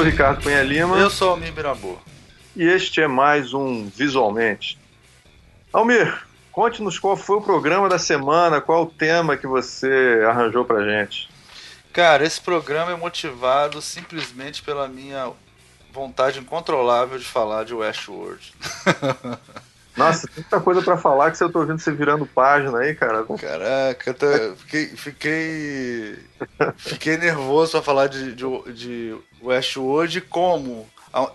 sou Ricardo Cunha Lima. Eu sou o Almir Birabu. E este é mais um Visualmente. Almir, conte-nos qual foi o programa da semana, qual o tema que você arranjou pra gente. Cara, esse programa é motivado simplesmente pela minha vontade incontrolável de falar de Westworld. Nossa, muita coisa para falar que você eu tô vendo você virando página aí, cara. Caraca, tô, fiquei, fiquei, fiquei nervoso para falar de, de, de Westworld como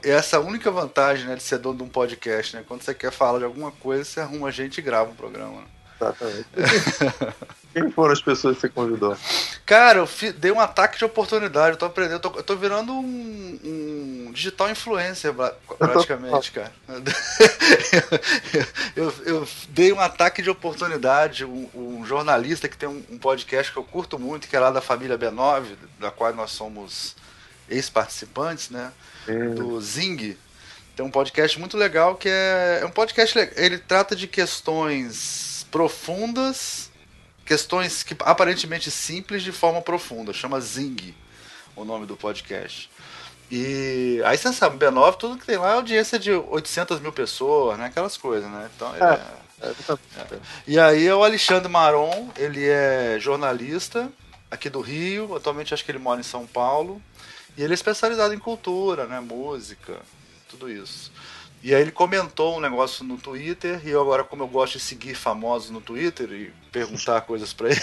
essa única vantagem né, de ser dono de um podcast, né? Quando você quer falar de alguma coisa, você arruma a gente e grava um programa. Exatamente. Quem foram as pessoas que você convidou? Cara, eu fi, dei um ataque de oportunidade. Eu tô aprendendo, eu tô, eu tô virando um, um, digital influencer praticamente, cara. eu, eu, dei um ataque de oportunidade. Um, um jornalista que tem um, um, podcast que eu curto muito, que é lá da família B9, da qual nós somos ex-participantes, né? Hum. Do Zing. Tem um podcast muito legal que é, é um podcast. Ele trata de questões profundas questões que aparentemente simples de forma profunda. Chama Zing o nome do podcast. E aí você sabe, B9, tudo que tem lá é audiência de 800 mil pessoas, né? Aquelas coisas, né? Então, é, é, é, E aí é o Alexandre Maron, ele é jornalista aqui do Rio, atualmente acho que ele mora em São Paulo. E ele é especializado em cultura, né? Música, tudo isso. E aí ele comentou um negócio no Twitter, e eu agora, como eu gosto de seguir famosos no Twitter e perguntar coisas para ele.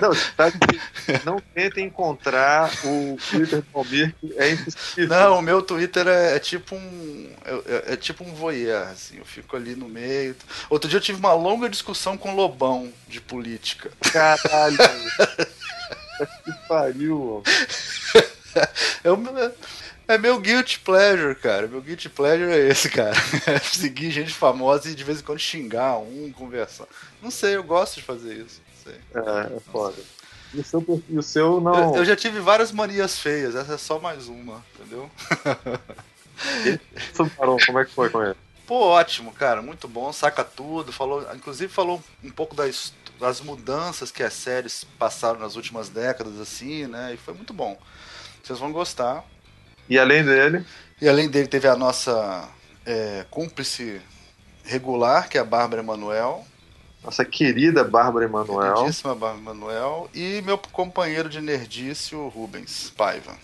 Não, que não tentem encontrar o Twitter do Almir, é impossível. Não, o meu Twitter é, é tipo um. É, é, tipo um voyeur, assim, eu fico ali no meio. Outro dia eu tive uma longa discussão com o Lobão de política. Caralho! que pariu, eu, é meu guilty pleasure, cara. Meu guilty pleasure é esse, cara. É seguir gente famosa e de vez em quando xingar um, conversar. Não sei, eu gosto de fazer isso. É, é foda. E o seu, e o seu não. Eu, eu, já tive várias manias feias, essa é só mais uma, entendeu? E parou, como é que foi com ele? Pô, ótimo, cara, muito bom, saca tudo, falou, inclusive falou um pouco das, das mudanças que as séries passaram nas últimas décadas, assim, né? E foi muito bom. Vocês vão gostar. E além dele? E além dele teve a nossa é, cúmplice regular, que é a Bárbara Emanuel. Nossa querida Bárbara Emanuel. Queridíssima Bárbara Emanuel. E meu companheiro de nerdice, o Rubens Paiva.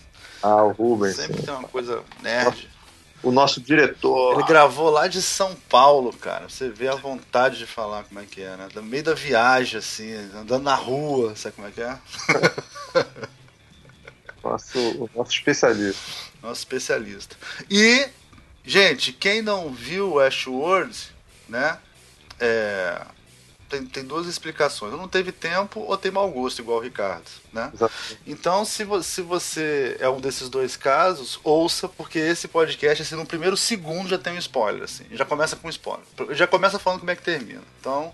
Ah, o Rubens. Sempre tem uma coisa nerd. O nosso diretor. Ele gravou lá de São Paulo, cara. Você vê a vontade de falar como é que é, né? No meio da viagem, assim, andando na rua, sabe como é que é? Nosso, o nosso especialista. Nosso especialista. E, gente, quem não viu Westworld, né? É, tem, tem duas explicações. Ou não teve tempo ou tem mau gosto, igual o Ricardo, né? Então, se, vo, se você é um desses dois casos, ouça, porque esse podcast, assim, no primeiro segundo já tem um spoiler, assim. Já começa com spoiler. Já começa falando como é que termina. Então...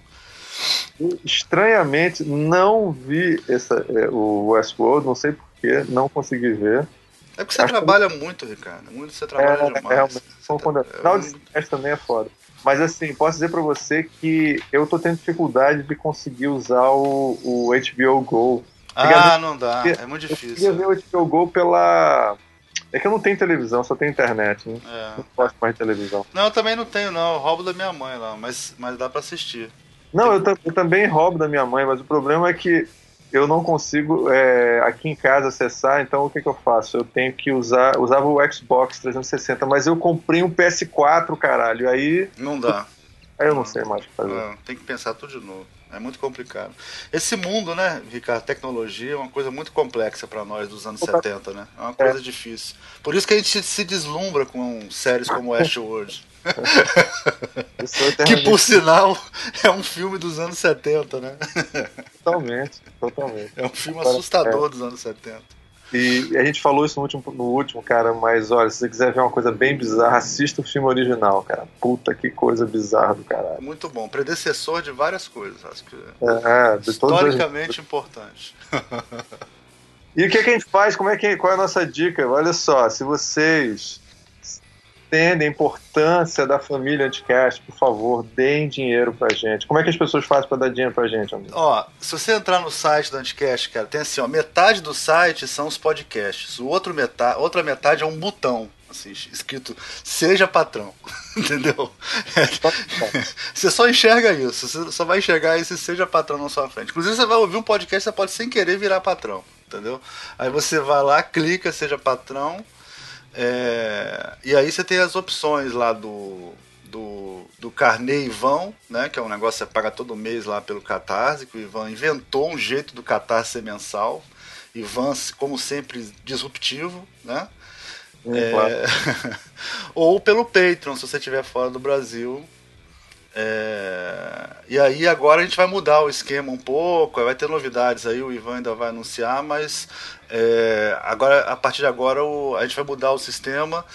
Estranhamente, não vi essa, é, o Westworld, não sei porque não consegui ver. É porque você Acho trabalha que... muito, Ricardo. Muito você trabalha é, demais. É, são tá... Final de semestre também é foda. Mas assim, posso dizer pra você que eu tô tendo dificuldade de conseguir usar o, o HBO Go. Ah, não dá. É muito difícil. Eu queria ver o HBO Go pela. É que eu não tenho televisão, só tenho internet. Né? É. Não posso mais televisão. Não, eu também não tenho, não. Eu roubo da minha mãe lá, mas, mas dá pra assistir. Não, eu, eu, também roubo da minha mãe, mas o problema é que eu não consigo é, aqui em casa acessar, então o que, que eu faço? Eu tenho que usar. Usava o Xbox 360, mas eu comprei um PS4, caralho. Aí. Não dá. Aí eu não, sei mais o que fazer. Não, tem que pensar tudo de novo. É muito complicado. Esse mundo, né, Ricardo, tecnologia é uma coisa muito complexa para nós dos anos Opa. 70, né? É uma coisa é. difícil. Por isso que a gente se deslumbra com séries como Westworld. que por sinal é um filme dos anos 70, né? Totalmente, totalmente. É um filme assustador é. dos anos 70. E a gente falou isso no último, no último, cara, mas olha, se você quiser ver uma coisa bem bizarra, assista o filme original, cara. Puta que coisa bizarra do caralho. Muito bom, predecessor de várias coisas, acho que é, historicamente importante. E o que, que a gente faz? Como é que, qual é a nossa dica? Olha só, se vocês entendem a importância da família Anticast, por favor, deem dinheiro pra gente. Como é que as pessoas fazem para dar dinheiro pra gente, amigo? Ó, se você entrar no site do Anticast, cara, tem assim, ó, metade do site são os podcasts, o outro metade, outra metade é um botão. Assim, escrito seja patrão, entendeu? você só enxerga isso, você só vai enxergar esse seja patrão na sua frente. Inclusive, você vai ouvir um podcast, você pode sem querer virar patrão, entendeu? Aí você vai lá, clica, seja patrão, é, e aí você tem as opções lá do, do, do Carnê Ivan, né? Que é um negócio que você paga todo mês lá pelo Catarse, que o Ivan inventou um jeito do Catarse ser mensal. Ivan, como sempre, disruptivo, né? é, claro. ou pelo Patreon, se você estiver fora do Brasil. É, e aí agora a gente vai mudar o esquema um pouco, vai ter novidades aí, o Ivan ainda vai anunciar, mas é, agora, a partir de agora, o, a gente vai mudar o sistema.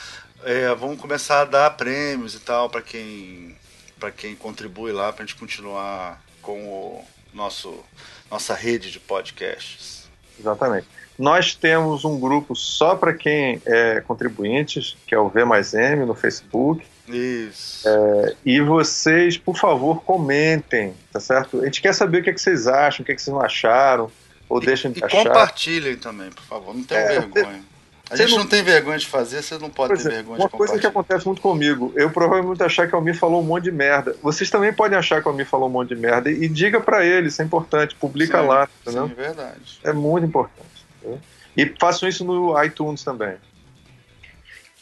É, vamos começar a dar prêmios e tal para quem para quem contribui lá para a gente continuar com o nosso nossa rede de podcasts. Exatamente. Nós temos um grupo só para quem é contribuinte, que é o V mais M no Facebook. Isso. É, e vocês, por favor, comentem, tá certo? A gente quer saber o que, é que vocês acham, o que, é que vocês não acharam. Ou e, deixem de e achar. compartilhem também, por favor. Não tenham é, vergonha. A gente não... não... tem vergonha de fazer, vocês não podem ter é, vergonha uma de Uma coisa que acontece muito comigo, eu provavelmente achar que o Almir falou um monte de merda. Vocês também podem achar que o Almir falou um monte de merda e, diga para ele, isso é importante, publica sim, lá, entendeu? Sim, verdade. É muito importante. Entendeu? E façam isso no iTunes também.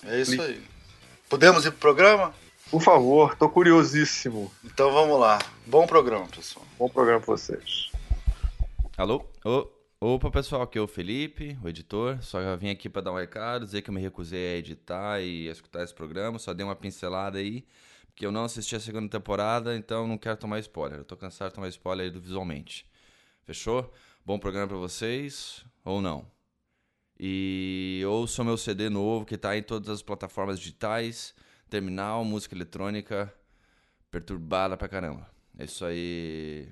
É isso aí. Podemos ir pro programa? Por favor, tô curiosíssimo. Então vamos lá. Bom programa, pessoal. Bom programa pra vocês. Alô? Ô, opa, pessoal, aqui é o Felipe, o editor. Só vim aqui para dar um recado, dizer que eu me recusei a editar e a escutar esse programa. Só dei uma pincelada aí, porque eu não assisti a segunda temporada, então não quero tomar spoiler. Eu tô cansado de tomar spoiler aí do visualmente. Fechou? Bom programa para vocês, ou não? E ouçam meu CD novo, que tá em todas as plataformas digitais. Terminal, música eletrônica, perturbada pra caramba. É isso aí.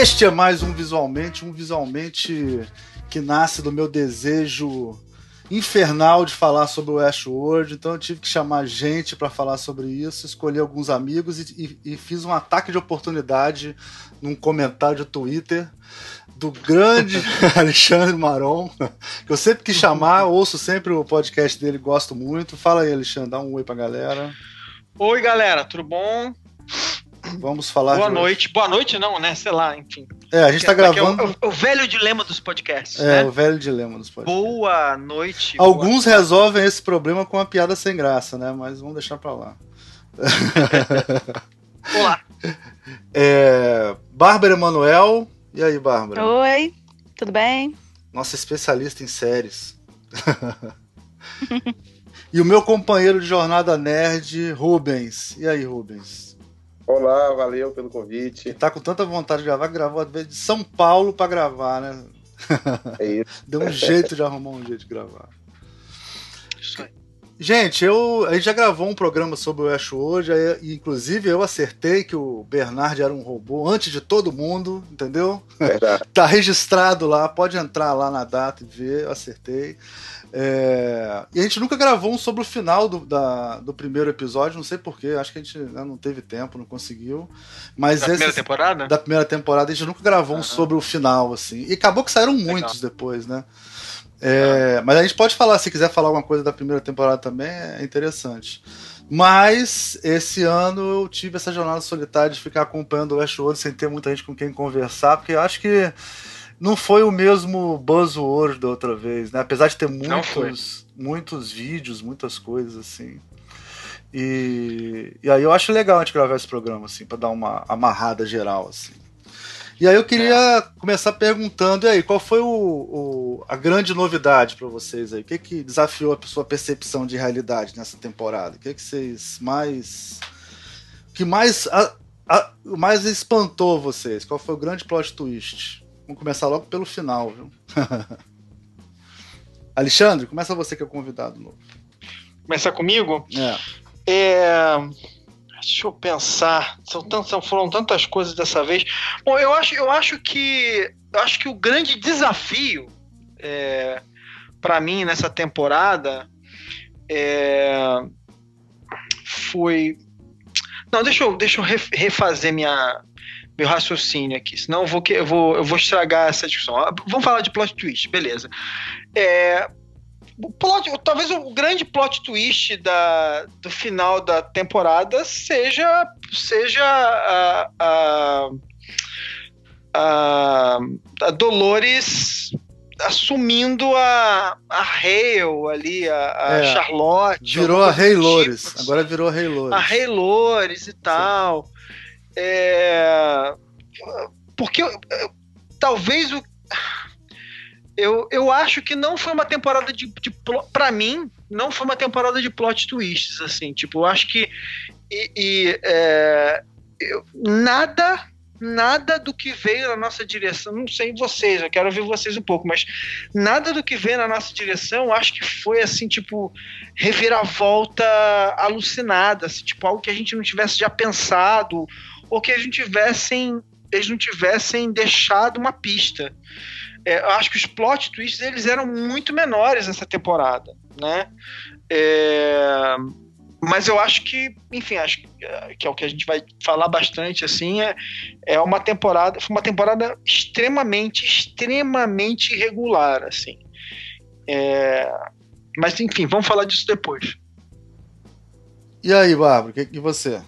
Este é mais um visualmente, um visualmente que nasce do meu desejo infernal de falar sobre o Westworld, então eu tive que chamar gente para falar sobre isso, escolhi alguns amigos e, e, e, fiz um ataque de oportunidade num comentário de Twitter do grande Alexandre Maron, que eu sempre quis chamar, ouço sempre o podcast dele, gosto muito. Fala aí, Alexandre, dá um oi pra galera. Oi, galera, tudo bom? Vamos falar. Boa noite. Hoje. Boa noite, não, né? Sei lá, enfim. É, a gente tá gravando. É o, o, o, velho dilema dos podcasts. É, né? o velho dilema dos podcasts. Boa noite. Alguns boa resolvem esse problema com uma piada sem graça, né? Mas vamos deixar pra lá. Olá. É, Bárbara Emanuel. E aí, Bárbara? Oi, tudo bem? Nossa especialista em séries. e o meu companheiro de jornada nerd, Rubens. E aí, Rubens? Olá, valeu pelo convite. Tá com tanta vontade de gravar, gravou de São Paulo para gravar, né? É isso. Deu um jeito de arrumar um jeito de gravar. Isso aí. Gente, eu, a gente já gravou um programa sobre o Ash hoje, e inclusive eu acertei que o Bernard era um robô antes de todo mundo, entendeu? Verdade. tá registrado lá, pode entrar lá na data e ver, eu acertei. É... E a gente nunca gravou um sobre o final do, da, do primeiro episódio, não sei porquê, acho que a gente né, não teve tempo, não conseguiu. Mas da esse, primeira temporada? Da primeira temporada, a gente nunca gravou uhum. um sobre o final, assim. E acabou que saíram Legal. muitos depois, né? É, mas a gente pode falar, se quiser falar alguma coisa da primeira temporada também, é interessante. Mas esse ano eu tive essa jornada solitária de ficar acompanhando o Westworld sem ter muita gente com quem conversar, porque eu acho que não foi o mesmo buzzword da outra vez, né? Apesar de ter muitos, muitos vídeos, muitas coisas assim. E, e aí eu acho legal a gente gravar esse programa, assim, para dar uma amarrada geral, assim. E aí eu queria é. começar perguntando, e aí, qual foi o, o a grande novidade para vocês aí? O que, que desafiou a sua percepção de realidade nessa temporada? O que, que vocês mais. que mais, a, a, mais espantou vocês? Qual foi o grande plot twist? Vamos começar logo pelo final, viu? Alexandre, começa você que é o convidado novo. Começar comigo? É. É, Deixa eu pensar. São tantas, foram tantas coisas dessa vez. Bom, eu acho, eu acho que eu acho que o grande desafio é, para mim nessa temporada é, foi. Não, deixa eu, deixa eu refazer minha, meu raciocínio aqui, senão eu vou, eu vou, eu vou estragar essa discussão. Vamos falar de plot twist, beleza. É, o plot, talvez o grande plot twist da, do final da temporada seja, seja a, a, a, a Dolores assumindo a, a Hale ali, a, a é, Charlotte. Virou a Rei Lores. Tipo. Agora virou a Rei Lores. A Rei Lores e tal. É, porque talvez o eu, eu acho que não foi uma temporada de, de para mim não foi uma temporada de plot twists assim tipo eu acho que e, e é, eu, nada nada do que veio na nossa direção não sei vocês eu quero ouvir vocês um pouco mas nada do que veio na nossa direção acho que foi assim tipo reviravolta alucinada assim, tipo algo que a gente não tivesse já pensado ou que a gente tivessem eles não tivessem deixado uma pista é, eu acho que os plot twists eles eram muito menores nessa temporada, né? É, mas eu acho que, enfim, acho que é o que a gente vai falar bastante, assim, é, é uma temporada, foi uma temporada extremamente, extremamente irregular, assim. É, mas, enfim, vamos falar disso depois. E aí, Bárbara, o que, que você?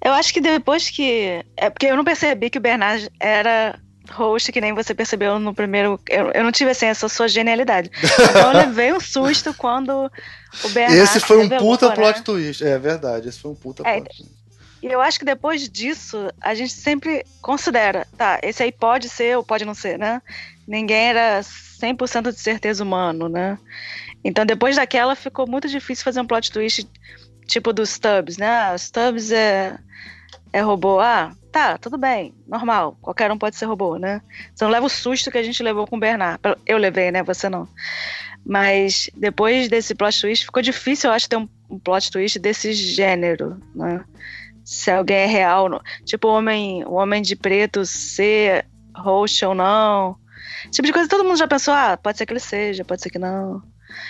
Eu acho que depois que. É porque eu não percebi que o Bernard era host, que nem você percebeu no primeiro. Eu, eu não tive assim essa sua genialidade. Então eu levei um susto quando o Bernardo. Esse foi um puta né? plot twist. É verdade, esse foi um puta é, plot twist. E eu acho que depois disso, a gente sempre considera, tá, esse aí pode ser ou pode não ser, né? Ninguém era 100% de certeza humano, né? Então depois daquela ficou muito difícil fazer um plot twist tipo dos Stubbs, né? Stubbs é, é robô. Ah, tá, tudo bem, normal, qualquer um pode ser robô, né? Você não leva o susto que a gente levou com o Bernard. Eu levei, né? Você não. Mas depois desse plot twist, ficou difícil, eu acho, ter um, um plot twist desse gênero, né? Se alguém é real, tipo o homem, o homem de preto ser host ou não. Esse tipo de coisa todo mundo já pensou, ah, pode ser que ele seja, pode ser que não.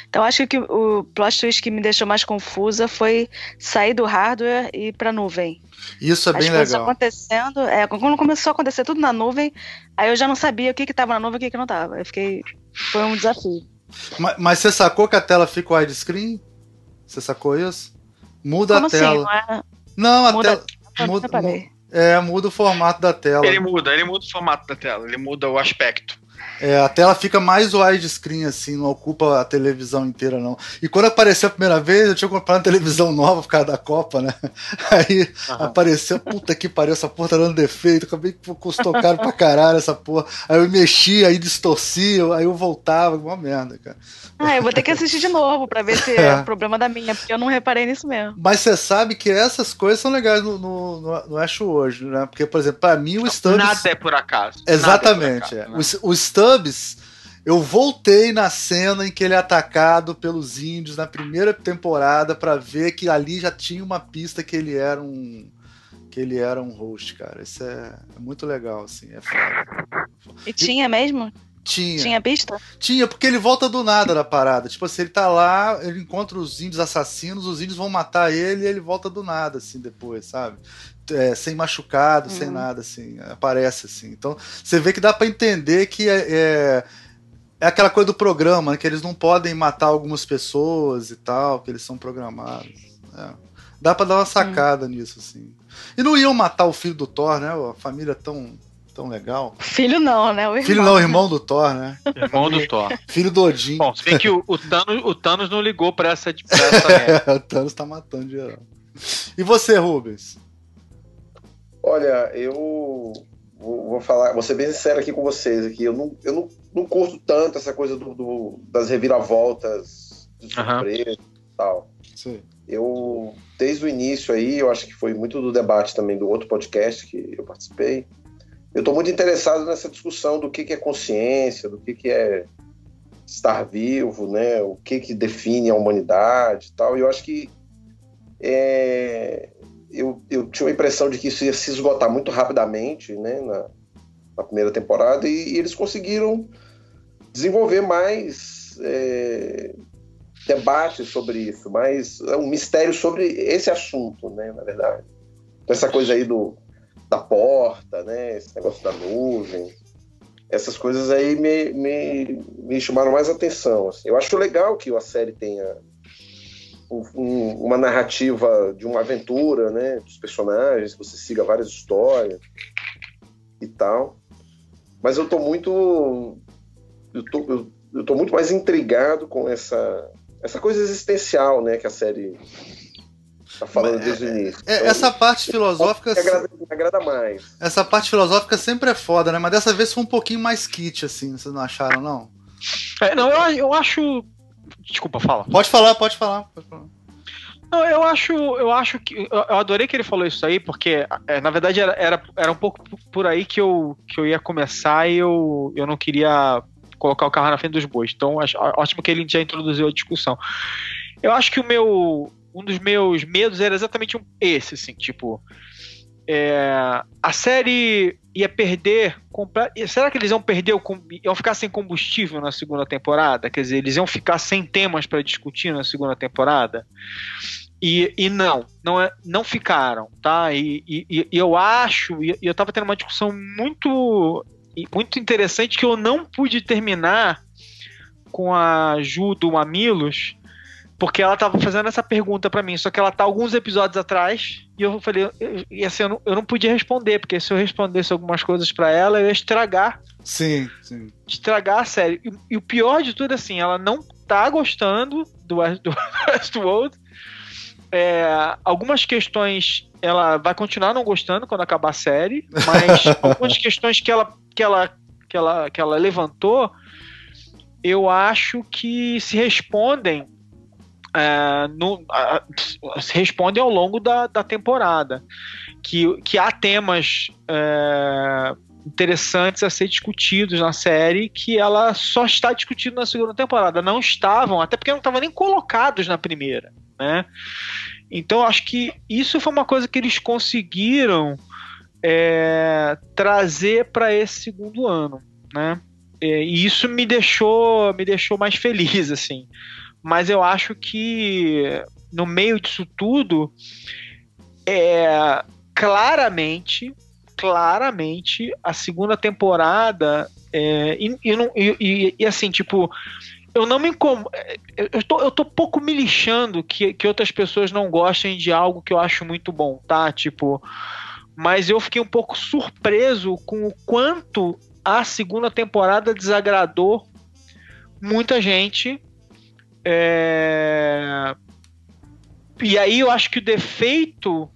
Então acho que o plot twist que me deixou mais confusa foi sair do hardware e ir para nuvem. Isso é bem As legal. acontecendo, é, quando começou a acontecer tudo na nuvem, aí eu já não sabia o que estava na nuvem e o que, que não estava. Eu fiquei, foi um desafio. Mas, mas, você sacou que a tela fica widescreen? Você sacou isso? Muda Como a tela. Assim, não, é... não, a muda, tela. Muda, muda, é, muda o formato da tela. Ele muda, ele muda o formato da tela, ele muda o aspecto. É, a tela fica mais widescreen, assim, não ocupa a televisão inteira, não. E quando apareceu a primeira vez, eu tinha comprado uma televisão nova por causa da Copa, né? Aí uhum. apareceu, puta que pariu, essa porra tá dando defeito, acabei que custou caro pra caralho essa porra. Aí eu mexia, aí distorcia, aí eu voltava, uma merda, cara. Ah, eu vou ter que assistir de novo pra ver se é, é problema da minha, porque eu não reparei nisso mesmo. Mas você sabe que essas coisas são legais no, no, no, no Ash hoje, né? Porque, por exemplo, pra mim o Stubbs. Nada é por acaso. Exatamente. É por acaso, é. O, o Stubbs, eu voltei na cena em que ele é atacado pelos índios na primeira temporada para ver que ali já tinha uma pista que ele era um que ele era um host, cara. Isso é, é muito legal, assim, é foda. E tinha mesmo? Tinha. Tinha pista? Tinha, porque ele volta do nada da parada. Tipo assim, ele tá lá, ele encontra os índios assassinos, os índios vão matar ele e ele volta do nada, assim, depois, sabe? É, sem machucado, sem uhum. nada, assim, aparece assim. Então, você vê que dá para entender que é, é, é, aquela coisa do programa, né, que eles não podem matar algumas pessoas e tal, que eles são programados. É. Dá para dar uma sacada uhum. nisso, assim. E não iam matar o filho do Thor, né? A família tão tão legal. Filho não, né? O irmão. Filho não, irmão do Thor, né? Irmão do Thor. Filho do Odin. Bom, se bem que o, o, Thanos, o Thanos não ligou pra essa. Pra essa é, o Thanos tá matando geral. E você, Rubens? Olha, eu vou, falar, vou ser bem sincero aqui com vocês aqui. Eu não, eu não, não curto tanto essa coisa do, do das reviravoltas de surpresa uhum. e tal. Sim. Eu, desde o início aí, eu acho que foi muito do debate também do outro podcast que eu participei eu estou muito interessado nessa discussão do que, que é consciência, do que, que é estar vivo, né? O que que define a humanidade e tal. E eu acho que é, eu, eu tinha a impressão de que isso ia se esgotar muito rapidamente, né? Na, na primeira temporada e, e, eles conseguiram desenvolver mais é, sobre isso, mais é um mistério sobre esse assunto, né? Na verdade, essa coisa aí do da porta, né? Esse negócio da nuvem essas coisas aí me, me, me chamaram mais atenção. Assim. Eu acho legal que a série tenha um, uma narrativa de uma aventura, né, dos personagens, que você siga várias histórias e tal. Mas eu tô muito eu tô, eu, eu tô muito mais intrigado com essa essa coisa existencial, né, que a série tá falando desde o é, início. É, então, essa parte filosófica. Me agrada, me agrada, mais. Essa parte filosófica sempre é foda, né? Mas dessa vez foi um pouquinho mais kit, assim, vocês não acharam, não? É, não, eu, eu acho. Desculpa, fala. Pode falar, pode falar. Pode falar. Não, eu acho, eu acho que. Eu adorei que ele falou isso aí, porque é, na verdade era, era, era um pouco por aí que eu, que eu ia começar e eu, eu não queria colocar o carro na frente dos bois. Então, acho, ótimo que ele já introduziu a discussão. Eu acho que o meu, um dos meus medos era exatamente um, esse, assim, tipo. É, a série ia perder. Será que eles iam perder o, iam ficar sem combustível na segunda temporada? Quer dizer, eles iam ficar sem temas para discutir na segunda temporada? E, e não, não, é, não ficaram, tá? E, e, e eu acho, e eu tava tendo uma discussão muito, muito interessante que eu não pude terminar com a Ju do Mamilos, porque ela tava fazendo essa pergunta para mim, só que ela tá alguns episódios atrás, e eu falei, e assim, eu não, eu não podia responder, porque se eu respondesse algumas coisas para ela, eu ia estragar. Sim, sim. Estragar a série. E, e, o pior de tudo, assim, ela não tá gostando do, do Westworld. É, algumas questões ela vai continuar não gostando quando acabar a série, mas algumas questões que ela, que ela, que ela, que ela levantou, eu acho que se respondem é, no, a, respondem ao longo da, da temporada. Que, que há temas é, interessantes a ser discutidos na série que ela só está discutindo na segunda temporada. Não estavam, até porque não estavam nem colocados na primeira. Né? Então acho que isso foi uma coisa que eles conseguiram é, trazer para esse segundo ano. Né? E isso me deixou, me deixou mais feliz, assim mas eu acho que no meio disso tudo é claramente claramente a segunda temporada é, e, e, e, e, assim tipo eu não me incomodo. Eu tô, eu tô pouco me lixando que, que outras pessoas não gostem de algo que eu acho muito bom, tá? Tipo, mas eu fiquei um pouco surpreso com o quanto a segunda temporada desagradou muita gente é... E aí eu acho que o defeito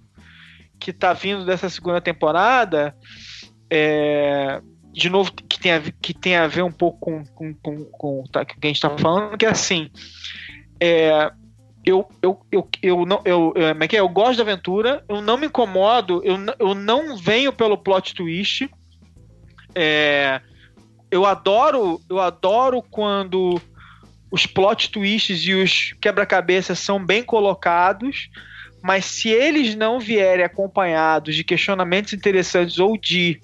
que tá vindo dessa segunda temporada é, de novo que tem a, que tem a ver um pouco com, com, com, com tá, que a gente estava falando que é assim é, eu, eu, eu, eu não eu, eu, é, é? Eu gosto da aventura eu não me incomodo eu, eu não venho pelo plot twist é, eu adoro eu adoro quando os plot twists e os quebra-cabeças são bem colocados, mas se eles não vierem acompanhados de questionamentos interessantes ou de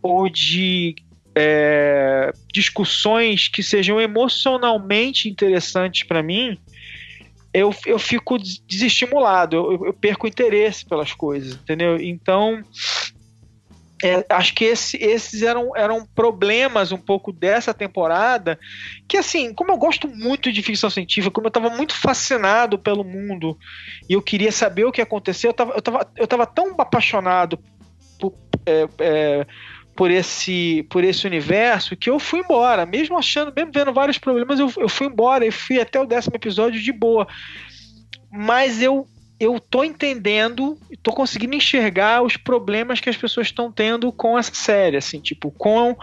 ou de é, discussões que sejam emocionalmente interessantes para mim, eu, eu fico desestimulado, eu, eu perco interesse pelas coisas, entendeu? Então, é, acho que esse, esses eram, eram problemas um pouco dessa temporada. Que, assim, como eu gosto muito de ficção científica, como eu estava muito fascinado pelo mundo e eu queria saber o que aconteceu, eu estava eu tava, eu tava tão apaixonado por, é, é, por, esse, por esse universo que eu fui embora, mesmo achando, mesmo vendo vários problemas, eu, eu fui embora e fui até o décimo episódio de boa. Mas eu eu tô entendendo, tô conseguindo enxergar os problemas que as pessoas estão tendo com essa série, assim, tipo, com,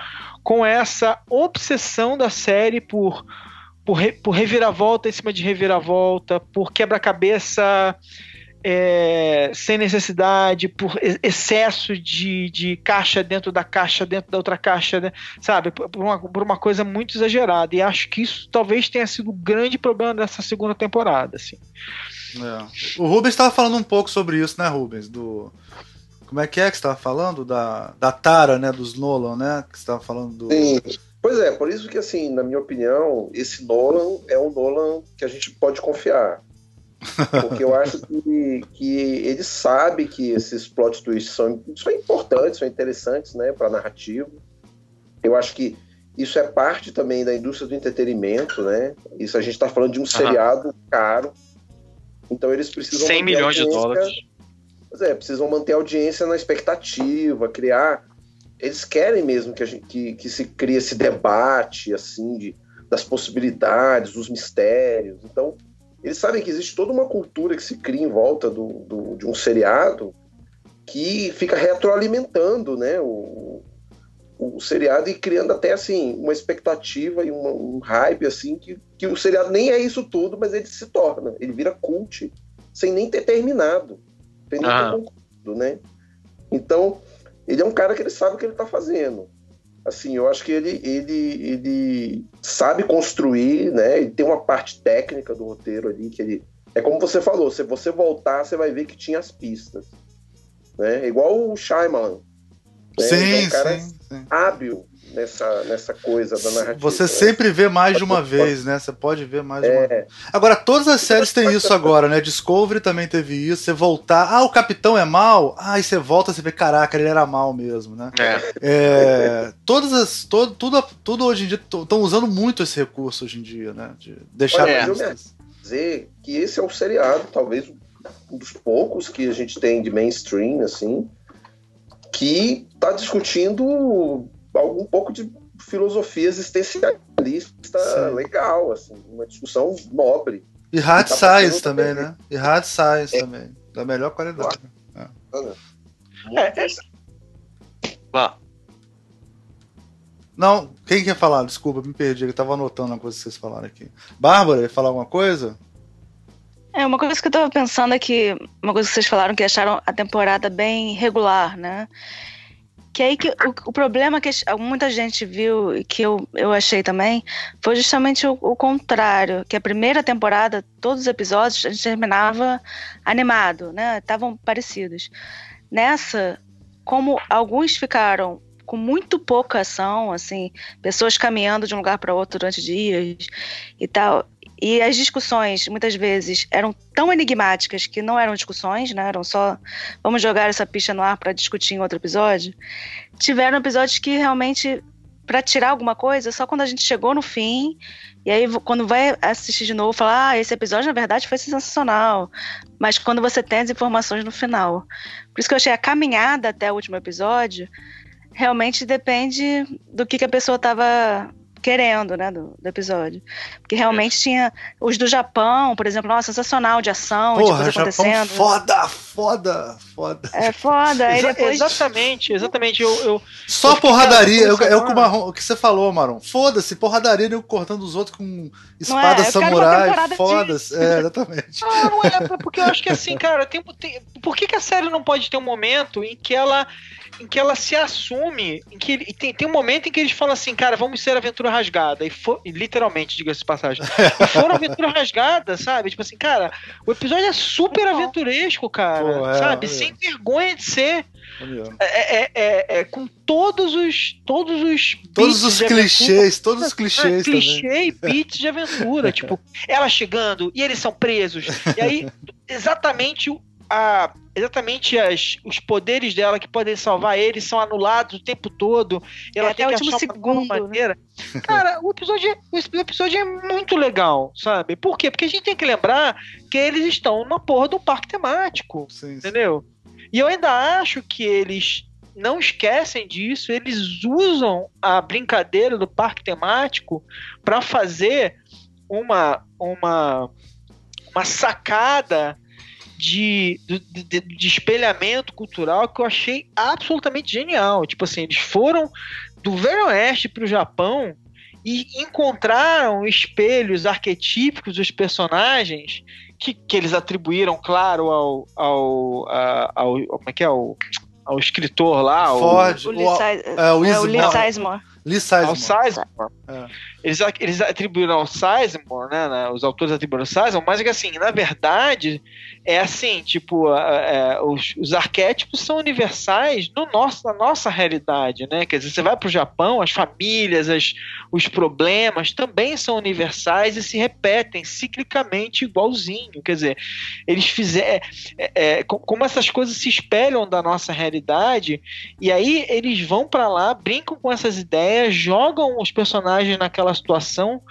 com essa obsessão da série por, por, re, por reviravolta em cima de reviravolta, por quebra-cabeça é, sem necessidade, por excesso de, de caixa dentro da caixa, dentro da outra caixa, né? sabe? Por uma, por uma coisa muito exagerada. E acho que isso talvez tenha sido o grande problema dessa segunda temporada. Assim. É. O Rubens estava falando um pouco sobre isso, né, Rubens? Do. Como é que é que você estava falando? Da, da Tara, né? Dos Nolan, né? Que estava falando do. Sim. Pois é, por isso que, assim, na minha opinião, esse Nolan é um Nolan que a gente pode confiar. Porque eu acho que, que ele sabe que esses plot twists são, são importantes, são interessantes, né, para narrativa. Eu acho que isso é parte também da indústria do entretenimento, né? Isso a gente está falando de um seriado caro. Então eles precisam 100 milhões de dólares. Pois é, precisam manter a audiência na expectativa, criar. Eles querem mesmo que, a gente, que, que se crie esse debate, assim, de, das possibilidades, dos mistérios. Então, eles sabem que existe toda uma cultura que se cria em volta do, do de um seriado que fica retroalimentando né, o, o seriado e criando até assim uma expectativa e uma, um hype assim que, que o seriado nem é isso tudo, mas ele se torna, ele vira cult sem nem ter terminado, sem nem ter concluído, né? Então, ele é um cara que ele sabe o que ele está fazendo assim, eu acho que ele, ele, ele sabe construir, né? Ele tem uma parte técnica do roteiro ali que ele. É como você falou, se você voltar, você vai ver que tinha as pistas. Né? Igual o Shyamalan. Né? Sim, é um cara sim, sim. hábil nessa, nessa coisa da narrativa. Você né? sempre vê mais de uma vez, né? Você pode ver mais de uma é. vez. Agora, todas as séries têm isso agora, né? Discovery também teve isso. Você voltar, ah, o capitão é mal. Ah, e você volta, você vê, caraca, ele era mal mesmo, né? É. é todas as. Todo, tudo, tudo hoje em dia estão usando muito esse recurso hoje em dia, né? De deixar Olha, eu dizer que esse é o seriado, talvez um dos poucos que a gente tem de mainstream, assim, que está discutindo um pouco de filosofia existencialista Sim. legal, assim, uma discussão nobre. E hard tá science também, né? E hard science é. também, da melhor qualidade. É. É, é. Não, quem quer falar? Desculpa, me perdi, eu tava anotando a coisa que vocês falaram aqui. Bárbara, quer falar alguma coisa? É, uma coisa que eu tava pensando é que, uma coisa que vocês falaram que acharam a temporada bem regular, né? Que aí que o, o problema que muita gente viu e que eu, eu achei também foi justamente o, o, contrário, que a primeira temporada, todos os episódios, a gente terminava animado, né? Estavam parecidos. Nessa, como alguns ficaram com muito pouca ação, assim, pessoas caminhando de um lugar para outro durante dias e tal. E as discussões, muitas vezes, eram tão enigmáticas que não eram discussões, né? Eram só vamos jogar essa picha no ar para discutir em outro episódio. Tiveram episódios que realmente para tirar alguma coisa, só quando a gente chegou no fim, e aí quando vai assistir de novo, falar, ah, esse episódio na verdade foi sensacional, mas quando você tem as informações no final. Por isso que eu achei a caminhada até o último episódio, realmente depende do que, que a pessoa estava querendo, né, do, do, episódio. Porque realmente tinha os do Japão, por exemplo, nossa, sensacional de ação, Porra, de coisa Japão acontecendo. Foda, foda, foda. É foda. Aí depois... Exatamente, exatamente. Eu, eu Só eu porradaria, é, é o, que o, Marrom, o que você falou, Maron. Foda-se, porradaria eu cortando os outros com espada é, samurai. Foda-se. É, exatamente. Ah, não é, porque eu acho que assim, cara, tem, tem, por que, que a série não pode ter um momento em que ela em que ela se assume, em que tem, tem um momento em que eles falam assim, cara, vamos ser aventura rasgada. E, for, e literalmente, diga-se de passagem. e foram aventura rasgada, sabe? Tipo assim, cara, o episódio é super aventuresco, cara. Pô, é, sabe? É. Sem vergonha de ser. É, é, é, é, com todos os todos os todos os clichês todos os clichês é, clichê e beats de aventura tipo ela chegando e eles são presos e aí exatamente a, exatamente as, os poderes dela que podem salvar ele são anulados o tempo todo. Ela é, tem que achar segundo, uma né? maneira. Né? Cara, o episódio, é, o episódio é muito legal, sabe? Por quê? Porque a gente tem que lembrar que eles estão numa porra do parque temático. Sim, entendeu? Sim. E eu ainda acho que eles não esquecem disso, eles usam a brincadeira do parque temático para fazer uma, uma, uma sacada de, de, de, espelhamento cultural que eu achei absolutamente genial. Tipo assim, eles foram do Velho Oeste para o Japão e encontraram espelhos arquetípicos dos personagens que, que eles atribuíram, claro, ao, ao, ao, ao como é que é, ao, ao escritor lá, Ford, o, o, Lee, o, é, o, é, o Lee Sizemore. Lee Sizemore. Ao Sizemore. É. Eles, eles atribuíram ao Sizemore, né, né, Os autores atribuíram ao Sizemore, mas é que assim, na verdade, é assim, tipo, é, os, os, arquétipos são universais no nosso, na nossa realidade, né? Quer dizer, você vai para o Japão, as famílias, as, os problemas também são universais e se repetem ciclicamente igualzinho. Quer dizer, eles fizeram. É, é, como essas coisas se espelham da nossa realidade, e aí eles vão para lá, brincam com essas ideias, jogam os personagens naquela situação,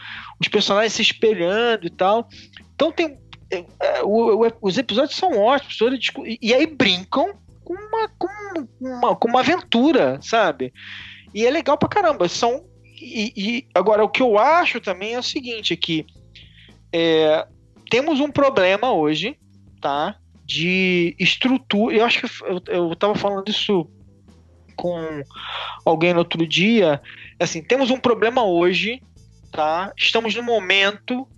os personagens se espelhando e tal. Então tem. É, o, o, os episódios são ótimos, e, e aí brincam com uma, com uma, com uma aventura, sabe? E é legal pra caramba. São. E, e agora, o que eu acho também é o seguinte: é que é, temos um problema hoje, tá? De estrutura. Eu acho que eu, eu tava falando isso com alguém no outro dia. Assim, temos um problema hoje tá? Estamos no momento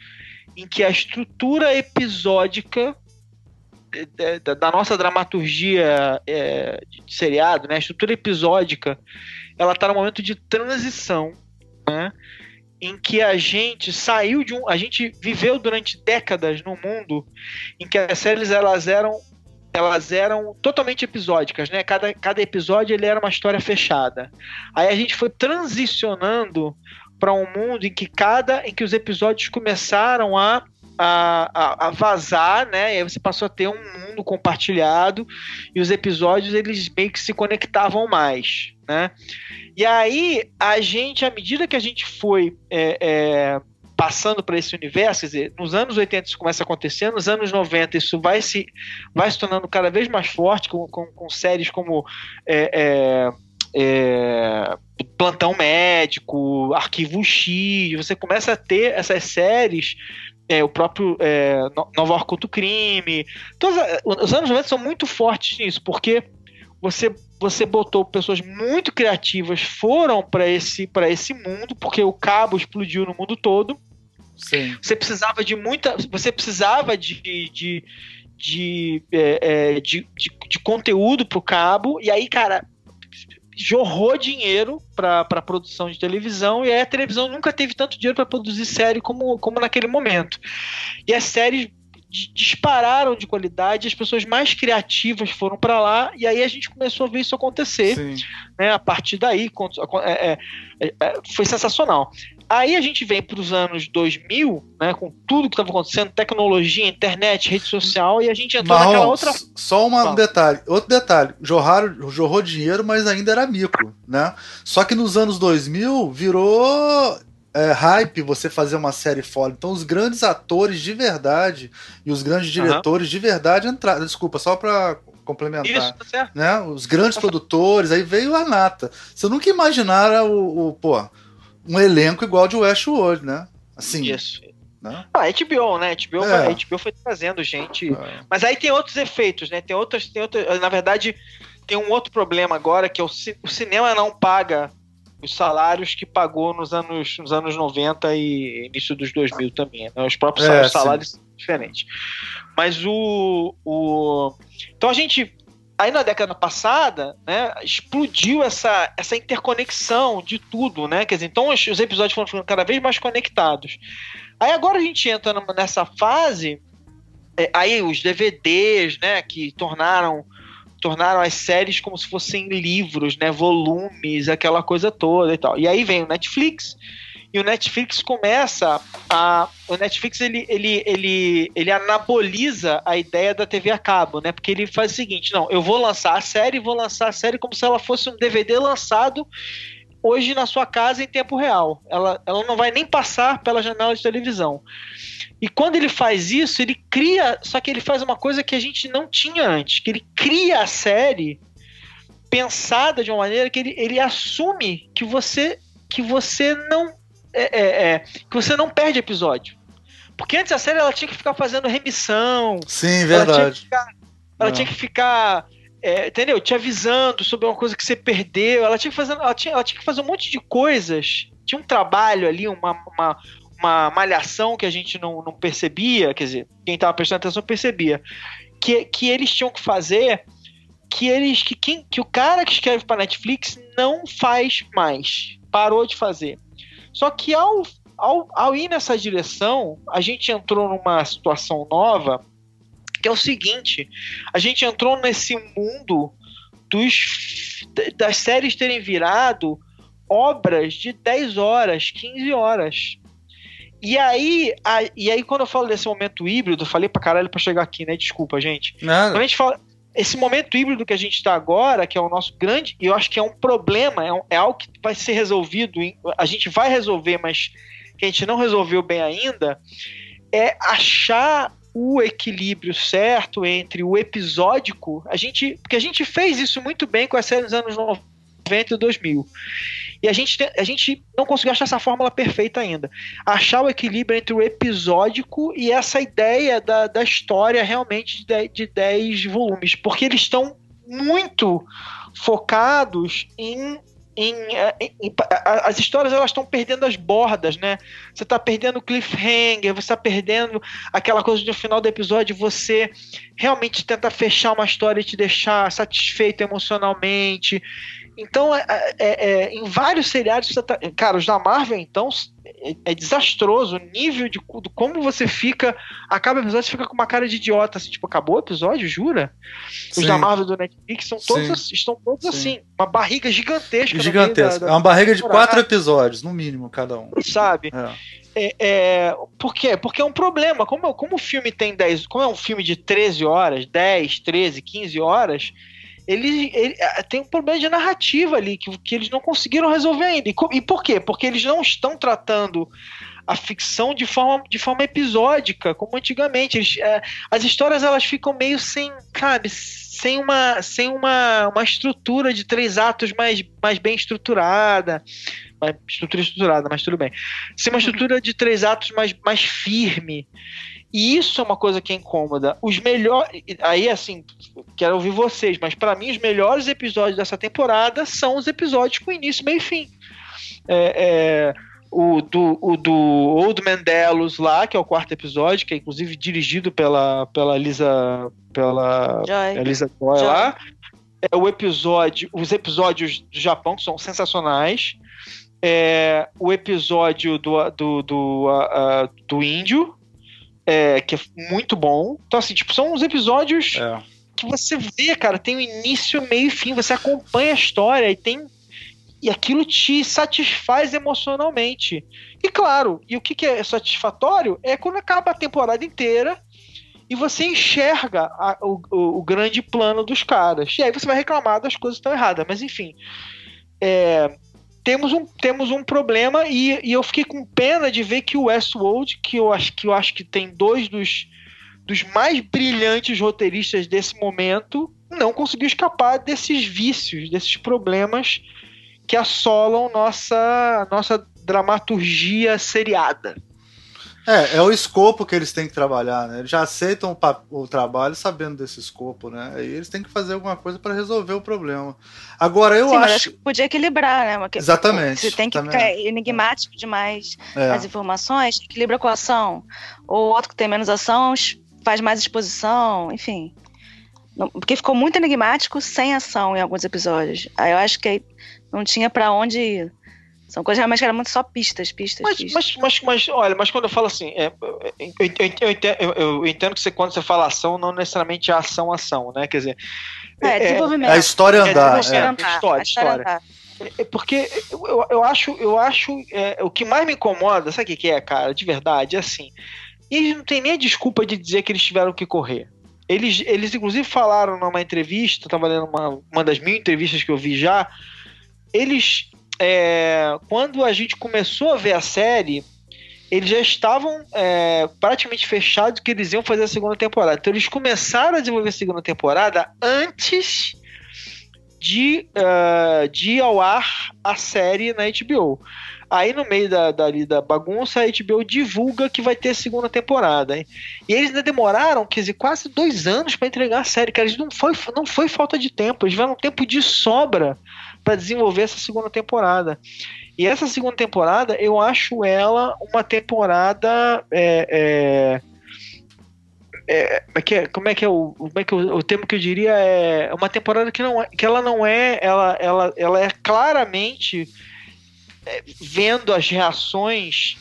em que a estrutura episódica da nossa dramaturgia é, de seriado, né? A estrutura episódica, ela está no momento de transição, né? Em que a gente saiu de um, a gente viveu durante décadas no mundo em que as séries elas eram elas eram totalmente episódicas, né? Cada, cada episódio ele era uma história fechada. Aí a gente foi transicionando para um mundo em que cada em que os episódios começaram a a, a, vazar, né? E aí você passou a ter um mundo compartilhado e os episódios eles meio que se conectavam mais, né? E aí a gente, à medida que a gente foi é, é, passando para esse universo, quer dizer, nos anos 80 isso começa a acontecer, nos anos 90 isso vai se, vai se tornando cada vez mais forte, com, com, com séries como é, é é, Plantão Médico, Arquivo X, você começa a ter essas séries é, o próprio é, Nova York Crime. Todos, os anos 90 são muito fortes nisso, porque você, você botou pessoas muito criativas, foram para esse, esse mundo, porque o cabo explodiu no mundo todo. Sim. Você precisava de muita. Você precisava de, de, de, é, é de, de, de conteúdo pro cabo. E aí, cara, jorrou dinheiro para a produção de televisão e a televisão nunca teve tanto dinheiro para produzir série como, como naquele momento. E as séries dispararam de qualidade, as pessoas mais criativas foram para lá e aí a gente começou a ver isso acontecer. Né? A partir daí é, é, é, é, foi sensacional. Aí a gente vem para os anos 2000, né, com tudo que estava acontecendo, tecnologia, internet, rede social, e a gente entrou Marrom, naquela outra. Só um detalhe, outro detalhe, jorraram, jorrou dinheiro, mas ainda era mico, né? Só que nos anos 2000 virou é, hype você fazer uma série fora. Então os grandes atores de verdade e os grandes diretores uhum. de verdade entraram. Desculpa, só para complementar. Isso, tá certo. Né? Os grandes produtores, aí veio a nata. Você nunca imaginara o, o pô um elenco igual de Westworld, né? Assim. Isso. Né? Ah, HBO, né? HBO, é. foi, HBO foi trazendo gente. É. Mas aí tem outros efeitos, né? Tem outras, tem outras. Na verdade, tem um outro problema agora que é o, o cinema não paga os salários que pagou nos anos, nos anos 90 e início dos 2000 também. Né? Os próprios é, salários são diferentes. Mas o, o. Então a gente aí na década passada, né, explodiu essa, essa interconexão de tudo, né? Quer dizer, então os, os episódios foram ficando cada vez mais conectados. Aí agora a gente entra nessa fase, é, aí os DVDs, né, que tornaram tornaram as séries como se fossem livros, né, volumes, aquela coisa toda e tal. E aí vem o Netflix, e o Netflix começa a o Netflix ele, ele, ele, ele anaboliza a ideia da TV a cabo, né? Porque ele faz o seguinte, não, eu vou lançar a série, vou lançar a série como se ela fosse um DVD lançado hoje na sua casa em tempo real. Ela, ela não vai nem passar pela janela de televisão. E quando ele faz isso, ele cria, só que ele faz uma coisa que a gente não tinha antes, que ele cria a série pensada de uma maneira que ele, ele assume que você que você não é, é, é, que você não perde episódio. Porque antes a série ela tinha que ficar fazendo remissão. Sim, verdade. Ela tinha que ficar, ela tinha que ficar é, entendeu? Te avisando sobre uma coisa que você perdeu. Ela tinha que fazer, ela tinha, ela tinha que fazer um monte de coisas tinha um trabalho ali, uma, uma, uma malhação que a gente não, não percebia, quer dizer, quem estava prestando atenção percebia, que, que eles tinham que fazer que eles que, quem, que o cara que escreve para Netflix não faz mais, parou de fazer. Só que ao, ao, ao ir nessa direção, a gente entrou numa situação nova, que é o seguinte: a gente entrou nesse mundo dos, das séries terem virado obras de 10 horas, 15 horas. E aí, a, e aí, quando eu falo desse momento híbrido, eu falei pra caralho pra chegar aqui, né? Desculpa, gente. Nada. Quando a gente fala. Esse momento híbrido que a gente está agora, que é o nosso grande, e eu acho que é um problema, é, um, é algo que vai ser resolvido, a gente vai resolver, mas que a gente não resolveu bem ainda, é achar o equilíbrio certo entre o episódico, a gente, porque a gente fez isso muito bem com a série dos anos 90 e 2000. E a gente, a gente não conseguiu achar essa fórmula perfeita ainda. Achar o equilíbrio entre o episódico e essa ideia da, da história realmente de 10 volumes. Porque eles estão muito focados em em, em, em, as histórias elas estão perdendo as bordas, né? Você está perdendo o cliffhanger, você está perdendo aquela coisa de no final do episódio você realmente tenta fechar uma história e te deixar satisfeito emocionalmente. Então, é, é, é, em vários seriados, tá, cara, os da Marvel, então, é, é, desastroso o nível de, de, como você fica. Acaba o episódio, você fica com uma cara de idiota, assim, tipo, acabou o episódio, jura? Os Sim. da Marvel do Netflix são todos, assim, estão todos Sim. assim, uma barriga gigantesca. Gigantesca. Da, da, é uma barriga de quatro episódios, no mínimo, cada um. Sabe? É. É, é, por quê? Porque é um problema. Como, como o filme tem 10. Como é um filme de 13 horas, 10, 13, 15 horas, ele, ele é, tem um problema de narrativa ali que, que eles não conseguiram resolver ainda. E, e por quê? Porque eles não estão tratando a ficção de forma, de forma episódica, como antigamente. Eles, é, as histórias elas ficam meio sem, sabe, sem uma, sem uma, uma estrutura de três atos mais, mais bem estruturada. Mais estrutura estruturada, mas tudo bem. Sem uma estrutura de três atos mais, mais firme. E isso é uma coisa que é incômoda. Os melhores. Aí, assim, quero ouvir vocês, mas para mim, os melhores episódios dessa temporada são os episódios com início, meio e fim. É, é, o, do, o do Old Mandelos lá, que é o quarto episódio, que é inclusive dirigido pela, pela Lisa. pela Joy. Elisa Joy, Joy. lá. É o episódio. Os episódios do Japão, que são sensacionais. É, o episódio do, do, do, uh, do índio, é, que é muito bom. Então, assim, tipo, são uns episódios é. que você vê, cara, tem o um início, meio e fim, você acompanha a história e tem. E aquilo te satisfaz emocionalmente. E claro, e o que, que é satisfatório é quando acaba a temporada inteira e você enxerga a, o, o, grande plano dos caras. E aí você vai reclamar das coisas que estão erradas. Mas enfim. É, temos um, temos um problema e, e eu fiquei com pena de ver que o Westworld, que eu acho que eu acho que tem dois dos, dos mais brilhantes roteiristas desse momento, não conseguiu escapar desses vícios, desses problemas que assolam nossa nossa dramaturgia seriada. É, é o escopo que eles têm que trabalhar, né? Eles já aceitam o, o trabalho sabendo desse escopo, né? Aí eles têm que fazer alguma coisa para resolver o problema. Agora, eu Sim, acho... acho que podia equilibrar, né? Porque, Exatamente. Você tem que também. ficar enigmático demais é. as informações, equilibra com a ação. Ou outro que tem menos ação faz mais exposição, enfim. Porque ficou muito enigmático sem ação em alguns episódios. Aí eu acho que não tinha para onde ir. São coisas realmente que eram muito só pistas, pistas, mas, pistas. Mas, mas, mas, olha, mas quando eu falo assim, é, eu, eu, entendo, eu, entendo, que você, quando você fala ação, não necessariamente é ação, ação, né? Quer dizer. É, é desenvolvimento. É a história andar. É, é. História, história. É porque eu, eu acho, eu acho é, o que mais me incomoda, sabe o que é, cara? De verdade, é assim. Eles não têm nem a desculpa de dizer que eles tiveram que correr. Eles, eles inclusive falaram numa entrevista, estava lendo uma, uma das mil entrevistas que eu vi já. Eles é, quando a gente começou a ver a série, eles já estavam é, praticamente fechados que eles iam fazer a segunda temporada. Então eles começaram a desenvolver a segunda temporada antes de, uh, de ir ao ar a série na HBO. Aí no meio da, da, da bagunça, a HBO divulga que vai ter segunda temporada. Hein? E eles ainda demoraram, quer dizer, quase dois anos para entregar a série. Cara, eles não foi, não foi falta de tempo, eles tiveram tempo de sobra para desenvolver essa segunda temporada. E essa segunda temporada, eu acho ela uma temporada. É, é, é, como é que é, é é o, como é que o, o termo que eu diria é uma temporada que não é, que ela não é, ela, ela, ela é claramente vendo as reações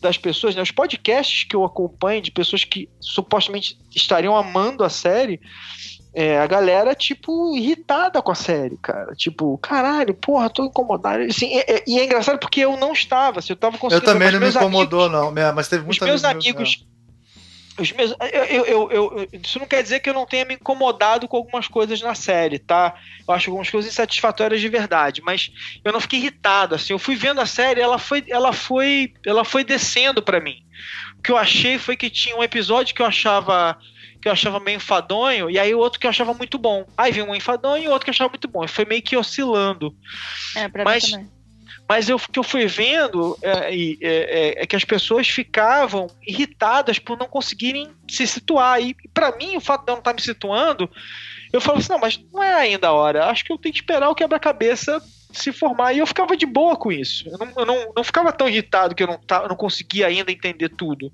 das pessoas, né, os podcasts que eu acompanho de pessoas que supostamente estariam amando a série, é, a galera, tipo, irritada com a série, cara. Tipo, caralho, porra, tô incomodado. Assim, é, é, e é engraçado porque eu não estava, assim, eu tava conseguindo. Eu também não me incomodou, amigos, não, mas teve muita Os meus amigos os meus, eu, eu, eu, isso não quer dizer que eu não tenha me incomodado com algumas coisas na série, tá? Eu acho algumas coisas insatisfatórias de verdade, mas eu não fiquei irritado, assim. Eu fui vendo a série, ela foi, ela foi, ela foi descendo para mim. O que eu achei foi que tinha um episódio que eu achava que eu achava meio enfadonho, e aí o outro que eu achava muito bom. Aí vinha um enfadonho e outro que eu achava muito bom. Foi meio que oscilando. É, pra mas, mim também. Mas o que eu fui vendo é, é, é, é, que as pessoas ficavam irritadas por não conseguirem se situar. E para mim, o fato de eu não estar tá me situando, eu falo assim: não, mas não é ainda a hora. Acho que eu tenho que esperar o quebra-cabeça se formar. E eu ficava de boa com isso. Eu não, eu não, não ficava tão irritado que eu não, eu não conseguia ainda entender tudo.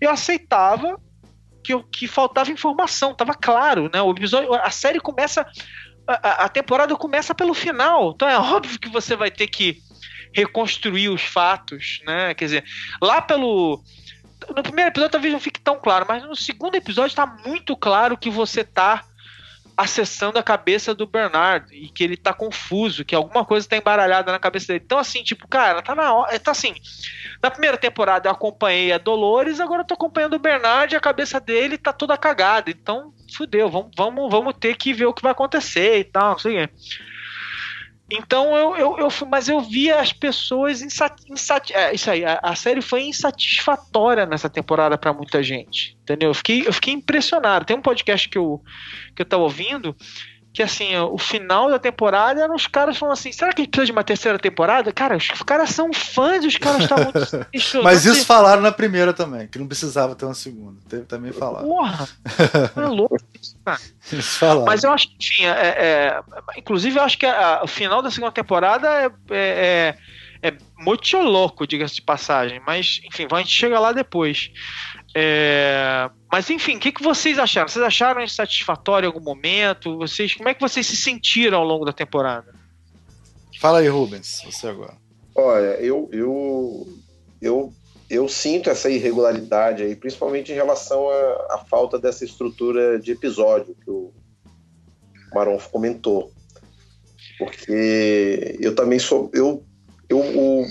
Eu aceitava que, que faltava informação, tava claro, né? O episódio, a série começa. A, a temporada começa pelo final. Então é óbvio que você vai ter que reconstruir os fatos, né? Quer dizer, lá pelo. No primeiro episódio talvez não fique tão claro, mas no segundo episódio está muito claro que você está acessando a cabeça do Bernard e que ele tá confuso, que alguma coisa tá embaralhada na cabeça dele. Então, assim, tipo, cara, tá na hora. Tá assim. Na primeira temporada eu acompanhei a Dolores, agora eu tô acompanhando o Bernard e a cabeça dele tá toda cagada. Então, fudeu, vamos, vamos, vamos ter que ver o que vai acontecer e tal, não sei o. Então eu, eu, eu mas eu via as pessoas insat, insat, é, isso aí, a, a, série foi insatisfatória nessa temporada para muita gente, entendeu? Eu fiquei, eu fiquei impressionado. Tem um podcast que eu que eu tava ouvindo que assim, o final da temporada eram os caras falando assim: será que a gente precisa de uma terceira temporada? Cara, os caras são fãs, os caras estavam. Mas isso falaram na primeira também, que não precisava ter uma segunda. Teve também falar. Porra! É louco isso, cara. Mas eu acho que, enfim, é, é, inclusive eu acho que a, o final da segunda temporada é, é, é, é muito louco, diga-se de passagem. Mas, enfim, a gente chega lá depois. É, mas enfim, o que, que vocês acharam? Vocês acharam insatisfatório em algum momento? Vocês, como é que vocês se sentiram ao longo da temporada? Fala aí, Rubens, você agora. Olha, eu, eu, eu, eu sinto essa irregularidade aí, principalmente em relação à, falta dessa estrutura de episódio que o Maron comentou. Porque eu também sou. Eu, eu, eu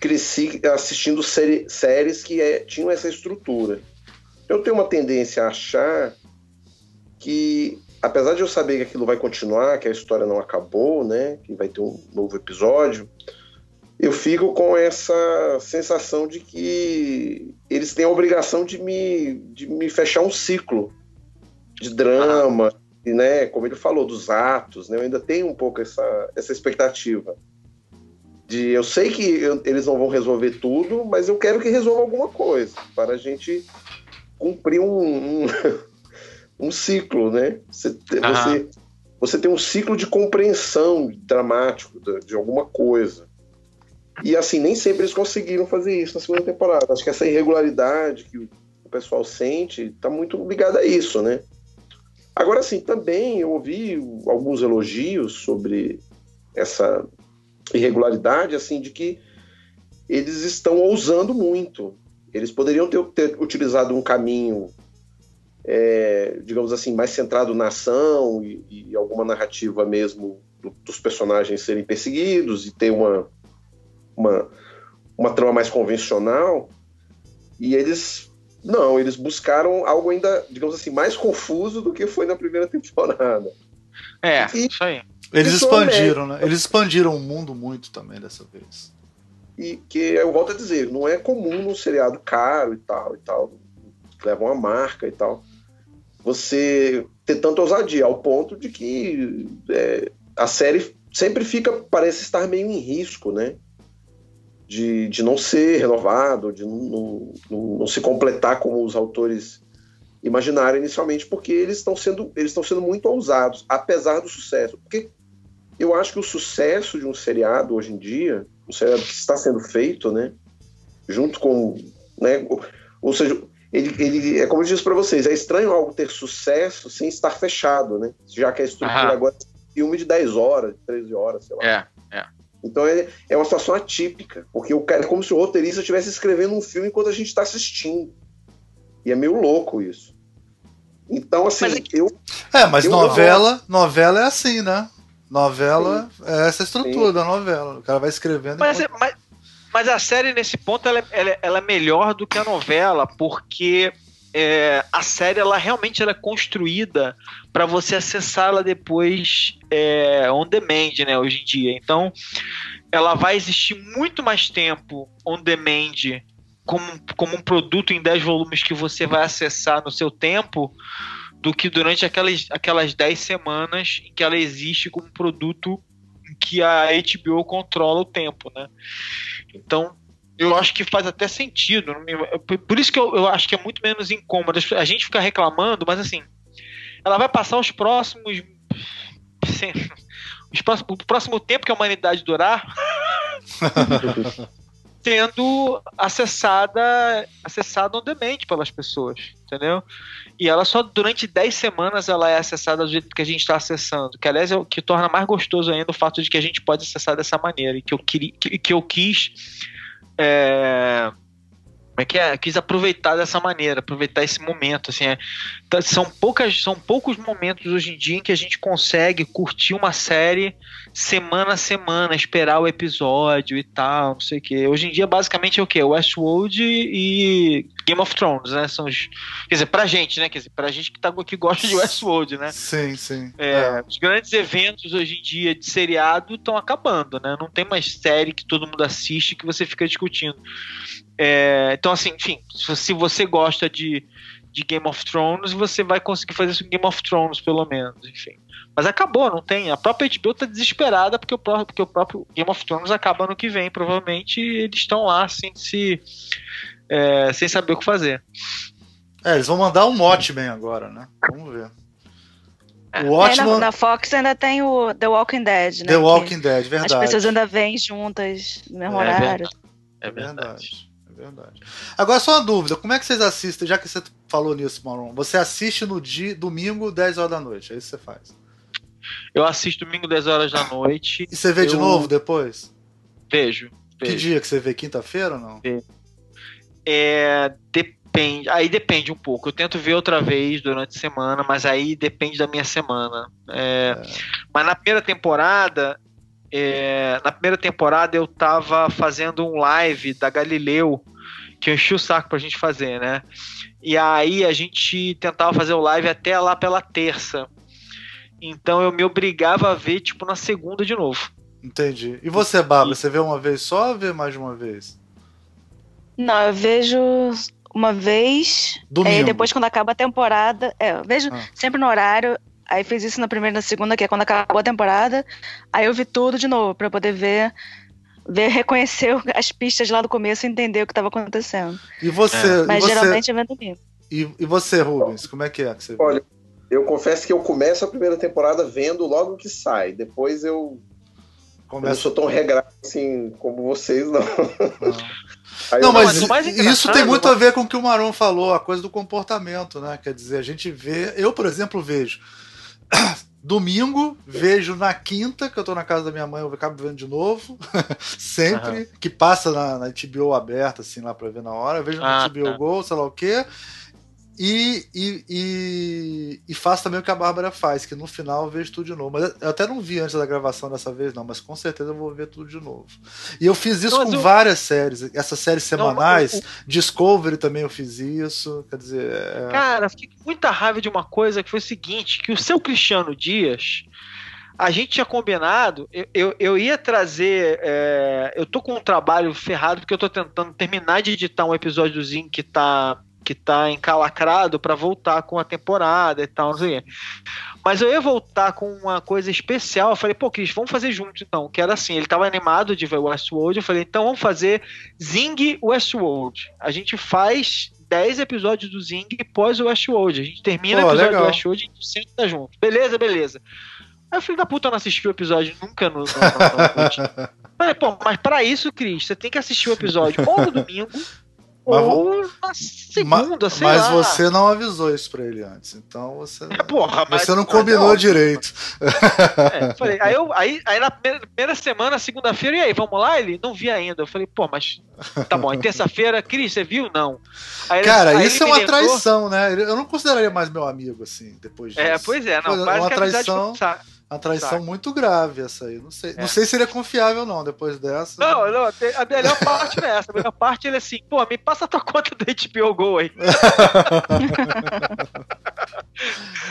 cresci assistindo série, séries que é, tinham essa estrutura. Eu tenho uma tendência a achar que, apesar de eu saber que aquilo vai continuar, que a história não acabou, né, que vai ter um novo episódio, eu fico com essa sensação de que eles têm a obrigação de me, de me fechar um ciclo de drama, ah. né, como ele falou, dos atos, né, eu ainda tenho um pouco essa, essa expectativa de eu sei que eu, eles não vão resolver tudo, mas eu quero que resolva alguma coisa para a gente cumprir um, um, um ciclo, né? Você, você, você tem um ciclo de compreensão dramático de, de, alguma coisa. E assim, nem sempre eles conseguiram fazer isso na segunda temporada. Acho que essa irregularidade que o, o pessoal sente está muito ligada a isso, né? Agora, assim, também eu ouvi alguns elogios sobre essa irregularidade, assim, de que eles estão ousando muito. Eles poderiam ter, ter utilizado um caminho, é, digamos assim, mais centrado na ação e, e alguma narrativa mesmo do, dos personagens serem perseguidos e ter uma, uma, uma trama mais convencional. E eles não, eles buscaram algo ainda, digamos assim, mais confuso do que foi na primeira temporada. É, e, isso aí. Eles expandiram, né? Eles expandiram o mundo muito também dessa vez. E que eu volto a dizer, não é comum num seriado caro e tal e tal, leva uma marca e tal, você ter tanta ousadia ao ponto de que é, a série sempre fica, parece estar meio em risco, né? de, de não ser renovado, de não, não, não se completar como os autores imaginaram inicialmente, porque eles estão sendo, eles estão sendo muito ousados, apesar do sucesso. Porque eu acho que o sucesso de um seriado hoje em dia, um seriado que está sendo feito, né, junto com, né, ou seja, ele, ele é como eu disse para vocês, é estranho algo ter sucesso sem estar fechado, né? Já que a estrutura Aham. agora é filme de 10 horas, 13 horas, sei lá. É, é. Então é, é uma situação atípica, porque o cara, é como se o roteirista estivesse escrevendo um filme enquanto a gente está assistindo. E é meio louco isso. Então, assim, mas, eu. É, mas eu novela, novela é assim, né? Novela Sim. é essa estrutura Sim. da novela. O cara vai escrevendo. Mas, enquanto... mas, mas, a série, nesse ponto, ela, é, ela, ela, é melhor do que a novela, porque é, a série ela realmente ela é construída para você acessá-la depois é, on demand, né, hoje em dia. Então, ela vai existir muito mais tempo on demand como, como um produto em 10 volumes que você vai acessar no seu tempo do que durante aquelas, aquelas 10 semanas em que ela existe como produto em que a HBO controla o tempo, né? Então, eu acho que faz até sentido. Por isso que eu, eu acho que é muito menos incômodo. A gente fica reclamando, mas assim, ela vai passar os próximos. Os próximos o próximo tempo que a humanidade durar. sendo acessada acessada on demand pelas pessoas, entendeu? E ela só durante 10 semanas ela é acessada do jeito que a gente está acessando, que aliás é o que torna mais gostoso ainda o fato de que a gente pode acessar dessa maneira e que eu, queria, que, que eu quis é, como é que é? quis aproveitar dessa maneira, aproveitar esse momento, assim, é, tá, são poucas, são poucos momentos hoje em dia em que a gente consegue curtir uma série semana a semana, esperar o episódio e tal, não sei o que. Hoje em dia basicamente é o que? Westworld e Game of Thrones, né? São os, quer dizer, pra gente, né? Quer dizer, pra gente que tá que gosta de Westworld, né? Sim, sim. É, é. Os grandes eventos hoje em dia de seriado estão acabando, né? Não tem mais série que todo mundo assiste que você fica discutindo. É, então, assim, enfim, se você gosta de, de Game of Thrones, você vai conseguir fazer isso em Game of Thrones, pelo menos, enfim. Mas acabou, não tem. A própria HBO tá desesperada porque o próprio, porque o próprio Game of Thrones acaba no que vem, provavelmente, e eles estão lá assim, se, é, sem saber o que fazer. É, eles vão mandar um Watchmen agora, né? Vamos ver. É. O Watchmen... É, na, na, Fox ainda tem o The Walking Dead, né? The Walking Dead, verdade. As pessoas ainda vêm juntas no mesmo é horário. É verdade verdade. Agora, só uma dúvida: como é que vocês assistem, já que você falou nisso, Maron? Você assiste no dia, domingo, 10 horas da noite, é isso que você faz? Eu assisto domingo, 10 horas da noite. E você vê eu... de novo depois? Vejo. vejo. Que dia que você vê? Quinta-feira ou não? É, depende. Aí depende um pouco. Eu tento ver outra vez durante a semana, mas aí depende da minha semana. É, é. Mas na primeira temporada, é, na primeira temporada eu tava fazendo um live da Galileu, que eu enchi o saco pra gente fazer, né? E aí a gente tentava fazer o live até lá pela terça. Então eu me obrigava a ver, tipo, na segunda de novo. Entendi. E você, Bárbara, você vê uma vez só ou vê mais de uma vez? Não, eu vejo uma vez. Domingo. É, depois, quando acaba a temporada. É, eu vejo ah. sempre no horário. Aí fiz isso na primeira e na segunda, que é quando acabou a temporada. Aí eu vi tudo de novo, para poder ver, ver, reconhecer as pistas lá do começo e entender o que estava acontecendo. E você? Mas e geralmente é vendo domingo. E, e você, Rubens, como é que é que você Olha, eu confesso que eu começo a primeira temporada vendo logo que sai. Depois eu. Começa... Eu não sou tão regrado assim como vocês, não. Não, não mas, mas isso tem muito a ver com o que o Maron falou, a coisa do comportamento, né? Quer dizer, a gente vê. Eu, por exemplo, vejo domingo, vejo na quinta, que eu tô na casa da minha mãe, eu acabo vendo de novo. Sempre. Uhum. Que passa na, na HBO aberta, assim, lá pra ver na hora. Eu vejo ah, na HBO tá. Go, sei lá o quê. E, e, e, e, faço também o que a Bárbara faz, que no final eu vejo tudo de novo. Mas eu até não vi antes da gravação dessa vez, não, mas com certeza eu vou ver tudo de novo. E eu fiz isso com eu... várias séries, essas séries semanais, não, eu... Discovery também eu fiz isso. Quer dizer. É... Cara, fiquei com muita raiva de uma coisa que foi o seguinte: que o seu Cristiano Dias. A gente tinha combinado, eu, eu, eu ia trazer. É, eu tô com um trabalho ferrado porque eu tô tentando terminar de editar um episódiozinho que tá que tá encalacrado para voltar com a temporada e tal. Mas eu ia voltar com uma coisa especial. Eu falei, pô, Cris, vamos fazer junto então. Que era assim, ele tava animado de ver Westworld. Eu falei, então vamos fazer Zing Westworld. A gente faz 10 episódios do Zing pós o Westworld. A gente termina o episódio legal. do Westworld e a gente senta junto. Beleza, beleza. Aí o filho da puta não assistiu o episódio nunca no. no, no, no Falei, pô, mas pra isso, Cris, você tem que assistir o episódio ou no domingo mas, Ou na segunda, mas, você não avisou isso pra ele antes, então você, é, porra, você não combinou é direito. É, falei, aí, eu, aí, aí na primeira, semana, segunda-feira, e aí, vamos lá? Ele não vi ainda. Eu falei, pô, mas tá bom, aí terça-feira, Cris, você viu? Não. Aí, Cara, isso é uma traição, né? Eu não consideraria mais meu amigo, assim, depois é, disso. É, pois é, não, é uma traição. Uma traição muito grave essa aí. Não sei, é. não sei se ele é confiável ou não depois dessa. Não, não, a melhor parte é essa. A melhor parte ele é assim, pô, me passa a tua conta do HBO Go aí.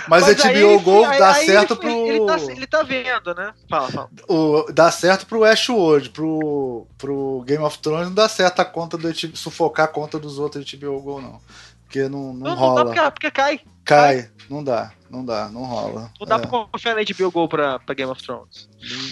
Mas, Mas HBO aí, Go dá aí, certo ele, pro. Ele tá, ele tá vendo, né? Fala, fala. O, dá certo pro Ashwood, pro, pro Game of Thrones não dá certo a conta do HBO, sufocar a conta dos outros HBO Go, não. Porque não, não, não rola. Não dá porque, porque cai. Cai, cai. não dá. Não dá, não rola. Não dá é. pra confiar na HBO Go pra, pra Game of Thrones.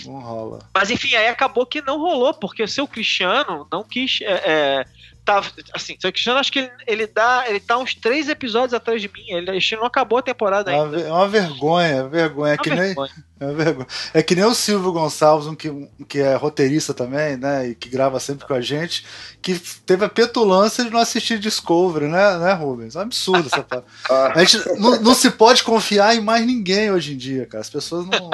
Não, não, rola. Mas enfim, aí acabou que não rolou, porque o seu Cristiano não quis. É, é, tá, assim, seu Cristiano acho que ele, ele dá. Ele tá uns três episódios atrás de mim. Ele, ele não acabou a temporada é ainda. É uma vergonha, vergonha. É, que vergonha. nem. É, vergonha. é que nem o Silvio Gonçalves, um que, que é roteirista também, né? E que grava sempre com a gente, que teve a petulância de não assistir Discovery, né, né Rubens? É um absurdo essa A gente não, não, se pode confiar em mais ninguém hoje em dia, cara. As pessoas não,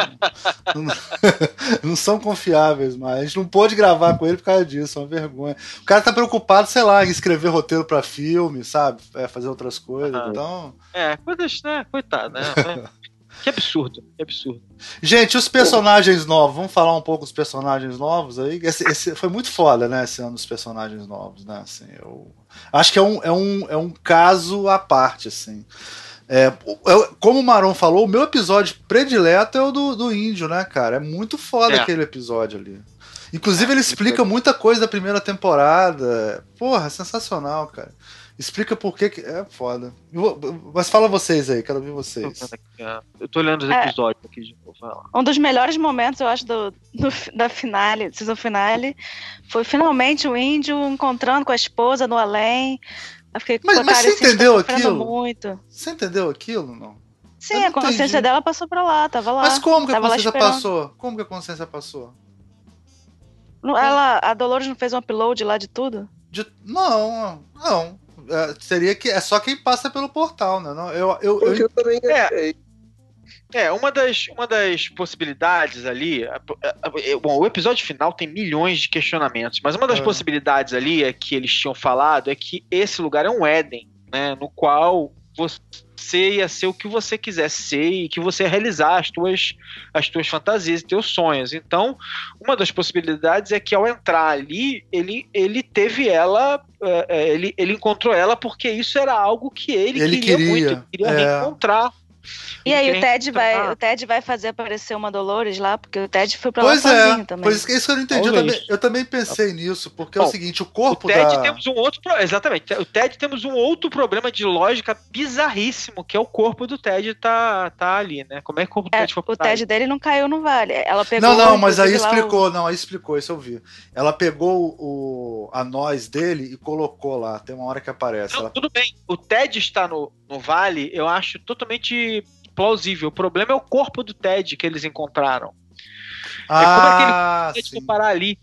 não, não, são confiáveis mais. A gente não pôde gravar com ele por causa disso, é uma vergonha. O cara tá preocupado, sei lá, escrever roteiro para filme, sabe? É, fazer outras coisas. Uhum. Então. É, coisas, né? Coitado, né? Que absurdo, que absurdo. Gente, os personagens novos, vamos falar um pouco dos personagens novos aí. Esse, esse foi muito foda, né? Esse ano dos personagens novos, né? Assim, eu acho que é um, é um, é um caso à parte, assim. É, como o Maron falou, o meu episódio predileto é o do, do índio, né, cara? É muito foda é. aquele episódio ali. Inclusive, ele explica muita coisa da primeira temporada. Porra, sensacional, cara. Explica por que. que... É foda. Mas fala vocês aí, quero ouvir vocês. Eu tô olhando os é. episódios é, aqui de novo. Um dos melhores momentos, eu acho, do, do, da finale, season finale, foi finalmente o índio encontrando com a esposa no além. Eu fiquei, mas, mas você entendeu aquilo? Muito. Você entendeu aquilo, não? Sim, a consciência entendi. dela passou pra lá, tava lá. Mas como que a consciência passou? Como que a consciência passou? Ela, a Dolores não fez um upload lá de tudo? De, não, não. É, seria que é só quem passa pelo portal, né? Não, eu, eu, eu, eu também é, é, uma das, uma das possibilidades ali. Bom, o episódio final tem milhões de questionamentos, mas uma das é. possibilidades ali é que eles tinham falado é que esse lugar é um Éden, né? No qual você você ia ser o que você quisesse ser e que você realizar as tuas, as tuas fantasias e teus sonhos. Então, uma das possibilidades é que ao entrar ali, ele, ele teve ela, é, é ele, ele encontrou ela porque isso era algo que ele, ele queria, queria, muito, queria é. reencontrar. E aí o Ted vai, o Ted vai fazer aparecer uma Dolores lá, porque o Ted foi pra pois lá é, sozinho também. Pois é, isso eu não entendi. Eu também, eu também, pensei nisso, porque Bom, é o seguinte, o corpo o Ted da... temos um outro, exatamente. O Ted temos um outro problema de lógica bizarríssimo, que é o corpo doTed tá, tá ali, né? Como é que o corpo do é, Ted foi O Ted dele não caiu no vale. Ela pegou Não, não, mas aí explicou, o... não, aí explicou, isso eu vi. Ela pegou o a nós dele e colocou lá. Tem uma hora que aparece. Não, ela... Tudo bem. O Ted está no, no vale, eu acho totalmente plausível. O problema é o corpo do Ted que eles encontraram. Ah, é como é que ele foi parar ali.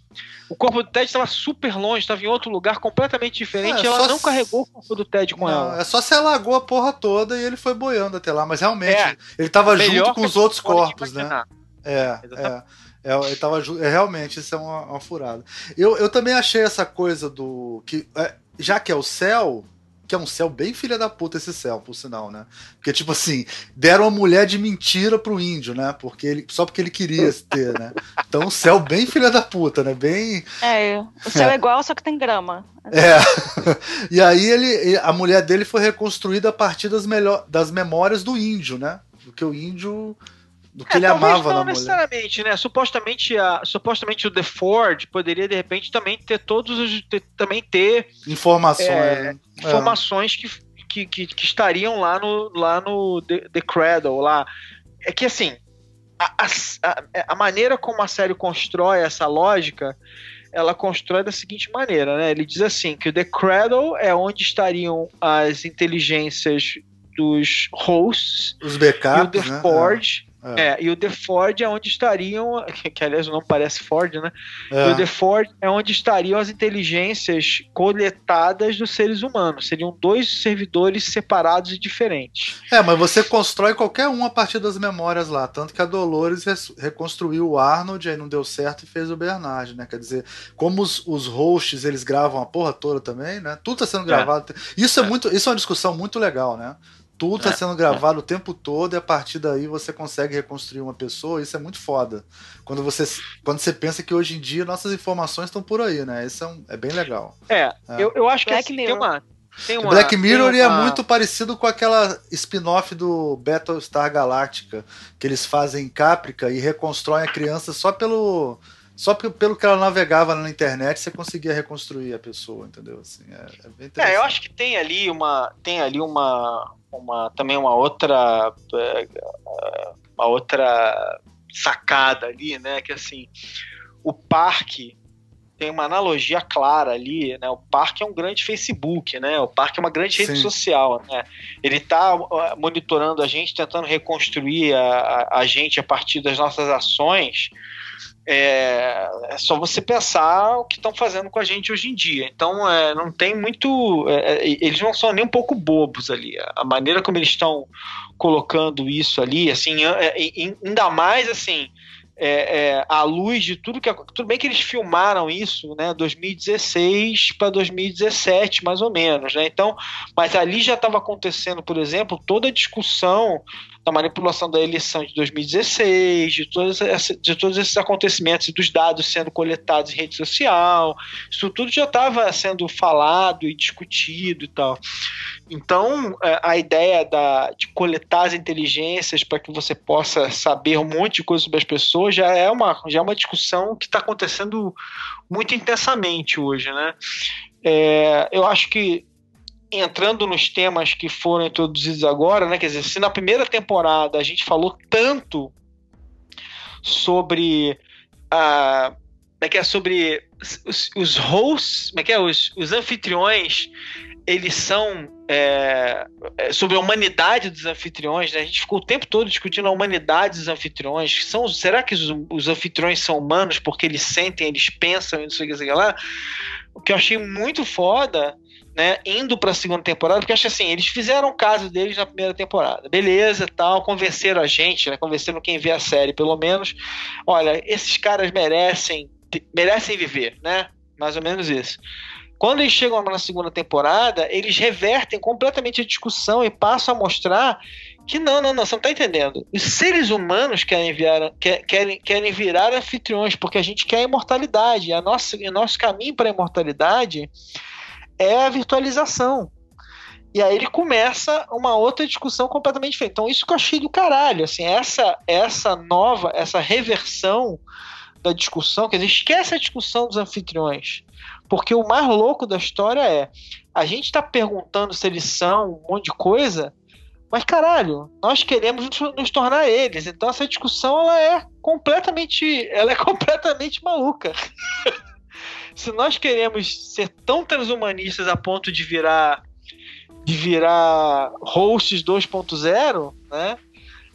O corpo do Ted estava super longe, estava em outro lugar completamente diferente. É, ela não se... carregou o corpo do Ted com não, ela. É só se alagou a porra toda e ele foi boiando até lá. Mas realmente, é, ele estava junto com os outros corpos, né? É, é. É, ele tava, é, realmente, isso é uma, uma, furada. Eu, eu também achei essa coisa do. que é, Já que é o céu, que é um céu bem filha da puta esse céu, por sinal, né? Porque, tipo assim, deram uma mulher de mentira pro índio, né? Porque ele, só porque ele queria ter, né? Então, um céu bem filha da puta, né? Bem. É, o céu é, é igual, só que tem grama. É. E aí ele, a mulher dele foi reconstruída a partir das, melhor, das memórias do índio, né? Porque o índio do que é, ele amava não na necessariamente, mulher. né? Supostamente, a, supostamente o The Ford poderia de repente também ter todos os ter, também ter informações, é, né? informações que que, que, que, estariam lá no, lá no The, The Cradle, lá. É que assim, a, a, a, maneira como a série constrói essa lógica, ela constrói da seguinte maneira, né? Ele diz assim que o The Cradle é onde estariam as inteligências dos hosts, os backups, e o The né? Forge é. é. e o The Ford é onde estariam, que, que aliás não parece Ford, né? É. o The Ford é onde estariam as inteligências coletadas dos seres humanos. Seriam dois servidores separados e diferentes. É, mas você constrói qualquer um a partir das memórias lá. Tanto que a Dolores reconstruiu o Arnold, aí não deu certo e fez o Bernard, né? Quer dizer, como os, os hosts eles gravam a porra toda também, né? Tudo está sendo é. gravado. Isso é, é muito, isso é uma discussão muito legal, né? Tudo está é, sendo gravado é. o tempo todo e a partir daí você consegue reconstruir uma pessoa. Isso é muito foda. Quando você, quando você pensa que hoje em dia nossas informações estão por aí, né? Isso é, um, é bem legal. É, é. Eu, eu acho que assim, tem uma. Tem uma, Black Mirror uma... é muito parecido com aquela spin-off do Battlestar Galactica, que eles fazem em Caprica e reconstroem a criança só pelo só pelo que ela navegava na internet você conseguia reconstruir a pessoa, entendeu? Assim, é, é bem interessante. É, eu acho que tem ali uma tem ali uma, uma também uma outra é, uma outra sacada ali, né? Que assim o parque tem uma analogia clara ali, né? O parque é um grande Facebook, né? O parque é uma grande rede Sim. social, né? Ele está monitorando a gente, tentando reconstruir a, a, a gente a partir das nossas ações é, é só você pensar o que estão fazendo com a gente hoje em dia. Então, é, não tem muito. É, é eles não são nem um pouco bobos ali. A maneira como eles estão colocando isso ali, assim, é, ainda mais assim. É, é, à luz de tudo que. Tudo bem que eles filmaram isso, né? 2016 para 2017, mais ou menos, né? Então, mas ali já estava acontecendo, por exemplo, toda a discussão da manipulação da eleição de 2016, de todos, de todos esses acontecimentos, dos dados sendo coletados em rede social, isso tudo já estava sendo falado e discutido e tal. Então, é, a ideia da, de coletar as inteligências para que você possa saber um monte de coisa sobre as pessoas já é uma, já é uma discussão que está acontecendo muito intensamente hoje, né? É, eu acho que entrando nos temas que foram introduzidos agora, né? Quer dizer, se na primeira temporada a gente falou tanto sobre a como é que é sobre os, os hosts, como é que é os, os anfitriões, eles são é, é, sobre a humanidade dos anfitriões, né? A gente ficou o tempo todo discutindo a humanidade dos anfitriões. São, será que os, os anfitriões são humanos porque eles sentem, eles pensam e não sei o que lá? O que eu achei muito foda né, indo para a segunda temporada, porque acho assim, eles fizeram o caso deles na primeira temporada. Beleza, tal, convenceram a gente, né, convenceram quem vê a série, pelo menos. Olha, esses caras merecem merecem viver, né? Mais ou menos isso. Quando eles chegam na segunda temporada, eles revertem completamente a discussão e passam a mostrar que não, não, não, você não está entendendo. Os seres humanos querem, virar, querem, querem virar anfitriões, porque a gente quer a imortalidade. A nossa, o nosso caminho para a imortalidade é a virtualização. E aí ele começa uma outra discussão completamente diferente. Então, isso que eu achei do caralho. Assim, essa, essa nova, essa reversão da discussão, quer dizer, esquece a discussão dos anfitriões. Porque o mais louco da história é a gente está perguntando se eles são um monte de coisa, mas caralho, nós queremos nos tornar eles. Então essa discussão ela é completamente, ela é completamente maluca. Se nós queremos ser tão transhumanistas a ponto de virar de virar hosts 2.0, né?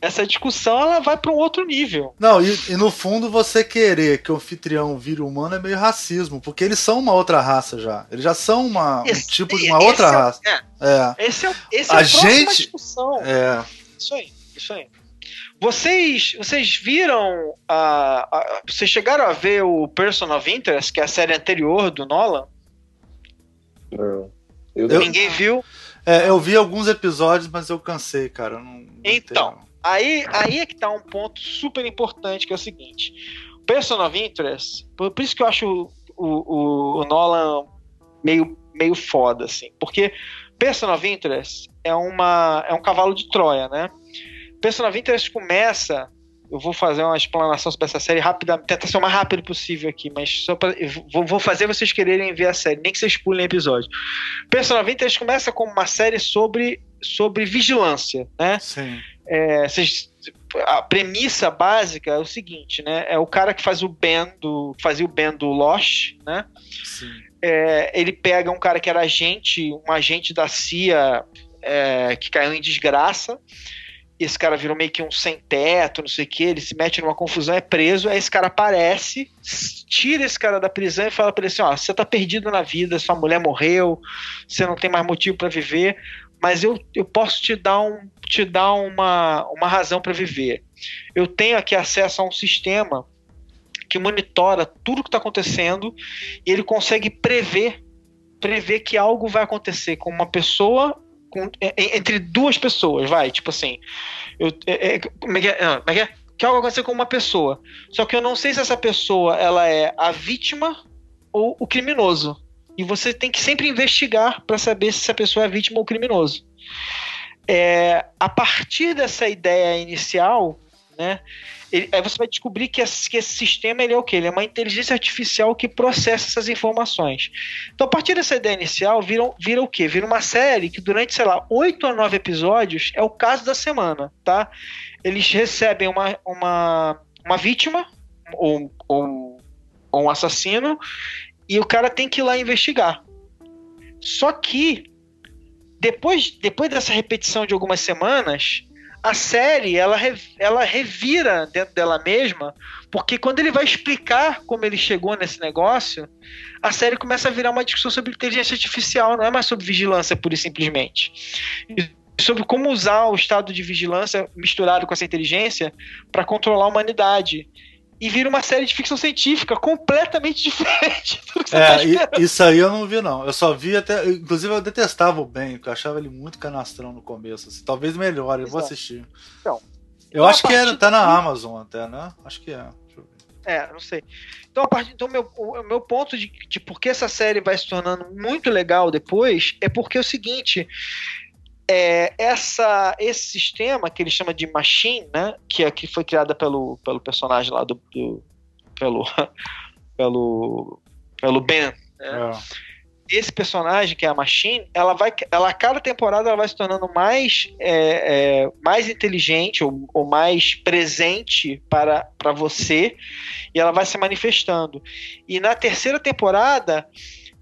Essa discussão ela vai para um outro nível. Não, e, e, no fundo você querer que o anfitrião vire humano é meio racismo, porque eles são uma outra raça já. Eles já são uma, esse, um tipo de uma outra é, raça. É. é. Esse é, esse é a gente, discussão. É. Isso aí, isso aí. Vocês, vocês viram. A, a, vocês chegaram a ver o Person of Interest, que é a série anterior do Nolan? Não. Eu, Ninguém viu? É, eu vi alguns episódios, mas eu cansei, cara. Não, então, aí, aí é que tá um ponto super importante, que é o seguinte. Person of Interest, por, por isso que eu acho o, o, o, Nolan meio, meio foda, assim. Porque Person of Interest é, uma, é um cavalo de Troia, né? Persona 20 começa eu vou fazer uma explanação sobre essa série rápida, tentar ser o mais rápido possível aqui, mas só pra, vou, vou, fazer vocês quererem ver a série, nem que vocês pulem episódio. Personal Vintage começa como uma série sobre, sobre vigilância, né? Sim. É, vocês, a premissa básica é o seguinte, né? É o cara que faz o Ben do, fazia o Ben do Lost, né? Sim. É, ele pega um cara que era agente, um agente da CIA é, que caiu em desgraça esse cara virou meio que um sem teto, não sei o que, ele se mete numa confusão, é preso, aí esse cara aparece, tira esse cara da prisão e fala pra ele assim, ó, você tá perdido na vida, sua mulher morreu, você não tem mais motivo para viver, mas eu, eu posso te dar, um, te dar uma, uma razão para viver. Eu tenho aqui acesso a um sistema que monitora tudo que está acontecendo e ele consegue prever prever que algo vai acontecer com uma pessoa com, é, entre duas pessoas, vai, tipo assim, eu, é, é, como é que é? Não, como é que é? Que algo aconteceu com uma pessoa. Só que eu não sei se essa pessoa ela é a vítima ou o criminoso. E você tem que sempre investigar para saber se essa pessoa é vítima ou criminoso. É, a partir dessa ideia inicial, né, ele, aí você vai descobrir que esse, que esse sistema ele é o quê? Ele é uma inteligência artificial que processa essas informações. Então, a partir dessa ideia inicial, vira, vira o quê? Vira uma série que durante, sei lá, oito a nove episódios é o caso da semana, tá? Eles recebem uma, uma, uma vítima ou, ou, ou um assassino e o cara tem que ir lá investigar. Só que depois, depois dessa repetição de algumas semanas, a série ela, ela revira dentro dela mesma, porque quando ele vai explicar como ele chegou nesse negócio, a série começa a virar uma discussão sobre inteligência artificial, não é mais sobre vigilância pura e simplesmente. E sobre como usar o estado de vigilância misturado com essa inteligência para controlar a humanidade e vira uma série de ficção científica completamente diferente do que você é, tá Isso aí eu não vi, não. Eu só vi até. Inclusive, eu detestava o Ben, porque eu achava ele muito canastrão no começo. Assim. Talvez melhor, eu vou assistir. Então, eu acho que é, tá na Amazon até, né? Acho que é. É, não sei. Então, a partir, então meu, o meu ponto de, de por que essa série vai se tornando muito legal depois é porque é o seguinte: é, essa, esse sistema que ele chama de machine, né, que, é, que foi criada pelo, pelo personagem lá do, do pelo, pelo, pelo Ben, né, é. esse personagem que é a Machine, ela vai, ela a cada temporada ela vai se tornando mais, é, é, mais inteligente ou, ou, mais presente para, para você e ela vai se manifestando. E na terceira temporada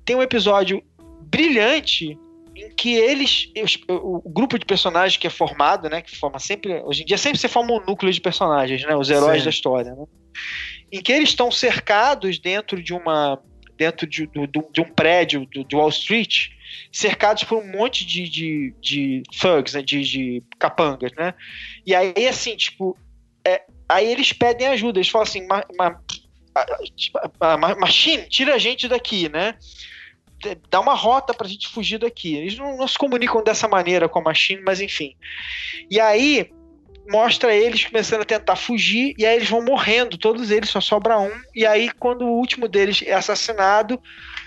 tem um episódio brilhante em que eles, o, grupo de personagens que é formado, né, que forma sempre, hoje em dia sempre se forma um núcleo de personagens, né, os heróis Sim. da história, né, em que eles estão cercados dentro de uma, dentro de, de, de um prédio de Wall Street, cercados por um monte de, de, de thugs, né, de, de capangas, né, e aí assim, tipo, é, aí eles pedem ajuda, eles falam assim, ma, ma, a, a, a, Machine, tira a gente daqui, né, dá uma rota pra gente fugir daqui. Eles não, não, se comunicam dessa maneira com a Machine, mas enfim. E aí mostra eles começando a tentar fugir e aí eles vão morrendo, todos eles, só sobra um. E aí quando o último deles é assassinado,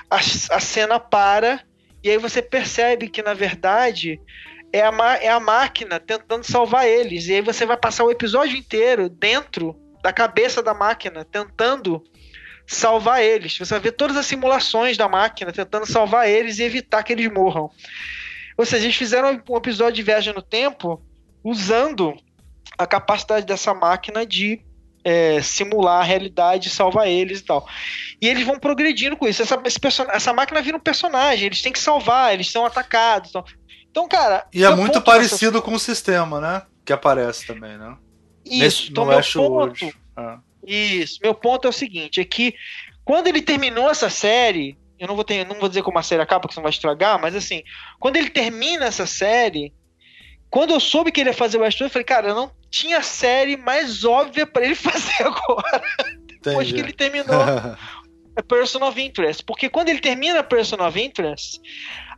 a, a cena para e aí você percebe que na verdade é a, é a máquina tentando salvar eles. E aí você vai passar o episódio inteiro dentro da cabeça da máquina, tentando salvar eles. Você vai ver todas as simulações da máquina tentando salvar eles e evitar que eles morram. Ou seja, eles fizeram um episódio de viagem no tempo usando a capacidade dessa máquina de é, simular a realidade, salvar eles e tal. E eles vão progredindo com isso. Essa, essa máquina vira um personagem, eles têm que salvar, eles são atacados. Então, então cara. E é muito parecido com o sistema, né? Que aparece também, né? Isso, Nesse, então meu ponto. Ah. Isso. Meu ponto é o seguinte: é que quando ele terminou essa série, eu não vou, ter, não vou dizer como a série acaba, porque senão vai estragar, mas assim, quando ele termina essa série, quando eu soube que ele ia fazer o Westworld, eu falei, cara, eu não tinha série mais óbvia para ele fazer agora. Depois que ele terminou a Person of Interest. Porque quando ele termina a Person of Interest,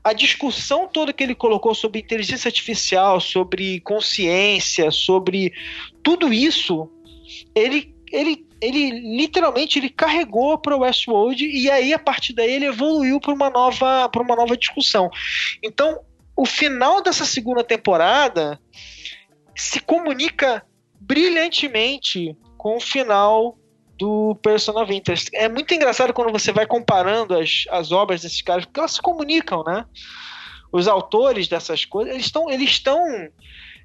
a discussão toda que ele colocou sobre inteligência artificial, sobre consciência, sobre tudo isso, ele ele, ele literalmente ele carregou para o Westworld e aí a partir daí ele evoluiu para uma nova para uma nova discussão. Então, o final dessa segunda temporada se comunica brilhantemente com o final do Person of Interest. É muito engraçado quando você vai comparando as, as obras desses caras, porque elas se comunicam, né? Os autores dessas coisas, eles estão eles estão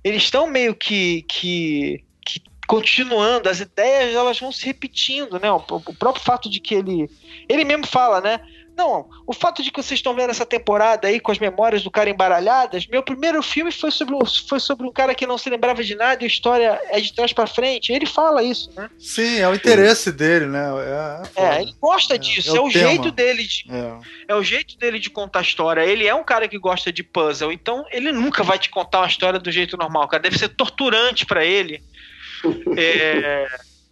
eles estão meio que, que continuando, as ideias elas vão se repetindo, né? O, o próprio fato de que ele ele mesmo fala, né? Não, o fato de que vocês estão vendo essa temporada aí com as memórias do cara embaralhadas, meu primeiro filme foi sobre, foi sobre um cara que não se lembrava de nada e a história é de trás para frente. Ele fala isso, né? Sim, é o interesse dele, né? É, é ele gosta é, disso, é, é o, jeito dele de. É. é. o jeito dele de contar a história. Ele é um cara que gosta de puzzle, então ele nunca vai te contar uma história do jeito normal, cara. Deve ser torturante para ele. É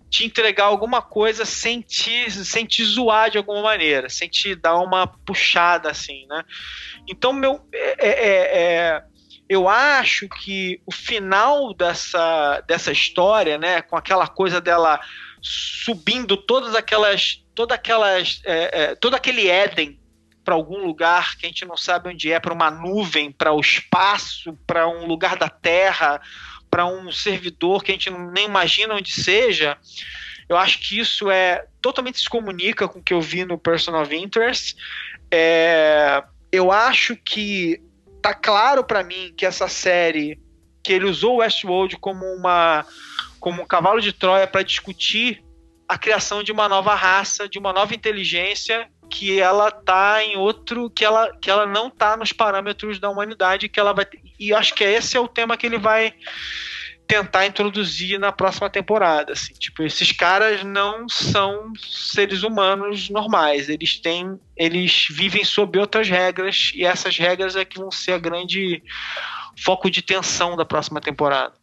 te entregar alguma coisa sem te, sem te zoar de alguma maneira, sem te dar uma puxada assim, né? Então, meu, é, é, é, é eu acho que o final dessa, dessa história, né, com aquela coisa dela subindo todas aquelas, todas aquelas, é, todo aquele Éden para algum lugar que a gente não sabe onde é, para uma nuvem, para o espaço, para um lugar da Terra, para um servidor que a gente nem imagina onde seja, eu acho que isso é totalmente se comunica com o que eu vi no Person of Interest. É, eu acho que tá claro para mim que essa série que ele usou Westworld como uma como um cavalo de Troia para discutir a criação de uma nova raça, de uma nova inteligência que ela tá em outro que ela que ela não tá nos parâmetros da humanidade que ela vai e acho que esse é o tema que ele vai tentar introduzir na próxima temporada assim. Tipo esses caras não são seres humanos normais. Eles têm eles vivem sob outras regras e essas regras é que vão ser a grande foco de tensão da próxima temporada.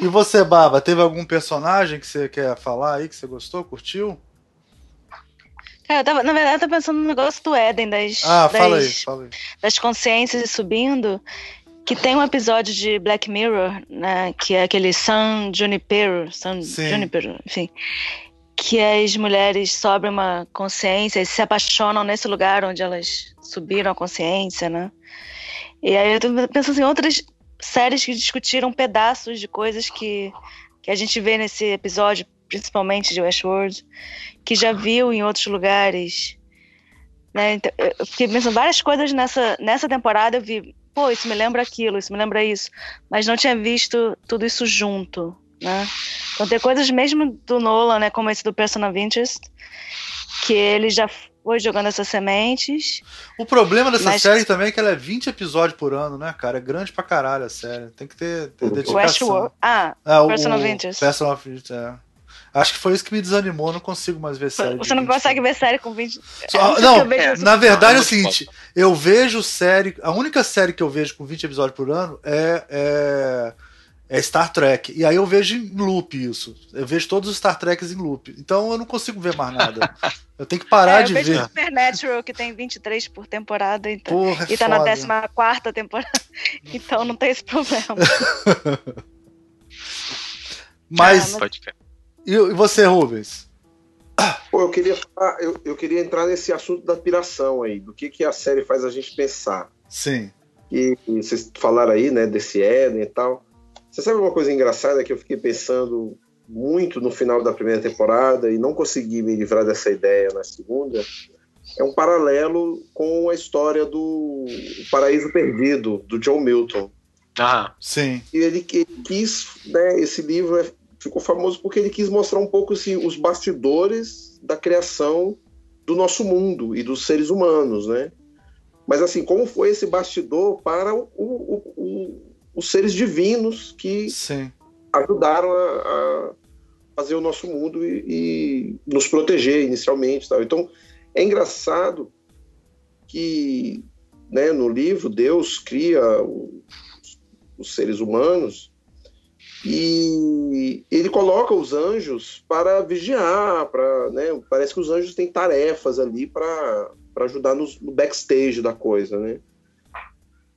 E você Baba teve algum personagem que você quer falar aí que você gostou curtiu é, eu tava, na verdade, eu tava pensando no negócio do Éden, das, ah, das, aí, das consciências subindo, que tem um episódio de Black Mirror, né, que é aquele San Junipero, San Sim. Junipero, enfim, que as mulheres sobem uma consciência e se apaixonam nesse lugar onde elas subiram a consciência, né? E aí eu tô pensando em outras séries que discutiram pedaços de coisas que, que a gente vê nesse episódio, principalmente de Westworld, que já viu em outros lugares. Né? Então, eu fiquei pensando várias coisas nessa, nessa temporada. Eu vi, pô, isso me lembra aquilo, isso me lembra isso. Mas não tinha visto tudo isso junto. Né? Então tem coisas mesmo do Nolan, né, como esse do Person of Interest, que ele já foi jogando essas sementes. O problema dessa mas... série também é que ela é 20 episódios por ano, né, cara? É grande pra caralho a série. Tem que ter, ter dedicação. Westworld. Ah, é, Person of Interest. Person of Interest, é. Acho que foi isso que me desanimou, não consigo mais ver série. Você não consegue ver série com 20. Só, não, na verdade é o seguinte: eu vejo série. A única série que eu vejo com 20 episódios por ano é, é, é, Star Trek. E aí eu vejo em loop isso. Eu vejo todos os Star Treks em loop. Então eu não consigo ver mais nada. Eu tenho que parar é, de ver. Supernatural, que tem 23 por temporada. Então, Porra, é e tá foda. na 14 temporada. Então não tem esse problema. mas. Ah, pode e você, Rubens? Pô, eu queria falar, eu, eu queria entrar nesse assunto da piração aí, do que, que a série faz a gente pensar. Sim. E, e vocês falaram aí, né, desse Eden e tal. Você sabe uma coisa engraçada que eu fiquei pensando muito no final da primeira temporada e não consegui me livrar dessa ideia na segunda? É um paralelo com a história do Paraíso Perdido, do John Milton. Ah, sim. E ele, ele quis, né, esse livro é ficou famoso porque ele quis mostrar um pouco assim, os bastidores da criação do nosso mundo e dos seres humanos, né? Mas assim, como foi esse bastidor para o, o, o, os seres divinos que Sim. ajudaram a, a, fazer o nosso mundo e, e nos proteger inicialmente, tal. Então é engraçado que, né, no livro Deus cria os, os seres humanos e ele coloca os anjos para vigiar, para, né, parece que os anjos têm tarefas ali para ajudar no, no backstage da coisa, né?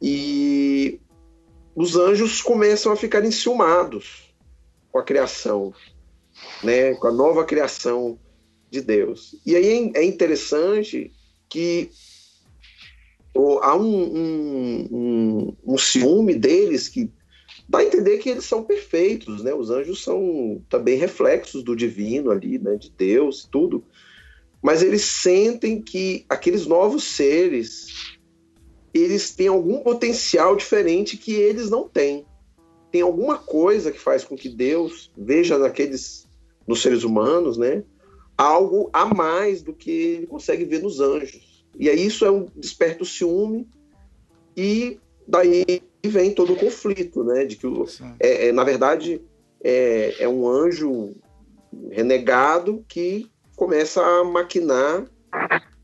E os anjos começam a ficar enciumados com a criação, né, com a nova criação de Deus. E aí é interessante que há um, um, um, um ciúme deles que dá a entender que eles são perfeitos, né? Os anjos são também reflexos do divino ali, né? De Deus, tudo. Mas eles sentem que aqueles novos seres eles têm algum potencial diferente que eles não têm. Tem alguma coisa que faz com que Deus veja naqueles nos seres humanos, né? Algo a mais do que ele consegue ver nos anjos. E aí isso é um desperta o ciúme e daí vem todo o conflito, né? De que é, é, na verdade é, é um anjo renegado que começa a maquinar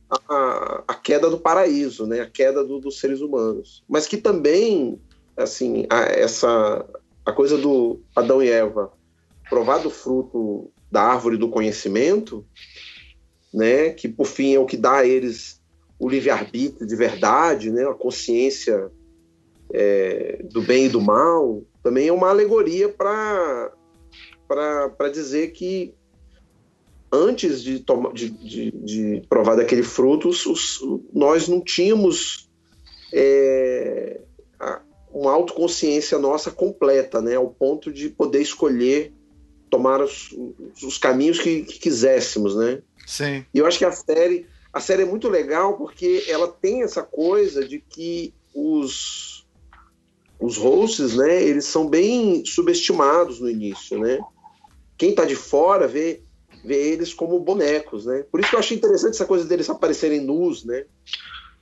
a, a queda do paraíso, né? A queda do, dos seres humanos, mas que também assim a, essa a coisa do Adão e Eva provar do fruto da árvore do conhecimento, né? Que por fim é o que dá a eles o livre arbítrio de verdade, né? A consciência é, do bem e do mal, também é uma alegoria para dizer que antes de, tomar, de, de, de provar daquele fruto, os, nós não tínhamos é, uma autoconsciência nossa completa, né, ao ponto de poder escolher tomar os, os caminhos que, que, quiséssemos, né? Sim. E eu acho que a série, a série é muito legal porque ela tem essa coisa de que os os hosts, né, eles são bem subestimados no início, né? Quem está de fora vê vê eles como bonecos, né? Por isso que eu achei interessante essa coisa deles aparecerem nus, né?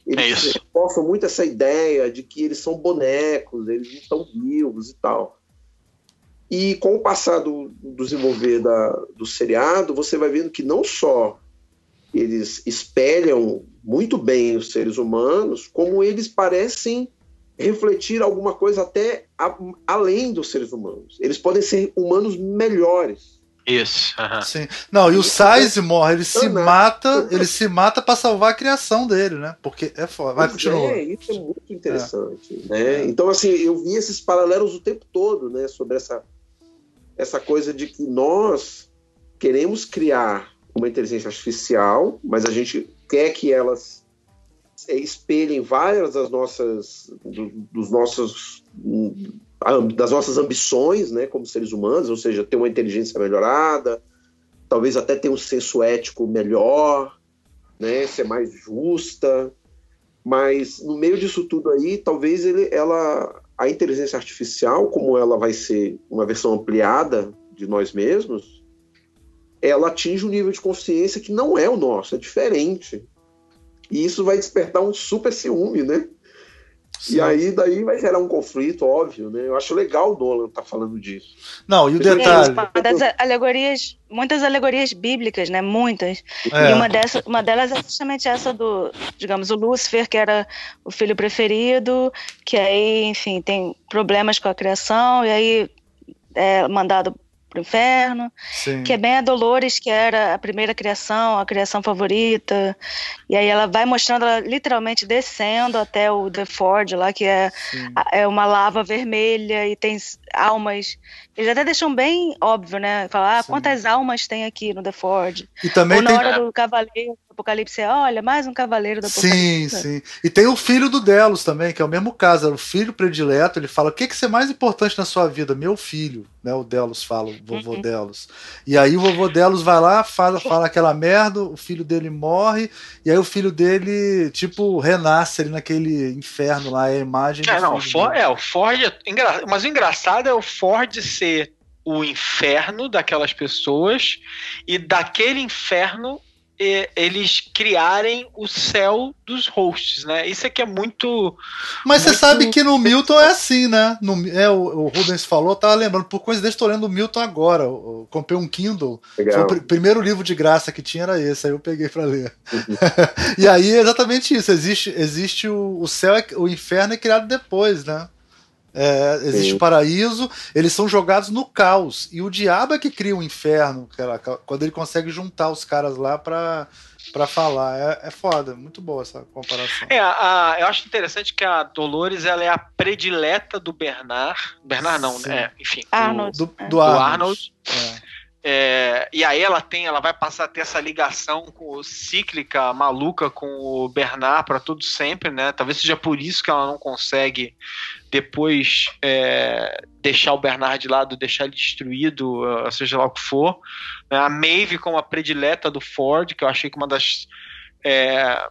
Eles é reforçam muito essa ideia de que eles são bonecos, eles não estão vivos e tal. E com o passar do, do desenvolver da, do seriado, você vai vendo que não só eles espelham muito bem os seres humanos, como eles parecem refletir alguma coisa até a, além dos seres humanos. Eles podem ser humanos melhores. Isso. Uh -huh. Sim. Não, e o Sizemore, ele se mata, ele se mata para salvar a criação dele, né? Porque é foda. Vai, continua. É, isso é muito interessante. É. Né? Então, assim, eu vi esses paralelos o tempo todo, né? Sobre essa, essa coisa de que nós queremos criar uma inteligência artificial, mas a gente quer que elas é, espelhem várias das nossas, do, dos nossos das nossas ambições, né, como seres humanos, ou seja, ter uma inteligência melhorada, talvez até ter um senso ético melhor, né, ser mais justa, mas no meio disso tudo aí, talvez ele, ela, a inteligência artificial, como ela vai ser uma versão ampliada de nós mesmos, ela atinge um nível de consciência que não é o nosso, é diferente. E isso vai despertar um super ciúme, né? Sim. E aí daí vai gerar um conflito, óbvio, né? Eu acho legal o Nolan estar tá falando disso. Não, e o detalhe. É, das alegorias, muitas alegorias bíblicas, né? Muitas. É. E uma, dessa, uma delas é justamente essa do, digamos, o Lúcifer, que era o filho preferido, que aí, enfim, tem problemas com a criação, e aí é mandado pro inferno, Sim. que é bem a Dolores, que era a primeira criação, a criação favorita, e aí ela vai mostrando ela literalmente descendo até o The Ford lá, que é, é uma lava vermelha e tem almas. Eles até deixam bem óbvio, né? Falar ah, quantas almas tem aqui no The Ford. E também Ou na tem... hora do cavaleiro, Apocalipse, olha, mais um cavaleiro do Apocalipse. Sim, sim. E tem o filho do Delos também, que é o mesmo caso, é o filho predileto. Ele fala: o que, que é mais importante na sua vida? Meu filho, né? O Delos fala, o vovô uhum. Delos. E aí o vovô Delos vai lá, fala, fala aquela merda, o filho dele morre, e aí o filho dele, tipo, renasce ali naquele inferno lá, é a imagem. É, não, o Ford, é, o Ford. É mas o engraçado é o Ford ser o inferno daquelas pessoas e daquele inferno eles criarem o céu dos hosts, né? Isso aqui é muito. Mas muito... você sabe que no Milton é assim, né? No, é, o, o Rubens falou, eu tava lembrando, por coincidência, estou lendo o Milton agora. Eu, eu comprei um Kindle. Foi o pr primeiro livro de graça que tinha era esse, aí eu peguei para ler. Uhum. e aí é exatamente isso. Existe, existe o, o céu, é, o inferno é criado depois, né? É, existe Sim. o paraíso, eles são jogados no caos. E o diabo é que cria o inferno, cara, quando ele consegue juntar os caras lá pra, pra falar. É, é foda, muito boa essa comparação. É, a, eu acho interessante que a Dolores ela é a predileta do Bernard. Bernard não, né? Enfim. Arnold. Do, do, do Arnold. Arnold. É. É, e aí ela tem, ela vai passar a ter essa ligação com, cíclica, maluca com o Bernard para todo sempre, né? Talvez seja por isso que ela não consegue depois é, deixar o Bernard de lado, deixar ele destruído, seja lá o que for. A Maeve como a predileta do Ford, que eu achei que uma das é,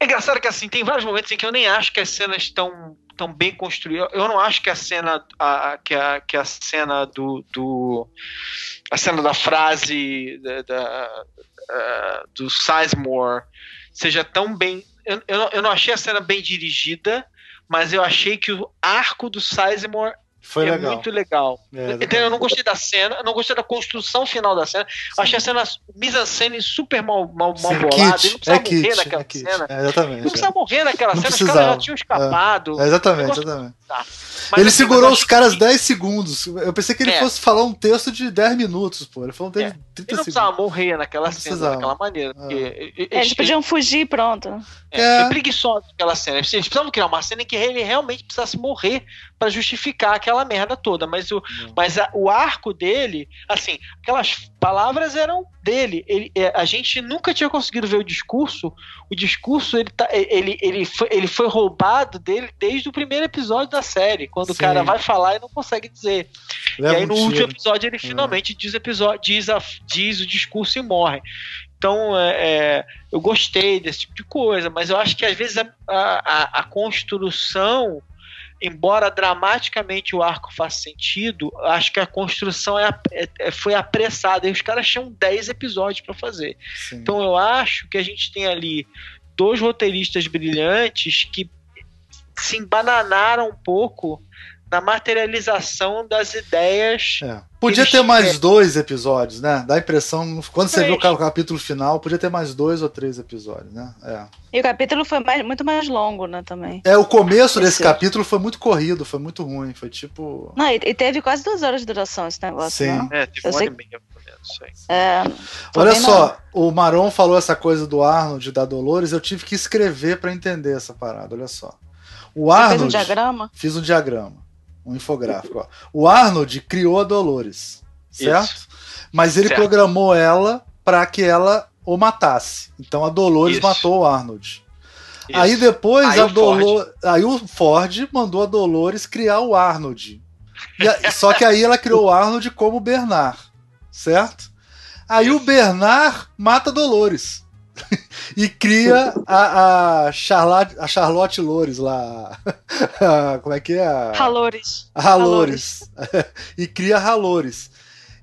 é engraçado que assim, tem vários momentos em que eu nem acho que as cenas estão tão bem construídas. Eu não acho que a cena a, que, a, que a cena do, do a cena da frase da, da uh, do Sizemore seja tão bem eu, eu, eu não achei a cena bem dirigida, mas eu achei que o arco do Sizemore foi é legal. muito legal. É, então, eu não gostei da cena, não gostei da construção final da cena. Sim. Achei a cena mise-en-scène super mal, mal, mal bolada. Ele não precisava é morrer kit, naquela é cena. É, exatamente. Não precisava morrer naquela não cena, precisava. os caras já tinham escapado. É, exatamente, exatamente. Tá. Mas, ele segurou os caras que... 10 segundos. Eu pensei que ele é. fosse falar um texto de 10 minutos, pô. Ele falou um texto de 30 segundos. Ele não precisava morrer naquela cena, daquela maneira. Porque, eles podiam fugir pronto. É, é. Foi preguiçoso aquela cena. Eles precisavam criar uma cena em que ele realmente precisasse morrer para justificar aquela merda toda. Mas, o, mas a, o arco dele, assim, aquelas palavras eram dele. Ele, é, a gente nunca tinha conseguido ver o discurso. O discurso ele, tá, ele, ele, foi, ele foi roubado dele desde o primeiro episódio da série, quando Sim. o cara vai falar e não consegue dizer. Leva e aí no um último episódio ele é. finalmente diz, episódio, diz, a, diz o discurso e morre. Então, é, é, eu gostei desse tipo de coisa, mas eu acho que às vezes a, a, a construção, embora dramaticamente o arco faça sentido, acho que a construção é, é, é foi apressada e os caras tinham 10 episódios para fazer. Sim. Então, eu acho que a gente tem ali dois roteiristas brilhantes que se embananaram um pouco na materialização das ideias. É. Podia ter mais dois episódios, né? Dá a impressão, quando você vê o capítulo final, podia ter mais dois ou três episódios, né? É. E o capítulo foi mais, muito mais longo, né, também. É, o começo desse capítulo foi muito corrido, foi muito ruim, foi tipo... Não, e, e teve quase duas horas de duração esse negócio, Sim. Não? É, teve uma hora e meia, é, Olha só, o Maron falou essa coisa do Arnold da Dolores, eu tive que escrever para entender essa parada, olha só. O Arnold... Fez um diagrama? Fiz um diagrama um infográfico. Ó. O Arnold criou a Dolores, certo? Isso. Mas ele certo. programou ela para que ela o matasse. Então a Dolores Isso. matou o Arnold. Isso. Aí depois aí a Dolores, aí o Ford mandou a Dolores criar o Arnold. A... só que aí ela criou o Arnold como Bernard, certo? Aí o Bernard mata Dolores e cria a, a, Charlotte, a Charlotte Lores lá. Como é que é? Ralores. Ralores. e cria Ralores.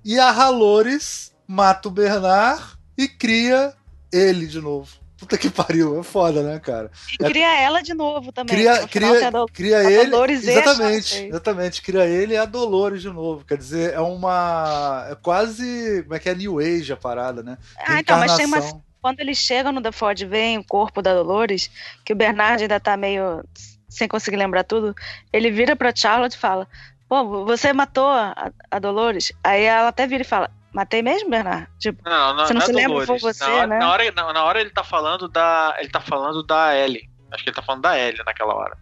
E a Ralores mata o Bernard e cria ele de novo. Puta que pariu, é foda, né, cara? E cria ela de novo também. Cria, cria, do... cria ele. exatamente, exatamente. Cria ele e a Dolores de novo. Quer dizer, é uma. É quase. Como é que é New Age a parada, né? Ah, então, mas tem uma quando eles chegam no The Ford, vem o corpo da Dolores, que o Bernard ainda tá meio sem conseguir lembrar tudo, ele vira pra Charlotte e fala: Pô, você matou a, a Dolores? Aí ela até vira e fala: Matei mesmo, Bernard? Tipo, não, não, você não, não se é lembra foi você, na hora, né? Na hora, na, na, hora ele tá falando da. Ele tá falando da Ellie. Acho que ele tá falando da Ellie naquela hora.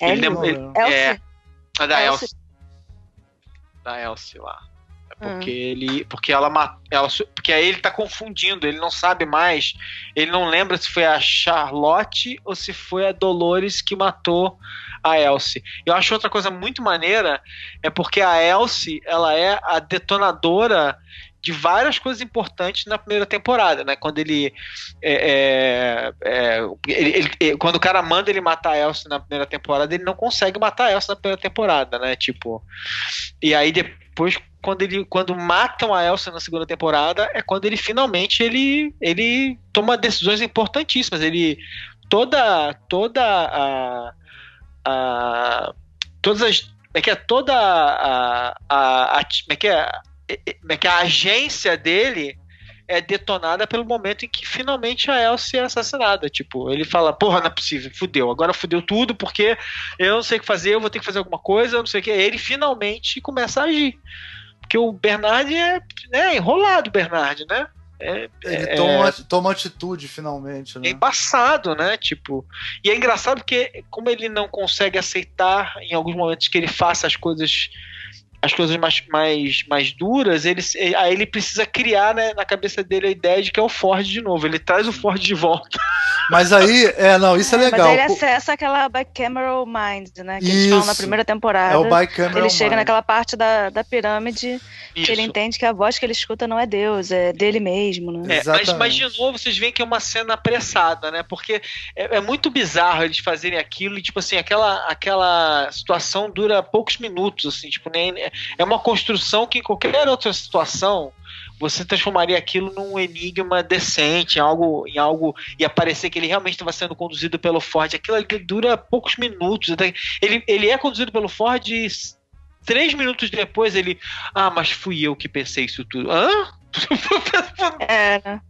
Ellie? Ele, ele, é, é, da. Elsie. Da Elsie lá. Porque hum. ele. Porque ela, ela. Porque aí ele tá confundindo, ele não sabe mais. Ele não lembra se foi a Charlotte ou se foi a Dolores que matou a Elsie. Eu acho outra coisa muito maneira é porque a Elsie ela é a detonadora de várias coisas importantes na primeira temporada, né? Quando ele, é, é, é, ele, ele, quando o cara manda ele matar a Elsie na primeira temporada, ele não consegue matar a Elsie na primeira temporada, né? Tipo, e aí depois quando ele quando matam a Elsa na segunda temporada é quando ele finalmente ele ele toma decisões importantíssimas ele toda toda a, a todas as é que é toda a, a, a é que é, é que a agência dele é detonada pelo momento em que finalmente a Elsie é assassinada. Tipo, ele fala, porra, não é possível, fudeu, agora fudeu tudo, porque eu não sei o que fazer, eu vou ter que fazer alguma coisa, eu não sei o que. Ele finalmente começa a agir. Porque o Bernard é né, enrolado, Bernard, né? É, Ele é, toma, toma atitude finalmente, né? É embaçado, né? Tipo. E é engraçado porque, como ele não consegue aceitar em alguns momentos que ele faça as coisas as coisas mais, mais, mais duras, ele, aí ele precisa criar né, na cabeça dele a ideia de que é o Ford de novo. Ele traz o Ford de volta. Mas aí, é, não, isso é, é legal. Mas ele acessa aquela bicameral mind, né? Que isso. eles falam na primeira temporada. É o bicameral Ele chega mind. naquela parte da, da pirâmide isso. que ele entende que a voz que ele escuta não é Deus, é dele mesmo, né? É, mas, mas, de novo, vocês veem que é uma cena apressada, né? Porque é, é, muito bizarro eles fazerem aquilo e, tipo assim, aquela, aquela situação dura poucos minutos, assim, tipo, nem, é uma construção que em qualquer outra situação você transformaria aquilo num enigma decente, em algo, em algo e aparecer que ele realmente estava sendo conduzido pelo Ford. Aquilo ali dura poucos minutos. Ele, ele é conduzido pelo Ford e três minutos depois ele. Ah, mas fui eu que pensei isso tudo. Hã? É, né?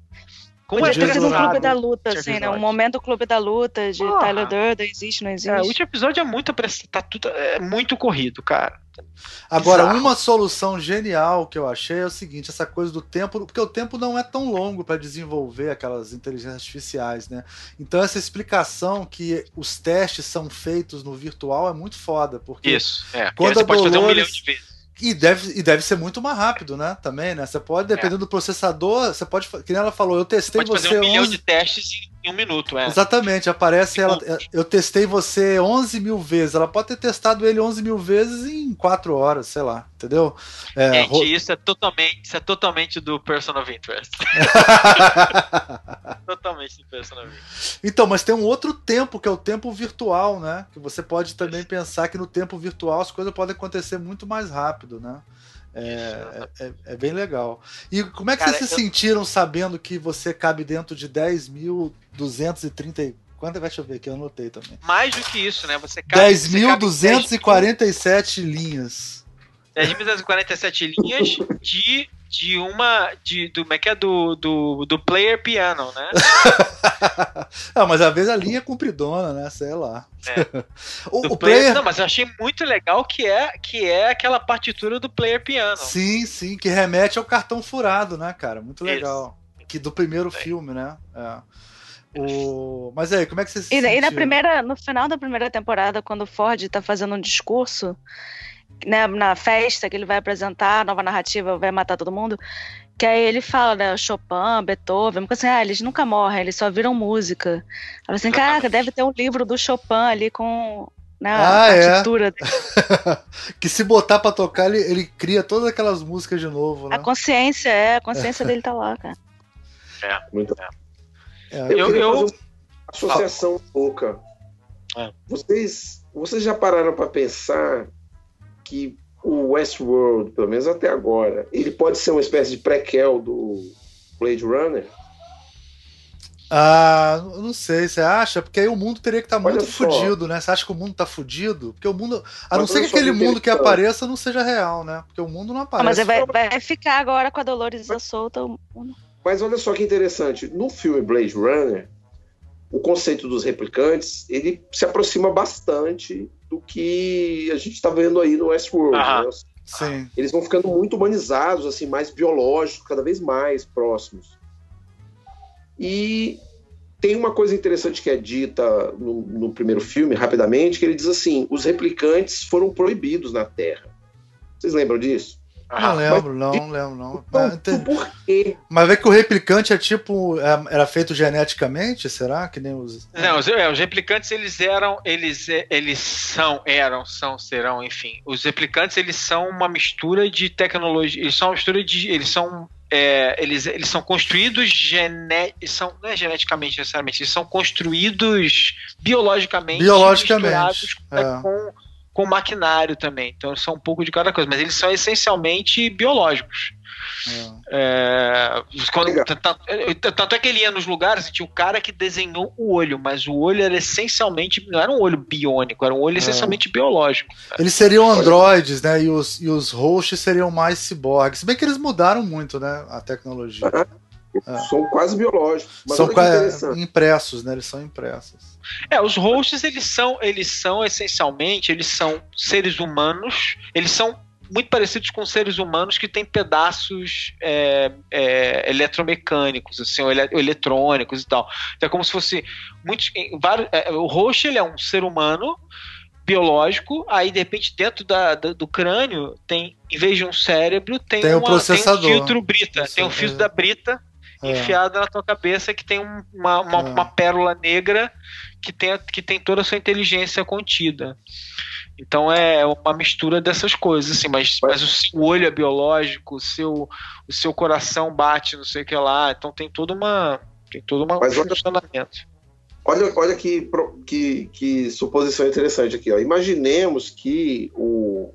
Como Podia é ter sido um clube da luta, assim, né? Um momento clube da luta de Porra. Tyler Durden, existe, não existe. É, o último episódio é muito, tá tudo, é muito corrido, cara. Agora, Bizarro. uma solução genial que eu achei é o seguinte: essa coisa do tempo, porque o tempo não é tão longo para desenvolver aquelas inteligências artificiais, né? Então, essa explicação que os testes são feitos no virtual é muito foda. Porque Isso, é. Quando a Dolores, pode fazer um milhão de vezes e deve, e deve ser muito mais rápido, né? Também, né? Você pode, dependendo é. do processador, você pode. Que nem ela falou, eu testei você. Pode fazer um 11... milhão de testes em um minuto, é. Exatamente, aparece ela. Eu testei você 11 mil vezes. Ela pode ter testado ele 11 mil vezes em 4 horas, sei lá, entendeu? É, Gente, ro... isso é totalmente, isso é totalmente do Person of Interest. totalmente do Person of Interest. Então, mas tem um outro tempo, que é o tempo virtual, né? Que você pode também pensar que no tempo virtual as coisas podem acontecer muito mais rápido, né? É, é, é, bem legal. E como é que Cara, vocês se eu... sentiram sabendo que você cabe dentro de 10.230 Quanto vai chover aqui? Eu anotei também. Mais do que isso, né? Você cabe. 10.247 linhas. 10.247 linhas de de uma. De, do, como é que é? Do, do, do player piano, né? ah, mas às vezes a linha é compridona, né? Sei lá. É. o, o player, player, Não, mas eu achei muito legal que é, que é aquela partitura do player piano. Sim, sim, que remete ao cartão furado, né, cara? Muito legal. Isso. Que do primeiro é. filme, né? É. O... Mas aí, como é que você se e, e na primeira, no final da primeira temporada, quando o Ford tá fazendo um discurso, né, na festa que ele vai apresentar a nova narrativa, vai matar todo mundo, que aí ele fala, né, Chopin, Beethoven, assim, ah, eles nunca morrem, eles só viram música. Fala assim, caraca, deve ter um livro do Chopin ali com né, ah, a é. partitura é. que se botar pra tocar, ele, ele cria todas aquelas músicas de novo, né? A consciência, é, a consciência dele tá lá, cara. É, muito. É. É. Eu, eu, eu... associação ah. pouca. É. Vocês, vocês já pararam para pensar que o Westworld, pelo menos até agora, ele pode ser uma espécie de prequel do Blade Runner? Ah, não sei, você acha? Porque aí o mundo teria que estar tá muito fudido, né? Você acha que o mundo está fudido? Porque o mundo. A não ser que aquele mundo que apareça não seja real, né? Porque o mundo não aparece. mas vai, vai ficar agora com a Dolores mas, solta. Mas olha só que interessante. No filme Blade Runner, o conceito dos replicantes ele se aproxima bastante do que a gente está vendo aí no Westworld. Né? Sim. Eles vão ficando muito humanizados, assim, mais biológicos, cada vez mais próximos. E tem uma coisa interessante que é dita no, no, primeiro filme, rapidamente, que ele diz assim: os replicantes foram proibidos na Terra. Vocês lembram disso? Não lembro, não, não lembro, não. Então, por quê? Mas vê que o replicante é tipo. É, era feito geneticamente, será? Que nem os. Não, os, é, os replicantes eles eram. Eles, é, eles são, eram, são, serão, enfim. Os replicantes eles são uma mistura de tecnologia. Eles são uma mistura de. Eles são. É, eles, eles são construídos gene, são, não é geneticamente necessariamente, eles são construídos biologicamente, biologicamente é. com com maquinário também. Então são um pouco de cada coisa, mas eles são essencialmente biológicos. É. É, quando, tanto é que ele ia nos lugares e tinha o cara que desenhou o olho, mas o olho era essencialmente. Não era um olho biônico, era um olho é. essencialmente biológico. Eles seriam androides, né? E os, e os hosts seriam mais ciborgues. Se bem que eles mudaram muito, né? A tecnologia. É. São quase biológicos. são quase impressos, né? Eles são impressos. É, os hosts eles são, eles são essencialmente, eles são seres humanos, eles são muito parecidos com seres humanos que têm pedaços é, é, eletromecânicos, assim, ou, ele, ou, eletrônicos e tal. Então é como se fosse muitos, vários, é, o host ele é um ser humano biológico, aí de repente dentro da, da, do crânio tem, em vez de um cérebro, tem, tem, uma, um, processador. tem um filtro Brita, tem um filtro é. da Brita é. enfiado na tua cabeça que tem uma, uma, é. uma, pérola negra que tem, que tem toda a sua inteligência contida. Então é uma mistura dessas coisas, assim, mas, mas o seu olho é biológico, o seu, o seu coração bate, não sei o que lá, então tem toda uma. Tem todo uma, um funcionamento. Olha, olha que, que, que suposição interessante aqui. Ó. Imaginemos que o,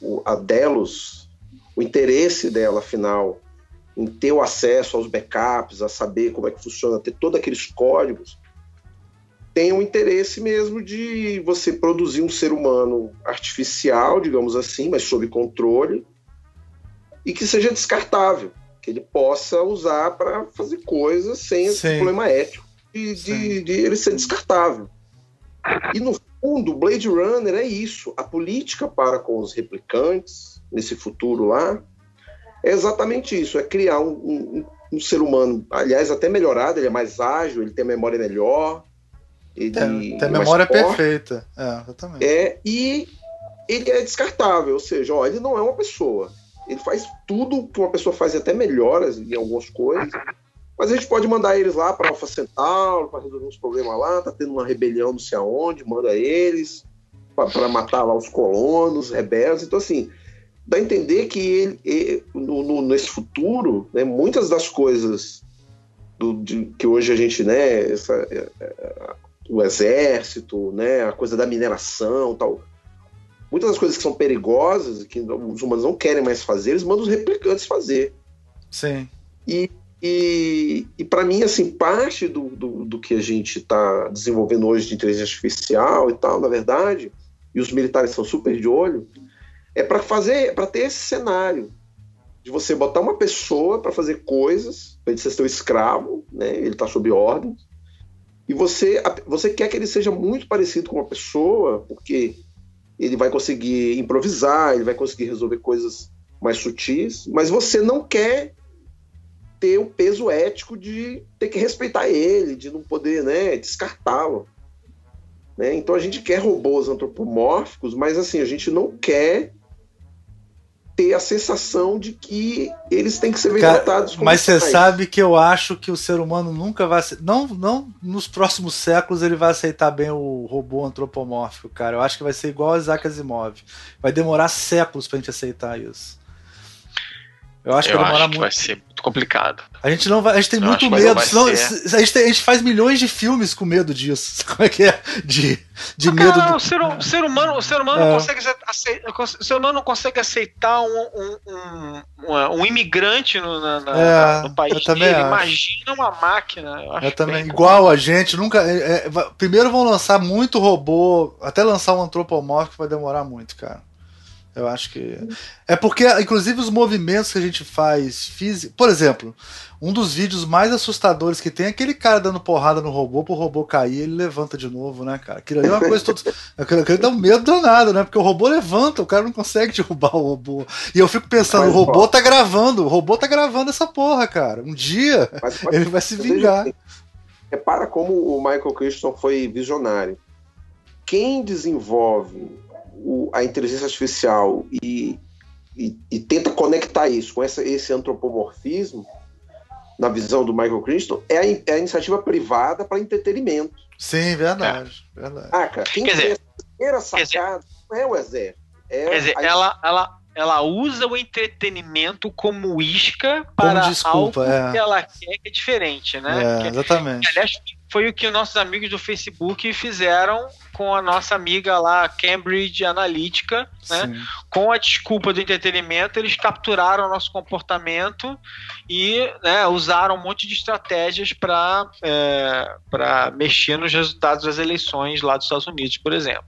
o, a Delos, o interesse dela, afinal, em ter o acesso aos backups, a saber como é que funciona, ter todos aqueles códigos, tem o interesse mesmo de você produzir um ser humano artificial, digamos assim, mas sob controle, e que seja descartável, que ele possa usar para fazer coisas sem esse problema ético de, de, de, ele ser descartável. E no fundo, Blade Runner é isso. A política para com os replicantes, nesse futuro lá, é exatamente isso: é criar um, um, um ser humano, aliás, até melhorado, ele é mais ágil, ele tem memória melhor. Ele tem, tem memória perfeita. É, exatamente. É, e ele é descartável, ou seja, ó, ele não é uma pessoa. Ele faz tudo que uma pessoa faz, até melhoras em algumas coisas. Mas a gente pode mandar eles lá para Alpha Centauro para resolver uns problemas lá. Tá tendo uma rebelião não sei aonde, manda eles para matar lá os colonos, rebeldes. Então, assim, dá a entender que ele, ele no, no, nesse futuro, né, muitas das coisas do, de, que hoje a gente, né, essa, é, é, o exército, né, a coisa da mineração tal, muitas das coisas que são perigosas, que os humanos não querem mais fazer, eles mandam os replicantes fazer. Sim. E, e, e para mim, assim, parte do, do, do que a gente está desenvolvendo hoje de inteligência artificial e tal, na verdade, e os militares são super de olho, é para fazer, para ter esse cenário de você botar uma pessoa para fazer coisas, ele ser seu escravo, né? Ele está sob ordem. E você, você quer que ele seja muito parecido com uma pessoa, porque ele vai conseguir improvisar, ele vai conseguir resolver coisas mais sutis, mas você não quer ter o peso ético de ter que respeitar ele, de não poder né, descartá-lo. Né? Então a gente quer robôs antropomórficos, mas assim, a gente não quer ter a sensação de que eles têm que ser tratados como Mas você sabe que eu acho que o ser humano nunca vai. Não, não nos próximos séculos ele vai aceitar bem o robô antropomórfico, cara. Eu acho que vai ser igual a Isaac Asimov. Vai demorar séculos pra gente aceitar isso. Eu acho que vai demorar muito. vai ser muito complicado. A gente não vai, a gente tem eu muito medo. Senão, a, gente tem, a gente faz milhões de filmes com medo disso. Como é que é? De, de medo. do... o, ser, o ser humano, o ser humano é. não consegue aceitar, o ser humano não consegue aceitar um, um, um, um imigrante no, na, na, é, no país dele. Imagina uma máquina. Eu, eu também. Igual a gente, nunca. É, é primeiro vão lançar muito robô, até lançar um antropomórfico vai demorar muito, cara. Eu acho que. É porque, inclusive, os movimentos que a gente faz físico. Por exemplo, um dos vídeos mais assustadores que tem é aquele cara dando porrada no robô pro robô cair ele levanta de novo, né, cara? Aquilo ali é uma coisa toda. Aquilo, aquilo dá um medo danado, né? Porque o robô levanta, o cara não consegue derrubar o robô. E eu fico pensando, o robô tá gravando, o robô tá gravando essa porra, cara. Um dia mas, mas, ele vai se vingar. Repara como o Michael Christian foi visionário. Quem desenvolve o, a inteligência artificial e, e, e, tenta conectar isso com essa, esse antropomorfismo, na visão do Michael Crichton, é a, é a iniciativa privada para entretenimento. Sim, verdade. É. verdade. Ah, cara, quem quer dizer, primeira sacada não é o exército. É quer dizer, a... ela, ela, ela usa o entretenimento como isca para como desculpa, algo é. que ela quer que é diferente, né? É, exatamente. Que, aliás, foi o que nossos amigos do Facebook fizeram com a nossa amiga lá, Cambridge Analytica, né? Com a desculpa do entretenimento, eles capturaram o nosso comportamento e né, usaram um monte de estratégias para é, mexer nos resultados das eleições lá dos Estados Unidos, por exemplo.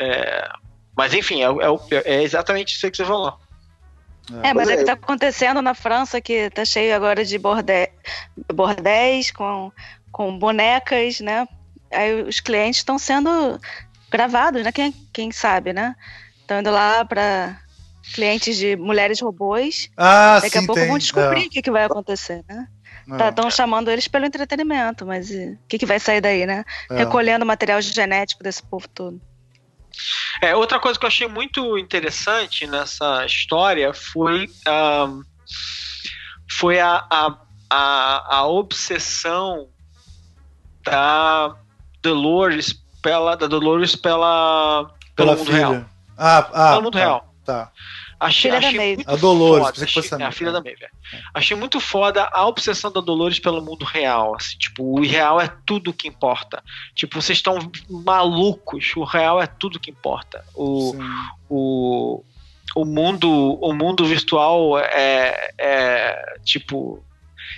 É, mas enfim, é, é, é exatamente isso que você falou. É, mas é que está acontecendo na França, que está cheio agora de bordé, bordéis com com bonecas, né? Aí os clientes estão sendo gravados, né? Quem, quem sabe, né? Estão indo lá para clientes de mulheres robôs. Ah, Daqui sim, a pouco tem. vão descobrir é. o que, que vai acontecer, né? Estão é. chamando eles pelo entretenimento, mas o que, que vai sair daí, né? É. Recolhendo material genético desse povo todo. É, outra coisa que eu achei muito interessante nessa história foi, um, foi a, a, a, a, obsessão da Dolores pela, da Dolores pela, pelo Pela mundo filha. real. Ah, ah, Pelo mundo tá, real. Tá. Achei, achei muito A Dolores, foda, achei- a é, a filha da Maeve. é. Achei muito foda a obsessão da Dolores pelo mundo real. Assim, tipo, o real é tudo que importa. Tipo, vocês estão malucos. O real é tudo que importa. O, Sim. o, o mundo o mundo virtual é, é tipo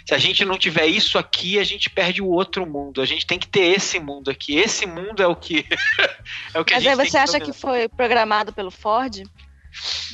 se a gente não tiver isso aqui a gente perde o outro mundo a gente tem que ter esse mundo aqui esse mundo é o que é o que a Mas gente aí tem você acha que foi programado pelo Ford?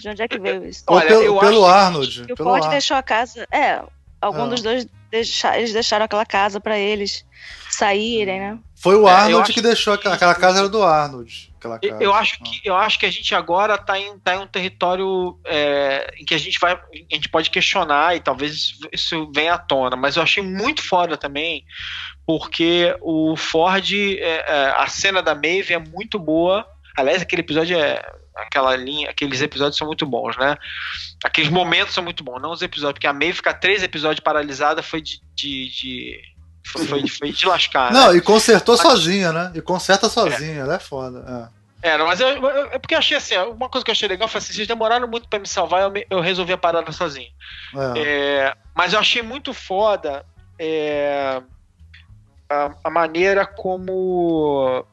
De onde é que veio isso? Ou Olha, pelo, eu pelo acho Arnold. Que o pelo Ford Ar- deixou a casa. É, algum Ah. dos dois deixa, eles deixaram aquela casa pra eles saírem, né? Foi o É, Arnold acho que deixou aquela, aquela casa era do Arnold. Aquela Eu- casa. Eu acho que eu acho que a gente agora está em, tá em um território é, em que a gente vai a gente pode questionar e talvez isso venha à tona, mas eu achei muito foda também porque o Ford é, é, a cena da Maeve é muito boa. Aliás, aquele episódio é aquela linha, aqueles episódios são muito bons, né? Aqueles momentos são muito bons, não os episódios, porque a Maeve ficar três episódios paralisada foi de, de, de- foi, foi, foi de lascar. né? Não, e consertou sozinha, né? E conserta sozinha, ela é foda. Era, mas eu, eu- é porque eu achei assim, uma coisa que eu achei legal foi assim, vocês demoraram muito pra me salvar, eu, me- eu resolvi a parada sozinho. É. É. É, mas eu achei muito foda é, a, a maneira como.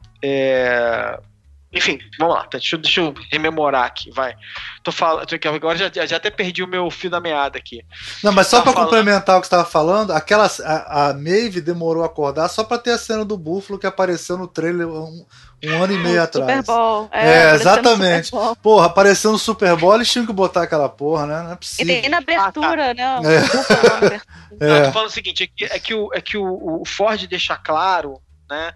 É, enfim, vamos lá, tá, deixa, eu- deixa eu rememorar aqui, vai. Tô falando, agora já, já até perdi o meu fio da meada aqui. Não, mas só Tá pra falando- complementar o que você tava falando, aquela, a, a Maeve demorou a acordar só pra ter a cena do Búfalo que apareceu no trailer um, um ano e meio Super atrás. Bowl. É, no exatamente. Super Bowl. Porra, apareceu no Super Bowl, eles tinham que botar aquela porra, né? Não é E possível. tem na abertura, né? É. O Búfalo na abertura. Não, eu É. tô falando o seguinte, é que, é que, o, é que o, o Ford deixa claro, né,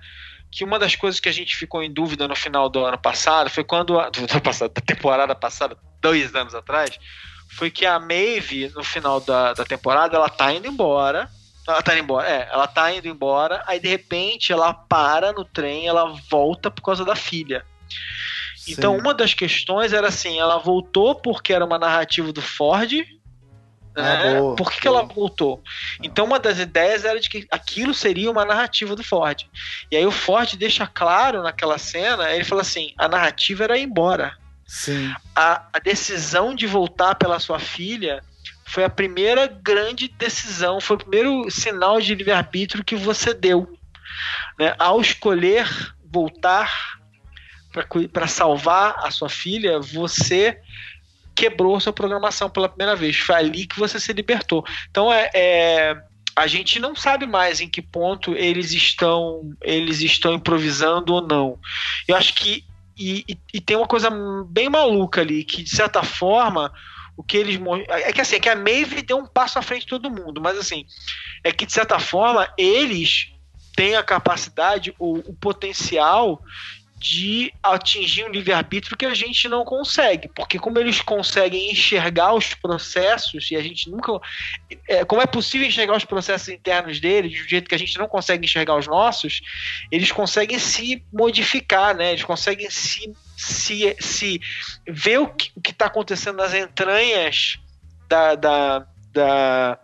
que uma das coisas que a gente ficou em dúvida no final do ano passado foi quando, a, do ano passado, da temporada passada, dois anos atrás, foi que a Maeve, no final da, da temporada, ela tá indo embora, ela tá indo embora, é, ela tá indo embora, aí de repente ela para no trem, ela volta por causa da filha. Então, Sim. uma das questões era assim: ela voltou porque era uma narrativa do Ford. Né? Por que, que ela voltou? Então, uma das ideias era de que aquilo seria uma narrativa do Ford. E aí, o Ford deixa claro naquela cena: ele fala assim, a narrativa era ir embora. Sim. A, a decisão de voltar pela sua filha foi a primeira grande decisão, foi o primeiro sinal de livre-arbítrio que você deu. Né? Ao escolher voltar para salvar a sua filha, você quebrou sua programação pela primeira vez. Foi ali que você se libertou. Então é, é, a gente não sabe mais em que ponto eles estão eles estão improvisando ou não. Eu acho que e, e- e tem uma coisa bem maluca ali que de certa forma o que eles mo- é que assim é que a Maeve deu um passo à frente de todo mundo, mas assim é que de certa forma eles têm a capacidade ou o potencial de atingir um livre-arbítrio que a gente não consegue, porque como eles conseguem enxergar os processos e a gente nunca é, como é possível enxergar os processos internos deles de um jeito que a gente não consegue enxergar os nossos, eles conseguem se modificar, né? Eles conseguem se se, se ver o que está acontecendo nas entranhas da da, da,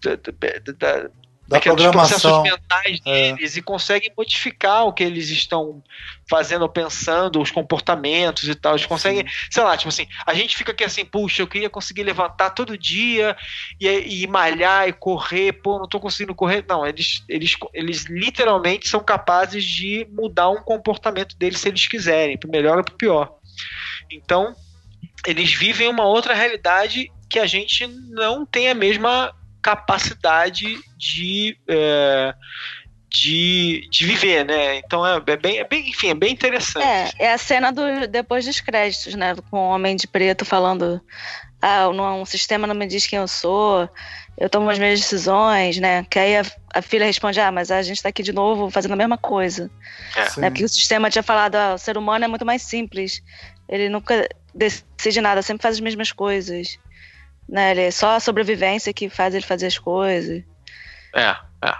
da, da- da- Da daqueles processos mentais É. deles e conseguem modificar o que eles estão fazendo ou pensando, os comportamentos e tal. Eles conseguem, sei lá, tipo assim, a gente fica aqui assim, puxa, eu queria conseguir levantar todo dia e, e malhar e correr, pô, não tô conseguindo correr. Não, eles, eles, eles literalmente são capazes de mudar um comportamento deles se eles quiserem, pro melhor ou pro pior. Então, eles vivem uma outra realidade que a gente não tem a mesma capacidade de, é, de, de viver, né? Então é, é bem, é bem, enfim, é bem interessante. É, é a cena do depois dos créditos, né? Com o homem de preto falando: Ah, não, um sistema não me diz quem eu sou, eu tomo as minhas decisões, né? Que aí a, a filha responde: Ah, mas a gente tá aqui de novo fazendo a mesma coisa. Sim. Né? Porque o sistema tinha falado: ah, o ser humano é muito mais simples. Ele nunca decide nada, sempre faz as mesmas coisas. Né? Ele é só a sobrevivência que faz ele fazer as coisas. É. É.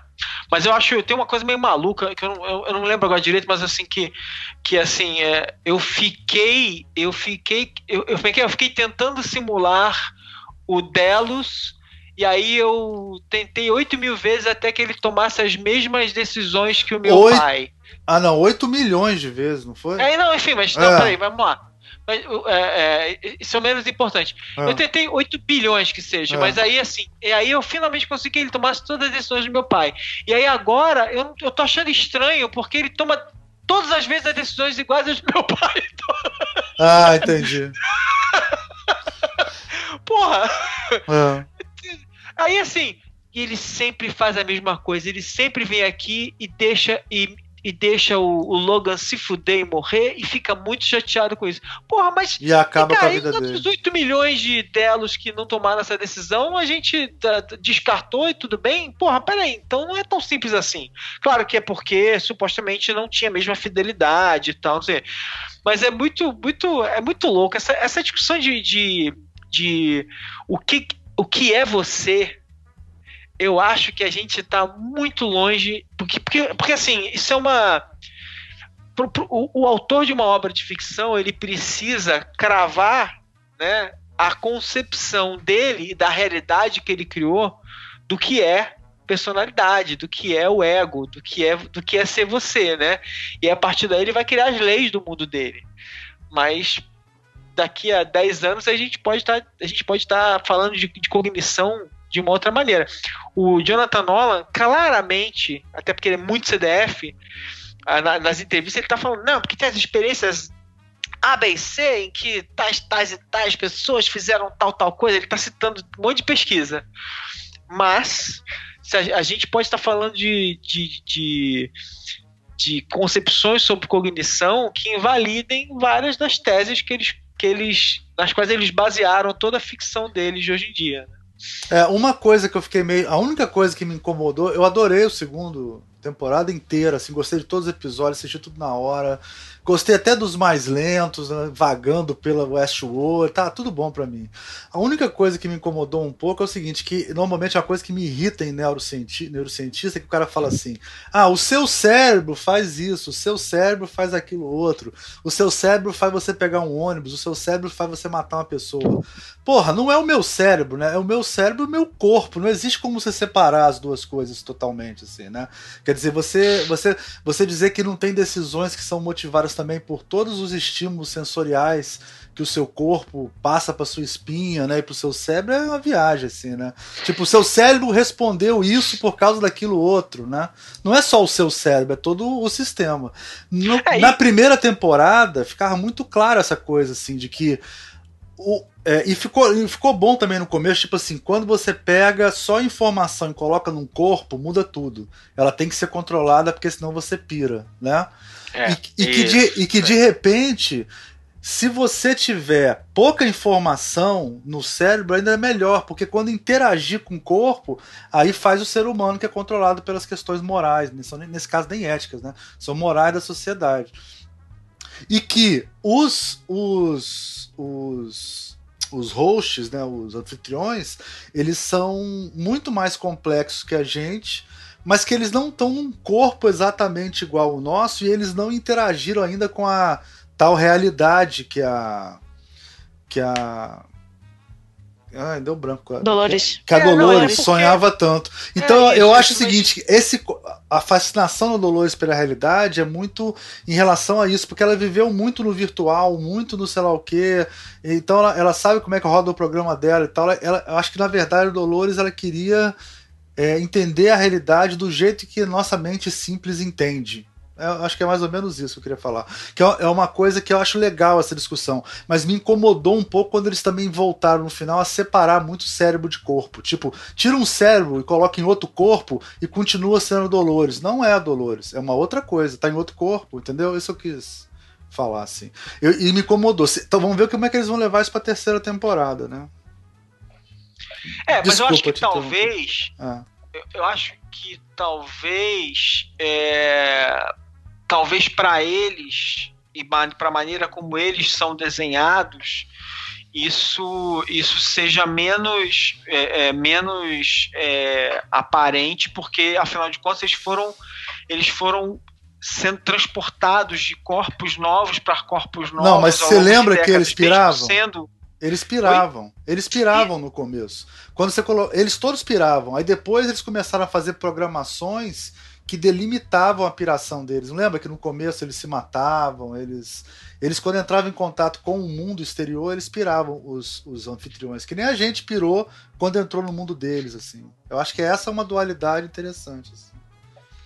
Mas eu acho, tem uma coisa meio maluca, que eu não, eu, eu não lembro agora direito, mas assim, que, que assim, é, eu fiquei, eu fiquei, eu, eu, fiquei, eu fiquei tentando simular o Delos, e aí eu tentei 8 mil vezes até que ele tomasse as mesmas decisões que o meu Oito... pai. Ah, não, 8 milhões de vezes, não foi? É, não, enfim, mas não, é. peraí, vamos lá. Mas, é, é, isso é o menos importante. É. Eu tentei 8 bilhões que seja, é. mas aí assim, e aí eu finalmente consegui que ele tomasse todas as decisões do meu pai. E aí agora eu, eu tô achando estranho porque ele toma todas as vezes as decisões iguais às do meu pai. Ah, entendi. Porra! É. Aí assim, ele sempre faz a mesma coisa, ele sempre vem aqui e deixa e e deixa o, o, Logan se fuder e morrer e fica muito chateado com isso. Porra, mas. E acaba e, com a vida dele. 8 milhões de Delos que não tomaram essa decisão, a gente descartou e tudo bem? Porra, peraí, então não é tão simples assim. Claro que é porque supostamente não tinha a mesma fidelidade e tal, não sei. Mas é muito, muito, é muito louco. Essa, essa discussão de, de, de o, que, o que é você eu acho que a gente está muito longe. Porque, porque, porque, assim, isso é uma. Pro, pro, o, o, autor de uma obra de ficção ele precisa cravar né, a concepção dele e da realidade que ele criou do que é personalidade, do que é o ego, do que é do que é ser você, né? E a partir daí ele vai criar as leis do mundo dele. Mas daqui a 10 anos a gente pode estar tá, a gente pode estar tá falando de, de cognição de uma outra maneira. O Jonathan Nolan, claramente, até porque ele é muito CDF, nas entrevistas ele está falando, não, porque tem as experiências A, B e C em que tais, tais e tais pessoas fizeram tal, tal coisa, ele está citando um monte de pesquisa. Mas a, gente pode estar falando de, de, de, de concepções sobre cognição que invalidem várias das teses que eles, que eles, nas quais eles basearam toda a ficção deles de hoje em dia. Né? É, uma coisa que eu fiquei meio. A única coisa que me incomodou, eu adorei o segundo temporada inteira, assim, gostei de todos os episódios, assisti tudo na hora. Gostei até dos mais lentos, né, vagando pela Westworld, tá tudo bom para mim. A única coisa que me incomodou um pouco é o seguinte, que normalmente é uma coisa que me irrita em neurocienti neurocientista que o cara fala assim: "Ah, o seu cérebro faz isso, o seu cérebro faz aquilo outro, o seu cérebro faz você pegar um ônibus, o seu cérebro faz você matar uma pessoa". Porra, não é o meu cérebro, né? É o meu cérebro e o meu corpo. Não existe como você separar as duas coisas totalmente assim, né? Quer dizer, você você você dizer que não tem decisões que são motivadas também por todos os estímulos sensoriais que o seu corpo passa para sua espinha, né, e para o seu cérebro é uma viagem assim, né? Tipo, o seu cérebro respondeu isso por causa daquilo outro, né? Não é só o seu cérebro, é todo o sistema. No, é, na primeira temporada ficava muito claro essa coisa assim de que o, é, e, ficou, e ficou bom também no começo, tipo assim, quando você pega só informação e coloca num corpo, muda tudo. Ela tem que ser controlada, porque senão você pira, né? É, e, e, que de, e que de repente, se você tiver pouca informação no cérebro, ainda é melhor, porque quando interagir com o corpo, aí faz o ser humano que é controlado pelas questões morais, nesse caso nem éticas, né? São morais da sociedade. E que os, os, os, os hosts, né, os anfitriões, eles são muito mais complexos que a gente mas que eles não estão num corpo exatamente igual ao nosso e eles não interagiram ainda com a tal realidade que a que a Ai, deu branco. Dolores. Que a é, Dolores é, sonhava tanto. Então, é, eu acho o seguinte: esse, a fascinação da Dolores pela realidade é muito em relação a isso, porque ela viveu muito no virtual, muito no sei lá o quê. Então, ela, ela sabe como é que roda o programa dela e tal. Ela, ela, eu acho que, na verdade, a Dolores ela queria é, entender a realidade do jeito que nossa mente simples entende. Eu acho que é mais ou menos isso que eu queria falar. Que é, é uma coisa que eu acho legal essa discussão, mas me incomodou um pouco quando eles também voltaram no final a separar muito cérebro de corpo. Tipo, tira um cérebro e coloca em outro corpo e continua sendo Dolores. Não é a Dolores, é uma outra coisa, tá em outro corpo, entendeu? Isso eu quis falar assim. Eu, e me incomodou. Então vamos ver como é que eles vão levar isso pra terceira temporada, né? É, mas eu acho que talvez. Ah. Eu, eu, acho que talvez. É, talvez para eles e para a maneira como eles são desenhados, isso, isso seja menos, é, é, menos é, aparente, porque afinal de contas eles foram, eles foram sendo transportados de corpos novos para corpos novos. Não, mas você lembra que eles piravam? Sendo... Eles piravam. Oi? Eles piravam no começo. Quando você colo... Eles todos piravam. Aí depois eles começaram a fazer programações que delimitavam a piração deles. Não lembra que no começo eles se matavam, eles eles quando entravam em contato com o mundo exterior, eles piravam os, os anfitriões, que nem a gente pirou quando entrou no mundo deles, assim. Eu acho que essa é uma dualidade interessante. Assim.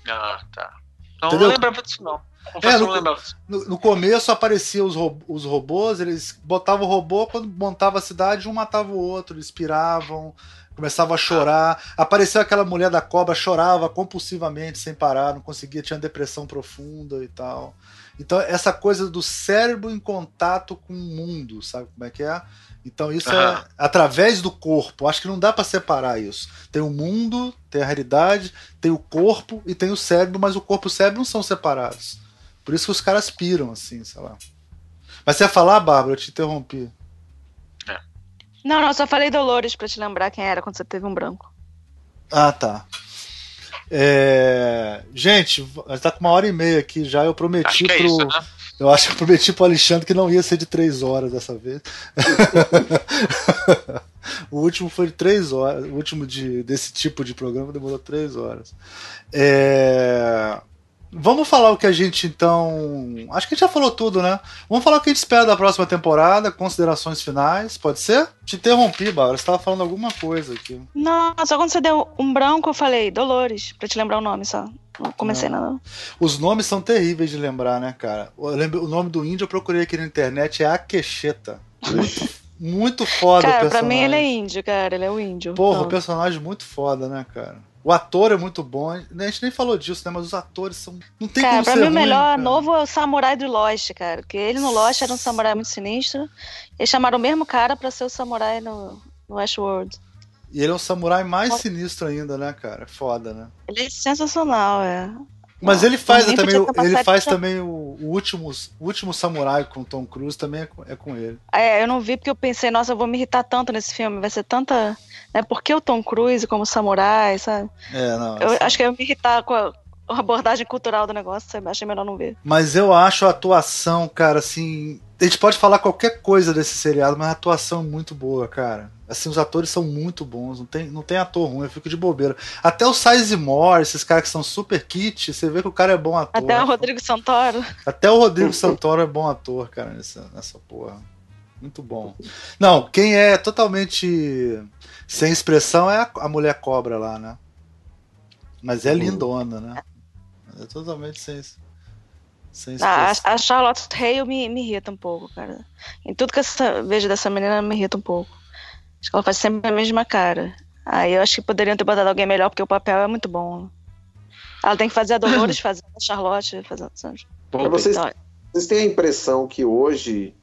Ah, tá. Não, não lembrava disso, não. É, no, no, no, começo apareciam os, ro os robôs, eles botavam o robô, quando montava a cidade, um matava o outro, eles piravam, começava a chorar. Apareceu aquela mulher da cobra, chorava compulsivamente, sem parar, não conseguia, tinha depressão profunda e tal. Então, essa coisa do cérebro em contato com o mundo, sabe como é que é? Então, isso uhum. é através do corpo. Acho que não dá para separar isso. Tem o mundo, tem a realidade, tem o corpo e tem o cérebro, mas o corpo e o cérebro não são separados. Por isso que os caras piram, assim, sei lá. Mas você ia falar, Bárbara? Eu te interrompi. É. Não, não, só falei Dolores para te lembrar quem era quando você teve um branco. Ah, tá. É... Gente, a gente tá com uma hora e meia aqui já. Eu prometi acho é pro. Isso, né? Eu acho que eu prometi pro Alexandre que não ia ser de três horas dessa vez. o último foi de três horas. O último de, desse tipo de programa demorou três horas. É... Vamos falar o que a gente então. Acho que a gente já falou tudo, né? Vamos falar o que a gente espera da próxima temporada, considerações finais, pode ser? Te interrompi, Bárbara, você estava falando alguma coisa aqui. Não, só quando você deu um branco eu falei Dolores, pra te lembrar o nome só. Não comecei não. nada. Os nomes são terríveis de lembrar, né, cara? Lembro, o nome do índio eu procurei aqui na internet é Akesheta. Muito, muito foda cara, o personagem. Cara, pra mim ele é índio, cara, ele é o índio. Porra, então. o personagem muito foda, né, cara? O ator é muito bom. A gente nem falou disso, né? Mas os atores são. Não tem cara, como pra ser mim ruim, o melhor cara. novo é o samurai do Lost, cara. Porque ele no Lost era um samurai muito sinistro. Eles chamaram o mesmo cara pra ser o samurai no, no Westworld. E ele é um samurai mais sinistro ainda, né, cara? Foda, né? Ele é sensacional, é. Mas ele faz também, ele faz também o, o, último, o último samurai com Tom Cruise também é com, é com ele. É, eu não vi porque eu pensei, nossa, eu vou me irritar tanto nesse filme, vai ser tanta. Né, por que o Tom Cruise como samurai, sabe? É, não. Eu acho que eu ia me irritar com a, a abordagem cultural do negócio, sabe? achei melhor não ver. Mas eu acho a atuação, cara, assim. A gente pode falar qualquer coisa desse seriado, mas a atuação é muito boa, cara. Assim, os atores são muito bons, não tem, não tem ator ruim, eu fico de bobeira. Até o Sizemore, esses caras que são super kit, você vê que o cara é bom ator. Até o Rodrigo Santoro. Até o Rodrigo Santoro é bom ator, cara, nessa, nessa porra. Muito bom. Não, quem é totalmente sem expressão é a, a mulher cobra lá, né? Mas é lindona, né? É totalmente sem, sem ah, a, a Charlotte Hale me, me irrita um pouco, cara. Em tudo que eu vejo dessa menina me irrita um pouco. Acho que ela faz sempre a mesma cara. Aí eu acho que poderiam ter botado alguém melhor, porque o papel é muito bom. Ela tem que fazer a Dolores, fazer a Charlotte, fazer a Bom, vocês, vocês têm a impressão que hoje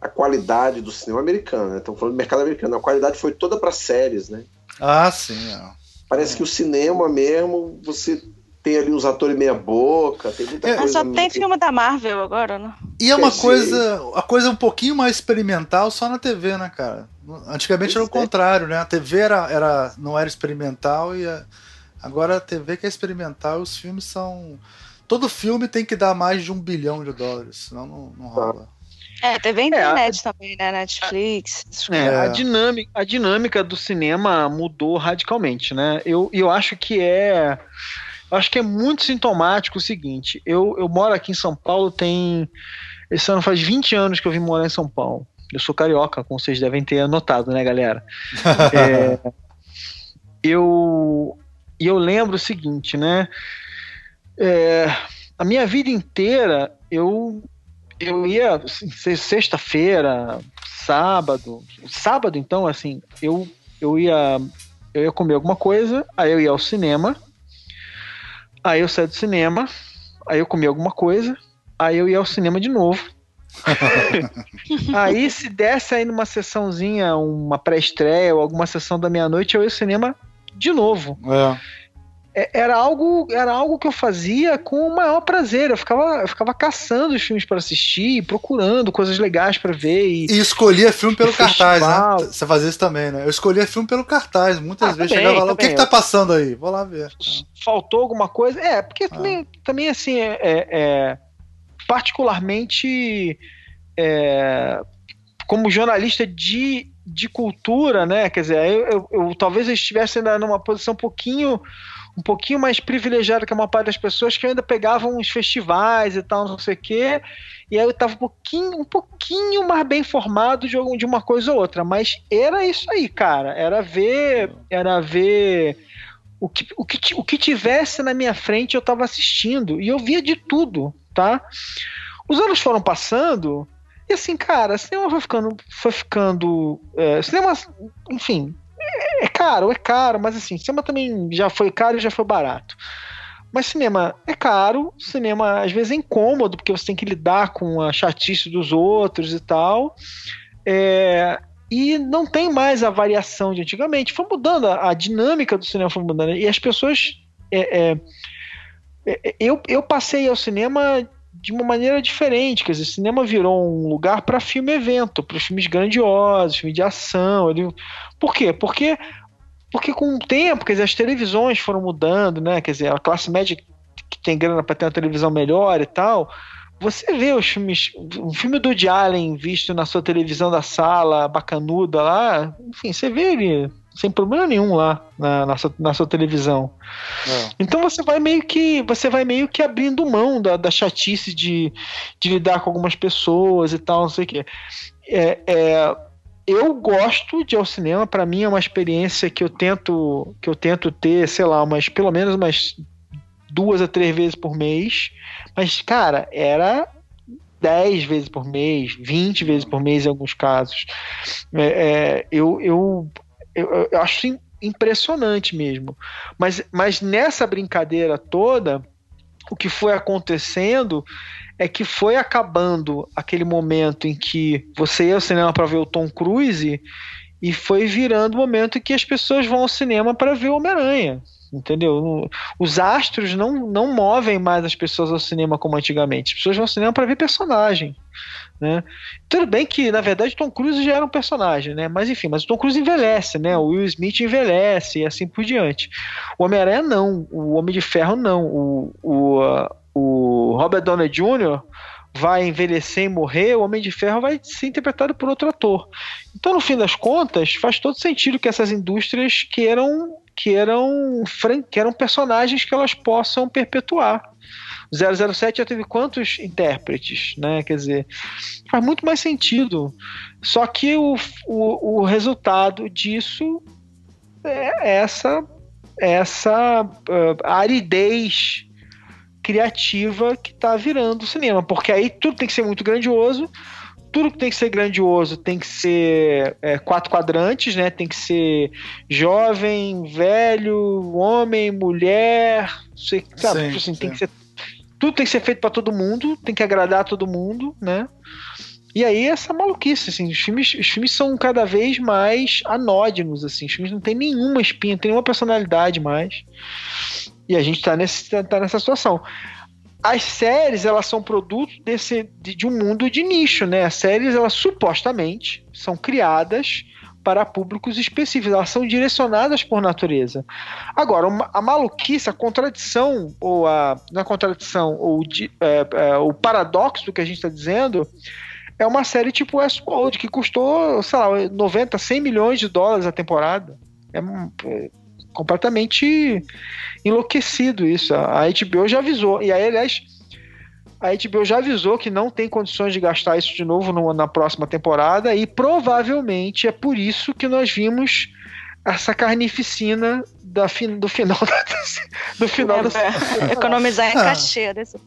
a qualidade do cinema americano, né? Estamos falando do mercado americano, a qualidade foi toda para séries, né? Ah, sim. É. Parece que o cinema mesmo, você tem ali os atores meia boca, tem muita é, coisa. Só tem filme da Marvel agora, né? E é uma coisa, a coisa um pouquinho mais experimental só na TV, né, cara? Antigamente era o contrário, né? A TV era, era, não era experimental e a, agora a TV que é experimental e os filmes são. Todo filme tem que dar mais de um bilhão de dólares, senão não, não tá. rola. É, TV e internet é, também, né? Netflix. É, a, dinâmica, a dinâmica do cinema mudou radicalmente, né? Eu, eu acho que é. Acho que é muito sintomático o seguinte. Eu, eu moro aqui em São Paulo, tem. Esse ano faz 20 anos que eu vim morar em São Paulo. Eu sou carioca, como vocês devem ter anotado, né, galera? é, eu, eu lembro o seguinte, né? É, a minha vida inteira eu eu ia assim, sexta-feira, sábado, sábado então assim, eu eu ia eu ia comer alguma coisa, aí eu ia ao cinema, aí eu saía do cinema, aí eu comia alguma coisa, aí eu ia ao cinema de novo. aí se desse aí numa sessãozinha, uma pré-estreia ou alguma sessão da meia-noite, eu ia ao cinema de novo. É. é, era algo, era algo que eu fazia com o maior prazer. Eu ficava, eu ficava caçando os filmes para assistir, procurando coisas legais para ver. E, e escolhia filme pelo cartaz, né? Você fazia isso também, né? Eu escolhia filme pelo cartaz. Muitas ah, vezes chegava lá, o que, que tá passando aí? Vou lá ver. Faltou alguma coisa? É, porque ah. também, também assim, é, é, é particularmente é, como jornalista de, de cultura, né? Quer dizer, eu, eu, eu talvez eu estivesse ainda numa posição um pouquinho um pouquinho mais privilegiado que a maior parte das pessoas que ainda pegavam uns festivais e tal, não sei o quê. E aí eu tava um pouquinho, um pouquinho mais bem informado de, de uma coisa ou outra. Mas era isso aí, cara. Era ver. Era ver. O que, o, que, o que tivesse na minha frente eu tava assistindo. E eu via de tudo, tá? Os anos foram passando. E assim, cara, cinema foi ficando. Foi ficando. É, cinema, enfim, é caro, é caro, mas assim, cinema também já foi caro e já foi barato. Mas cinema é caro, cinema às vezes é incômodo, porque você tem que lidar com a chatice dos outros e tal. É, e não tem mais a variação de antigamente. Foi mudando, a, a dinâmica do cinema foi mudando. E as pessoas. É, é, é eu, eu passei ao cinema de uma maneira diferente. Quer dizer, cinema virou um lugar para filme-evento, para filmes grandiosos, filme de ação. Ele... Por quê? Porque, porque com o tempo, quer dizer, as televisões foram mudando, né? Quer dizer, a classe média que tem grana para ter uma televisão melhor e tal. Você vê os filmes, um filme do Woody Allen visto na sua televisão da sala, bacanuda lá, enfim, você vê ele sem problema nenhum lá na, na, sua, na sua televisão. É. Então você vai meio que você vai meio que abrindo mão da, da chatice de, de lidar com algumas pessoas e tal, não sei o quê. É, é, eu gosto de ir ao cinema, para mim é uma experiência que eu tento que eu tento ter, sei lá, umas pelo menos umas duas a três vezes por mês. Mas cara, era 10 vezes por mês, 20 vezes por mês em alguns casos. É, é, eu, eu eu, eu acho impressionante mesmo. Mas, mas nessa brincadeira toda, o que foi acontecendo é que foi acabando aquele momento em que você ia ao cinema para ver o Tom Cruise e foi virando o momento que as pessoas vão ao cinema para ver o Homem-Aranha entendeu? Os astros não, não movem mais as pessoas ao cinema como antigamente. As pessoas vão ao cinema para ver personagem. Né? Tudo bem que, na verdade, Tom Cruise já era um personagem, né? Mas enfim, mas o Tom Cruise envelhece, né? O Will Smith envelhece e assim por diante. O Homem-Aranha não, o Homem de Ferro não, o, o, uh, o Robert Downey Jr. vai envelhecer e morrer, o Homem de Ferro vai ser interpretado por outro ator. Então, no fim das contas, faz todo sentido que essas indústrias queiram que eram, que eram personagens que elas possam perpetuar. 007 já teve quantos intérpretes, né? Quer dizer, faz muito mais sentido. Só que o, o, o resultado disso é essa essa uh, aridez criativa que está virando o cinema, porque aí tudo tem que ser muito grandioso, tudo que tem que ser grandioso tem que ser é, quatro quadrantes, né? Tem que ser jovem, velho, homem, mulher, sei, sabe? Sim, tipo assim, sim. tem que ser tudo tem que ser feito para todo mundo, tem que agradar todo mundo, né? E aí essa maluquice, assim, os filmes, os filmes são cada vez mais anódinos, assim, os filmes não tem nenhuma espinha, não tem nenhuma personalidade mais. E a gente tá, nesse, tá nessa situação as séries elas são produtos desse de, de, um mundo de nicho, né? As séries elas supostamente são criadas para públicos específicos, elas são direcionadas por natureza. Agora, a maluquice, a contradição ou a não a contradição ou é, é, o paradoxo do que a gente está dizendo é uma série tipo Westworld que custou, sei lá, 90, 100 milhões de dólares a temporada. É, é completamente enlouquecido isso. A HBO já avisou. E aí, aliás, a HBO já avisou que não tem condições de gastar isso de novo no, na próxima temporada. E provavelmente é por isso que nós vimos essa carnificina da fin, do final da, do final é, da... economizar em ah. cachê desse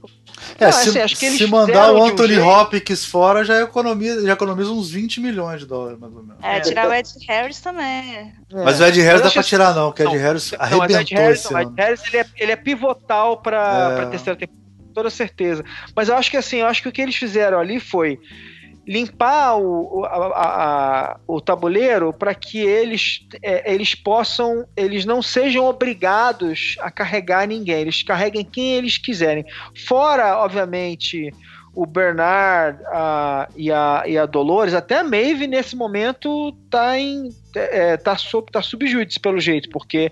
é, se, assim, se mandar o Anthony um Hopkins fora, já economiza, já economiza uns 20 milhões de dólares, mais ou menos. É, tirar o Ed Harris também. É. Mas o Ed Harris dá pra tirar, não, porque o Ed Harris arrebentou não, Ed Harris, esse não, Ed Harris ele é, ele é pivotal pra, é. pra terceira temporada, toda certeza. Mas eu acho que assim, eu acho que o que eles fizeram ali foi limpar o, a, a, o tabuleiro para que eles, é, eles possam, eles não sejam obrigados a carregar ninguém, eles carreguem quem eles quiserem. Fora, obviamente, o Bernard a, e, a, e a Dolores, até a Maeve nesse momento tá em é, tá, sob, tá subjúdice pelo jeito, porque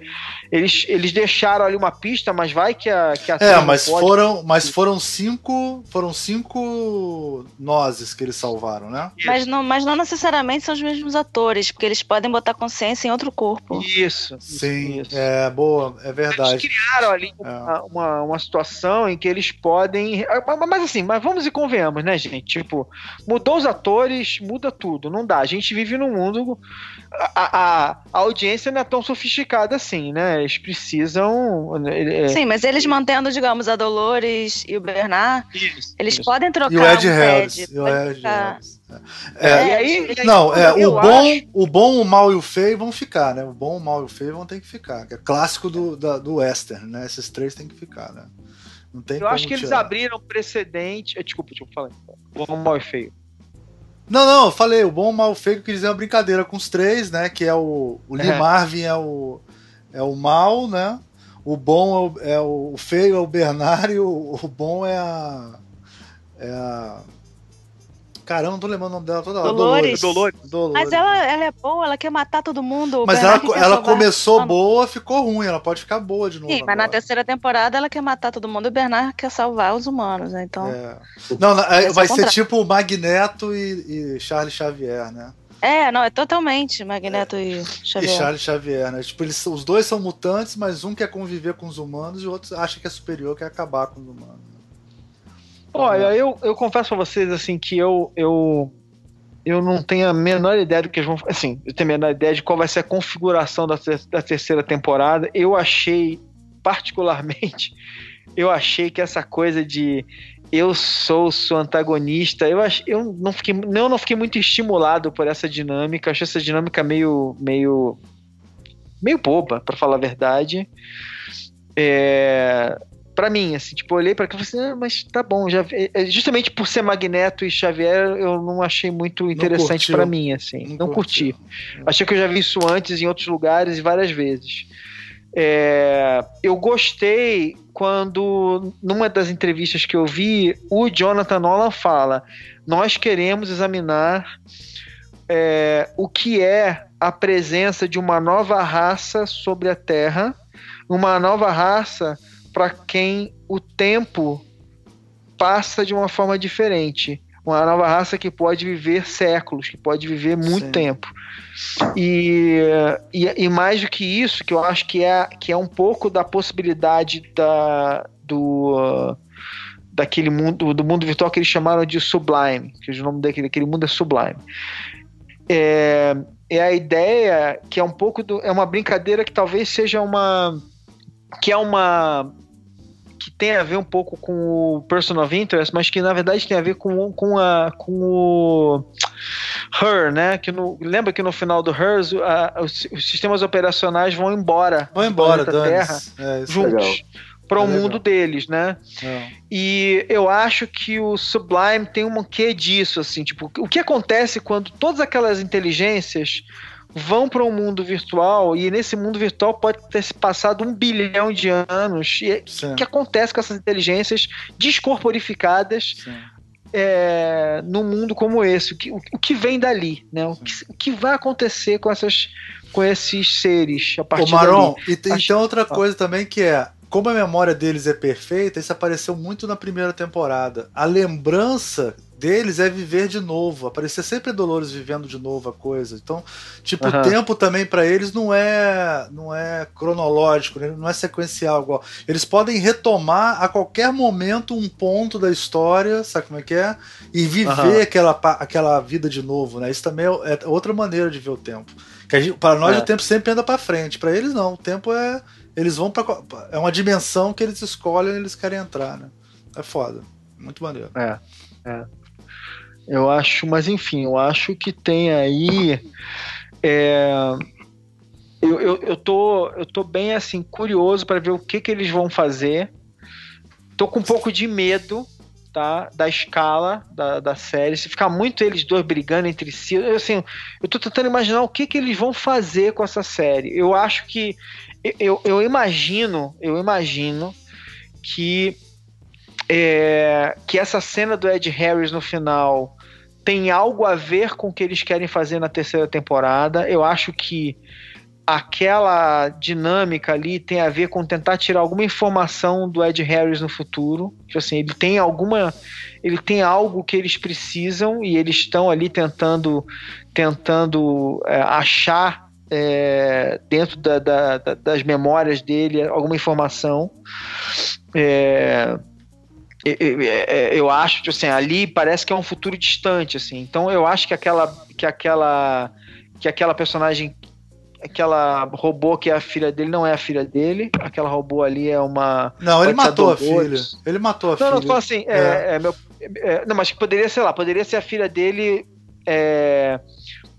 eles, eles deixaram ali uma pista, mas vai que a que a É, mas pode... foram, mas foram cinco, foram cinco nozes que eles salvaram, né? Mas não, mas não necessariamente são os mesmos atores, porque eles podem botar consciência em outro corpo. Isso. Sim, isso. é boa, é verdade. Eles criaram ali é. uma, uma, uma, situação em que eles podem, mas assim, mas vamos e convenhamos, né, gente? Tipo, mudou os atores, muda tudo, não dá. A gente vive num mundo a, a, audiência não é tão sofisticada assim, né? Eles precisam. É... Sim, mas eles mantendo, digamos, a Dolores e o Bernard, isso, eles isso. podem trocar e o Ed Harris. E o Ed ficar... É, é, e aí, não, é, o bom, acho... o bom, o mal e o feio vão ficar, né? O bom, o mal e o feio vão ter que ficar. Que é clássico do, da, do western, né? Esses três têm que ficar, né? Não tem Eu acho que tirar. eles abriram precedente. Eh, desculpa, desculpa, falei. O bom, o mal e o feio. Não, não, eu falei, o bom, o mal, o feio, que eles uma brincadeira com os três, né? Que é o. O Lee é. Marvin é o. É o mal, né? O bom é o, é o, o feio é o Bernard e o, o bom é a. É a. Caramba, não tô lembrando o nome dela toda hora. Dolores. Dolores. Dolores. Mas ela, ela é boa, ela quer matar todo mundo. Mas ela, ela começou boa, ficou ruim. Ela pode ficar boa de novo. Sim, agora. mas na terceira temporada ela quer matar todo mundo e o Bernard quer salvar os humanos, né? Então. É. Não, não é, vai ser tipo Magneto e, e Charles Xavier, né? É, não, é totalmente Magneto é. e Xavier. E Charles Xavier, né? Tipo, eles, os dois são mutantes, mas um quer conviver com os humanos e o outro acha que é superior, quer acabar com os humanos. Olha, eu, eu confesso pra vocês assim que eu, eu eu não tenho a menor ideia do que eles vão assim, eu tenho a menor ideia de qual vai ser a configuração da, da terceira temporada. Eu achei particularmente eu achei que essa coisa de eu sou seu antagonista, eu ach, eu não fiquei não, não fiquei muito estimulado por essa dinâmica, achei essa dinâmica meio meio meio boba, para falar a verdade. É, para mim, assim, tipo, eu olhei para aquilo e falei assim, ah, mas tá bom, já é, justamente por ser Magneto e Xavier, eu não achei muito interessante para mim, assim, não, não curti. Achei que eu já vi isso antes em outros lugares e várias vezes. É, eu gostei quando, numa das entrevistas que eu vi, o Jonathan Nolan fala: nós queremos examinar é, o que é a presença de uma nova raça sobre a Terra, uma nova raça para quem o tempo passa de uma forma diferente. Uma nova raça que pode viver séculos, que pode viver muito Sim. tempo. E, e, e, mais do que isso, que eu acho que é, que é um pouco da possibilidade da, do, daquele mundo, do mundo virtual que eles chamaram de Sublime, que o nome daquele, daquele mundo é Sublime. É, é a ideia que é um pouco do, é uma brincadeira que talvez seja uma que é uma que tem a ver um pouco com o Person of Interest, mas que na verdade tem a ver com, com, a, com o Her, né? Que no, lembra que no final do Her a, os, os, sistemas operacionais vão embora, vão embora da Terra é, juntos para o é mundo deles, né? É. E eu acho que o Sublime tem um quê disso, assim, tipo, o que acontece quando todas aquelas inteligências vão para um mundo virtual e nesse mundo virtual pode ter se passado um bilhão de anos. E o que acontece com essas inteligências descorporificadas é, num mundo como esse? O que, o, o que vem dali? Né? O que, o, que, vai acontecer com, essas, com esses seres a partir Ô, Maron, dali? E, Acho... tem outra coisa também que é como a memória deles é perfeita, isso apareceu muito na primeira temporada. A lembrança deles é viver de novo. Aparecer sempre Dolores vivendo de novo a coisa. Então, tipo, uhum. o tempo também para eles não é não é cronológico, né? não é sequencial igual. Eles podem retomar a qualquer momento um ponto da história, sabe como é que é? E viver uhum. aquela, aquela vida de novo, né? Isso também é, é outra maneira de ver o tempo. Para nós é. o tempo sempre anda para frente, para eles não. O tempo é eles vão para é uma dimensão que eles escolhem, eles querem entrar, né? É foda. Muito maneiro. É. É. Eu acho, mas enfim, eu acho que tem aí. É, eu, eu, eu, tô, eu tô bem assim, curioso para ver o que, que eles vão fazer. Tô com um pouco de medo, tá? Da escala da, da série. Se ficar muito eles dois brigando entre si, eu, assim, eu tô tentando imaginar o que, que eles vão fazer com essa série. Eu acho que. Eu, eu imagino, eu imagino que. É, que essa cena do Ed Harris no final tem algo a ver com o que eles querem fazer na terceira temporada. Eu acho que aquela dinâmica ali tem a ver com tentar tirar alguma informação do Ed Harris no futuro. Tipo assim, ele tem alguma. Ele tem algo que eles precisam e eles estão ali tentando, tentando é, achar é, dentro da, da, da, das memórias dele alguma informação. É, eu acho, assim, ali parece que é um futuro distante, assim. Então eu acho que aquela, que aquela, que aquela personagem aquela robô que é a filha dele não é a filha dele. Aquela robô ali é uma. Não, ele matou a filha. Ele matou a não, filha. Não, não, assim, é. É, é meu, é, não, mas poderia, sei lá, poderia ser a filha dele.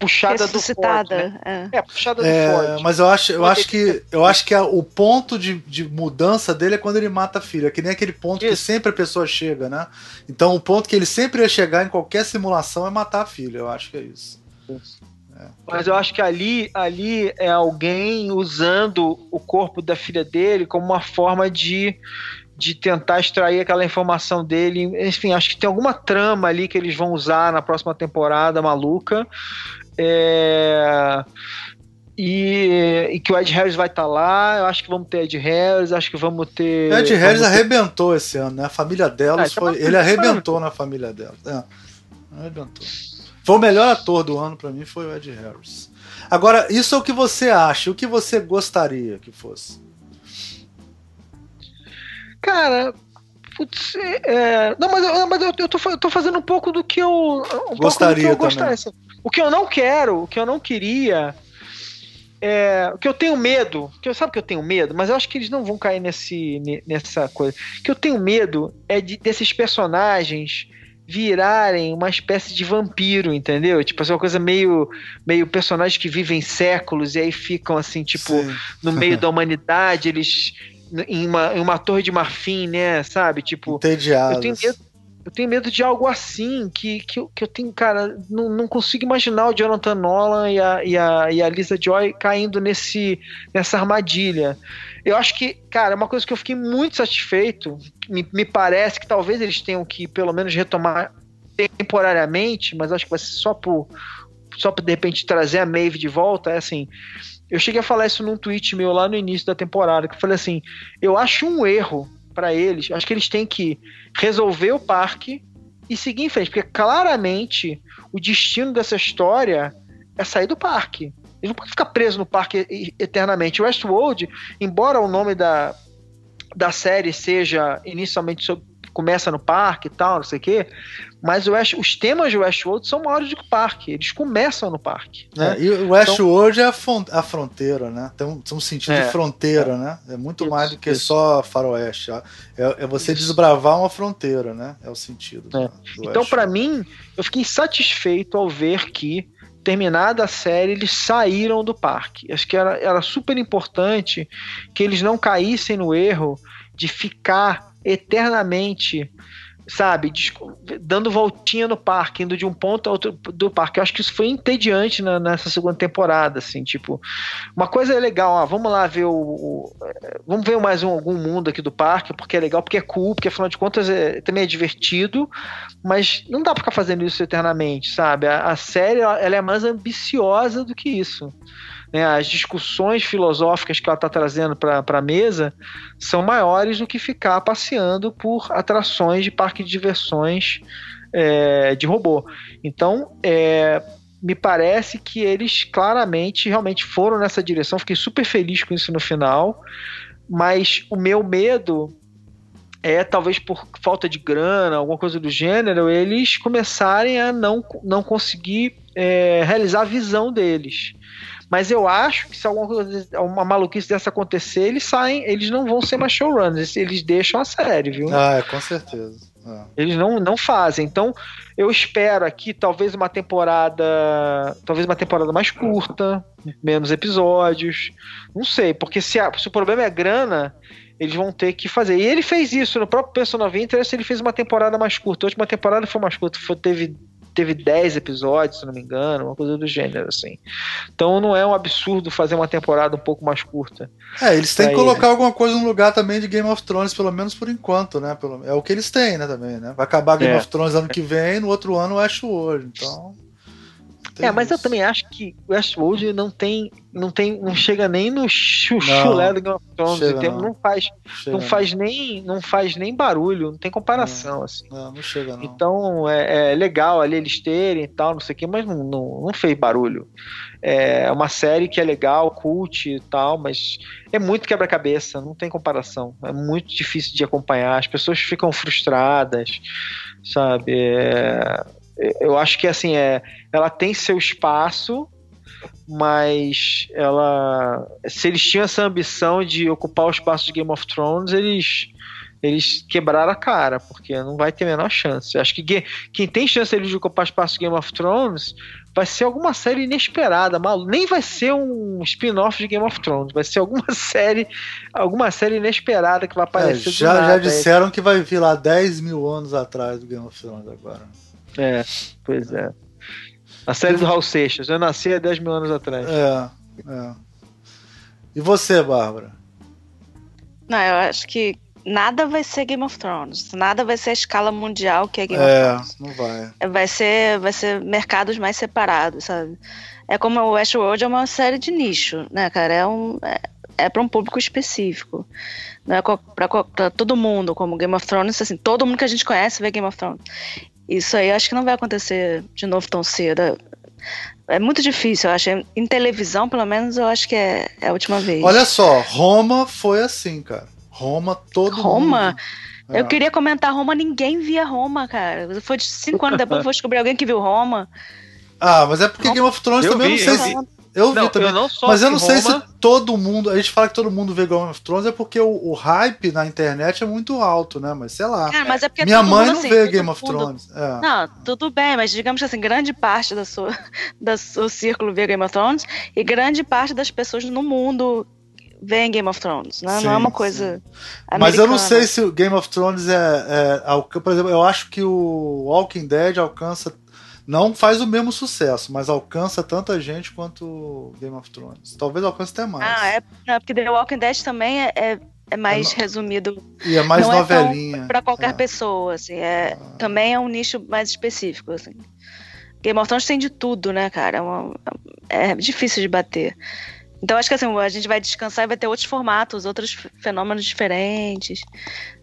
É, puxada do Ford, né? é. é. puxada do é, Ford. Mas eu acho, eu acho que eu acho que a, o ponto de, de mudança dele é quando ele mata a filha, que nem aquele ponto isso. que sempre a pessoa chega, né? Então o ponto que ele sempre ia chegar em qualquer simulação é matar a filha. Eu acho que é isso. isso. Mas eu acho que ali, ali é alguém usando o corpo da filha dele como uma forma de, de tentar extrair aquela informação dele. Enfim, acho que tem alguma trama ali que eles vão usar na próxima temporada maluca. É... E, e, que o Ed Harris vai estar tá lá. Eu acho que vamos ter Ed Harris, acho que vamos ter. Ed Harris ter... arrebentou esse ano, né? A família delas ah, foi. Ele arrebentou na família dela. É, arrebentou. Foi o melhor ator do ano para mim foi o Ed Harris. Agora, isso é o que você acha, o que você gostaria que fosse? Cara, putz, é, não, mas, eu, mas eu, eu, tô, eu tô fazendo um pouco do que eu um gostaria pouco do que eu gostaria. O que eu não quero, o que eu não queria, é, o que eu tenho medo, que eu sabe que eu tenho medo, mas eu acho que eles não vão cair nesse, nessa coisa. O que eu tenho medo é de, desses personagens virarem uma espécie de vampiro, entendeu? Tipo, é uma coisa meio, meio personagens que vivem séculos e aí ficam assim, tipo, Sim. no meio da humanidade, eles em uma, em uma torre de marfim, né? Sabe? Tipo, Entediados. eu tenho medo eu tenho medo de algo assim, que, que, eu, que eu tenho, cara, não, não consigo imaginar o Jonathan Nolan e a, e a, e a Lisa Joy caindo nesse, nessa armadilha. Eu acho que, cara, é uma coisa que eu fiquei muito satisfeito, me, me parece que talvez eles tenham que, pelo menos, retomar temporariamente, mas acho que vai ser só por, só de repente trazer a Maeve de volta, é assim. Eu cheguei a falar isso num tweet meu lá no início da temporada, que eu falei assim: eu acho um erro para eles, acho que eles têm que resolver o parque e seguir em frente, porque claramente o destino dessa história é sair do parque. Eles não podem ficar presos no parque eternamente. Westworld, embora o nome da, da série seja inicialmente sobre, começa no parque e tal, não sei o quê, mas o West, os temas de Westworld são maiores do que o parque, eles começam no parque. Né? É, e o Westworld então, é a, fronteira, né? Tem um, tem um sentido é, de fronteira, é. né? É muito isso, mais do que isso. só faroeste. É, é você isso. desbravar uma fronteira, né? É o sentido. É. então, para mim, eu fiquei satisfeito ao ver que terminada a série, eles saíram do parque. Acho que era, era super importante que eles não caíssem no erro de ficar eternamente sabe, dando voltinha no parque, indo de um ponto a outro do parque. Eu acho que isso foi entediante na, nessa segunda temporada, assim, tipo, uma coisa é legal, ó, vamos lá ver o, o vamos ver mais um, algum mundo aqui do parque, porque é legal, porque é cool, porque afinal de contas é, também é divertido, mas não dá pra ficar fazendo isso eternamente, sabe? A, a série, ela, ela é mais ambiciosa do que isso né, as discussões filosóficas que ela está trazendo para a mesa são maiores do que ficar passeando por atrações de parque de diversões é, de robô. Então, é, me parece que eles claramente realmente foram nessa direção. Fiquei super feliz com isso no final, mas o meu medo é talvez por falta de grana, alguma coisa do gênero, eles começarem a não, não conseguir é, realizar a visão deles. Mas eu acho que se alguma coisa, uma maluquice dessa acontecer, eles saem, eles não vão ser mais showrunners, eles deixam a série, viu? Ah, é, com certeza. É. Eles não, não fazem. Então, eu espero aqui talvez uma temporada. Talvez uma temporada mais curta, menos episódios. Não sei, porque se, a, se o problema é grana, eles vão ter que fazer. E ele fez isso no próprio Persona 20, ele fez uma temporada mais curta. A última temporada foi mais curta, foi, teve teve 10 episódios, se não me engano, uma coisa do gênero, assim. Então não é um absurdo fazer uma temporada um pouco mais curta. É, eles têm que colocar alguma coisa no lugar também de Game of Thrones, pelo menos por enquanto, né? Pelo, é o que eles têm, né, também, né? Vai acabar Game é. of Thrones ano que vem, no outro ano o Westworld, então... É, mas isso. eu também acho que Westworld não tem, não tem, não chega nem no chulé do Game of Thrones, não. não. faz, chega, não faz nem, não faz nem barulho, não tem comparação não, assim. Não, não chega não. Então é, é, legal ali eles terem e tal, não sei o que, mas não, não, não fez barulho. É uma série que é legal, cult e tal, mas é muito quebra-cabeça, não tem comparação. É muito difícil de acompanhar, as pessoas ficam frustradas, sabe? É eu acho que assim é, ela tem seu espaço, mas ela, se eles tinham essa ambição de ocupar o espaço de Game of Thrones, eles eles quebraram a cara, porque não vai ter a menor chance. Acho que quem tem chance de ocupar o espaço de Game of Thrones vai ser alguma série inesperada, mal, nem vai ser um spin-off de Game of Thrones, vai ser alguma série, alguma série inesperada que vai aparecer. É, já, já disseram que vai vir lá 10 mil anos atrás do Game of Thrones agora. É, pois é. A série do Raul Seixas. Eu nasci há 10 mil anos atrás. É, é. E você, Bárbara? Não, eu acho que nada vai ser Game of Thrones. Nada vai ser a escala mundial que é Game é, of Thrones. É, não vai. Vai ser, vai ser mercados mais separados, sabe? É como o Westworld é uma série de nicho, né, cara? É um. É, é para um público específico. Não é para todo mundo, como Game of Thrones, assim, todo mundo que a gente conhece vê Game of Thrones. Isso aí acho que não vai acontecer de novo tão cedo. É muito difícil, eu acho. Em televisão, pelo menos, eu acho que é, é a última vez. Olha só, Roma foi assim, cara. Roma, todo Roma? Mundo. Eu é. queria comentar Roma, ninguém via Roma, cara. Foi de cinco anos depois que eu descobrir alguém que viu Roma. Ah, mas é porque Game of Thrones eu também vi, não sei se. Eu não, vi também. Eu mas eu não sei se todo mundo. A gente fala que todo mundo vê Game of Thrones é porque o, o, hype na internet é muito alto, né? Mas sei lá. É, mas é Minha mãe mundo, não assim, vê Game of mundo... Thrones. É. Não, tudo bem, mas digamos que assim, grande parte da sua, do seu círculo vê Game of Thrones e grande parte das pessoas no mundo vê Game of Thrones, né? Sim, não é uma coisa. Mas eu não sei se o Game of Thrones é, é. Por exemplo, eu acho que o Walking Dead alcança não faz o mesmo sucesso, mas alcança tanta gente quanto Game of Thrones. Talvez alcance até mais. Ah, é, é porque The Walking Dead também é, é, é mais é resumido. E é mais não é novelinha. É para qualquer pessoa, assim. É, ah. Também é um nicho mais específico, assim. Game of Thrones tem de tudo, né, cara? É, uma, é difícil de bater. Então acho que assim, a gente vai descansar e vai ter outros formatos, outros fenômenos diferentes.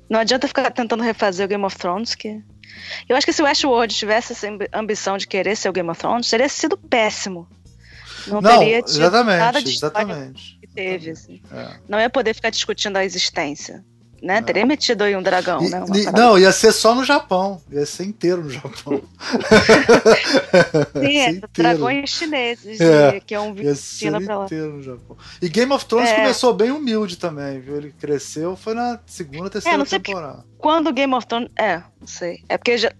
Não adianta ficar tentando refazer o Game of Thrones, que eu acho que se o Westworld tivesse essa ambição de querer ser o Game of Thrones, teria sido péssimo. Não, não teria tido exatamente, nada de exatamente. que teve. Assim. É. Não ia poder ficar discutindo a existência. Né? É. Teria metido aí um dragão, e, né? não, ia ser só no Japão. Ia ser inteiro no Japão. Sim, é, dragões chineses, é, que é um vídeo pra lá. inteiro no Japão. E Game of Thrones é. começou bem humilde também, viu? Ele cresceu, foi na segunda, é, terceira temporada. Quando Game of Thrones. É, não sei. É porque já,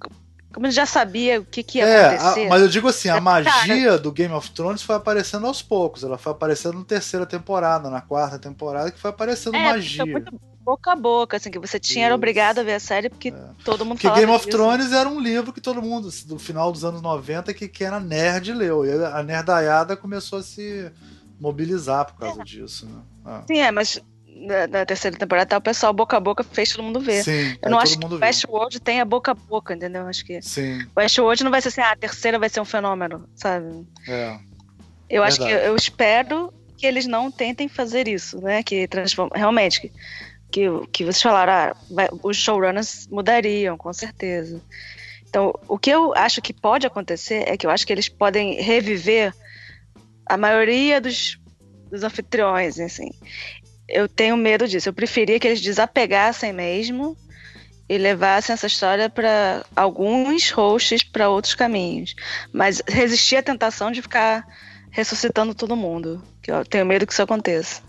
como ele já sabia o que, que ia é, acontecer. A, mas eu digo assim, a magia do Game of Thrones foi aparecendo aos poucos. Ela foi aparecendo na terceira temporada, na quarta temporada, que foi aparecendo é, magia. Foi muito boca a boca, assim, que você tinha, era obrigado a ver a série porque é. todo mundo porque falava Game of disso. Thrones era um livro que todo mundo, do final dos anos 90, que, que era nerd leu. E a nerdaiada começou a se mobilizar por causa é. disso, né? Ah. Sim, é, mas da, terceira temporada, tá, o pessoal boca a boca fez todo mundo ver. Sim, eu não acho que o Westworld tenha boca a boca, entendeu? Acho que Sim. o Westworld não vai ser assim, ah, a terceira vai ser um fenômeno, sabe? É. Eu Verdade. acho que eu espero que eles não tentem fazer isso, né? Que transforma realmente que que, que vocês falaram, ah, vai, os showrunners mudariam, com certeza. Então, o que eu acho que pode acontecer é que eu acho que eles podem reviver a maioria dos, dos anfitriões, assim. Eu tenho medo disso. Eu preferia que eles desapegassem mesmo e levassem essa história para alguns hosts para outros caminhos. Mas resistir à tentação de ficar ressuscitando todo mundo. Que eu tenho medo que isso aconteça.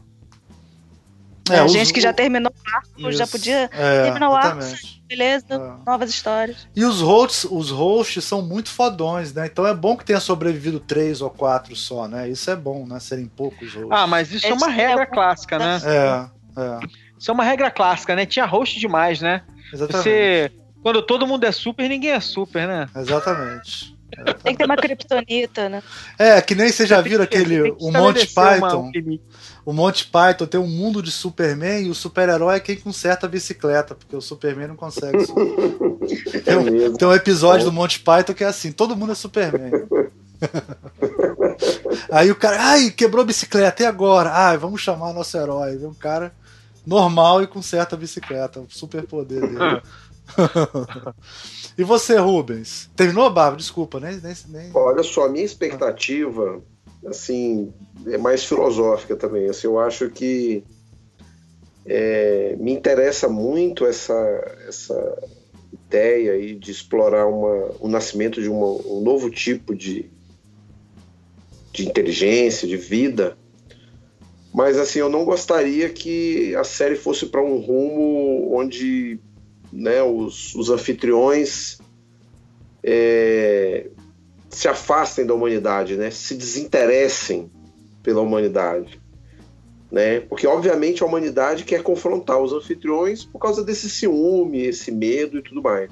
É, gente que já terminou o arco, já podia é, terminar o arco, beleza, é. novas histórias. E os hosts, os hosts são muito fodões, né? Então é bom que tenha sobrevivido três ou quatro só, né? Isso é bom, né? Serem poucos hosts. Ah, mas isso é uma regra clássica, né? É, é. Isso é uma regra clássica, né? Tinha host demais, né? Exatamente. Você, quando todo mundo é super, ninguém é super, né? Exatamente. Tem que ter uma criptonita, né? É, que nem vocês já viram aquele. O Monty Python. O Monty Python tem um mundo de Superman e o super-herói é quem conserta a bicicleta, porque o Superman não consegue. tem, um, tem um episódio do Monty Python que é assim: todo mundo é Superman. Aí o cara, ai, quebrou a bicicleta, e agora? Ai, vamos chamar nosso herói. Vem um cara normal e conserta a bicicleta, o super poder dele. e você, Rubens? Terminou, Bárbara? Desculpa, né? Nem, nem... Olha só, a minha expectativa assim, é mais filosófica também. Assim, eu acho que é, me interessa muito essa, essa ideia aí de explorar uma, o nascimento de uma, um novo tipo de, de inteligência, de vida. Mas assim, eu não gostaria que a série fosse para um rumo onde né, os, os anfitriões é, se afastem da humanidade, né? Se desinteressem pela humanidade, né? Porque obviamente a humanidade quer confrontar os anfitriões por causa desse ciúme, esse medo e tudo mais.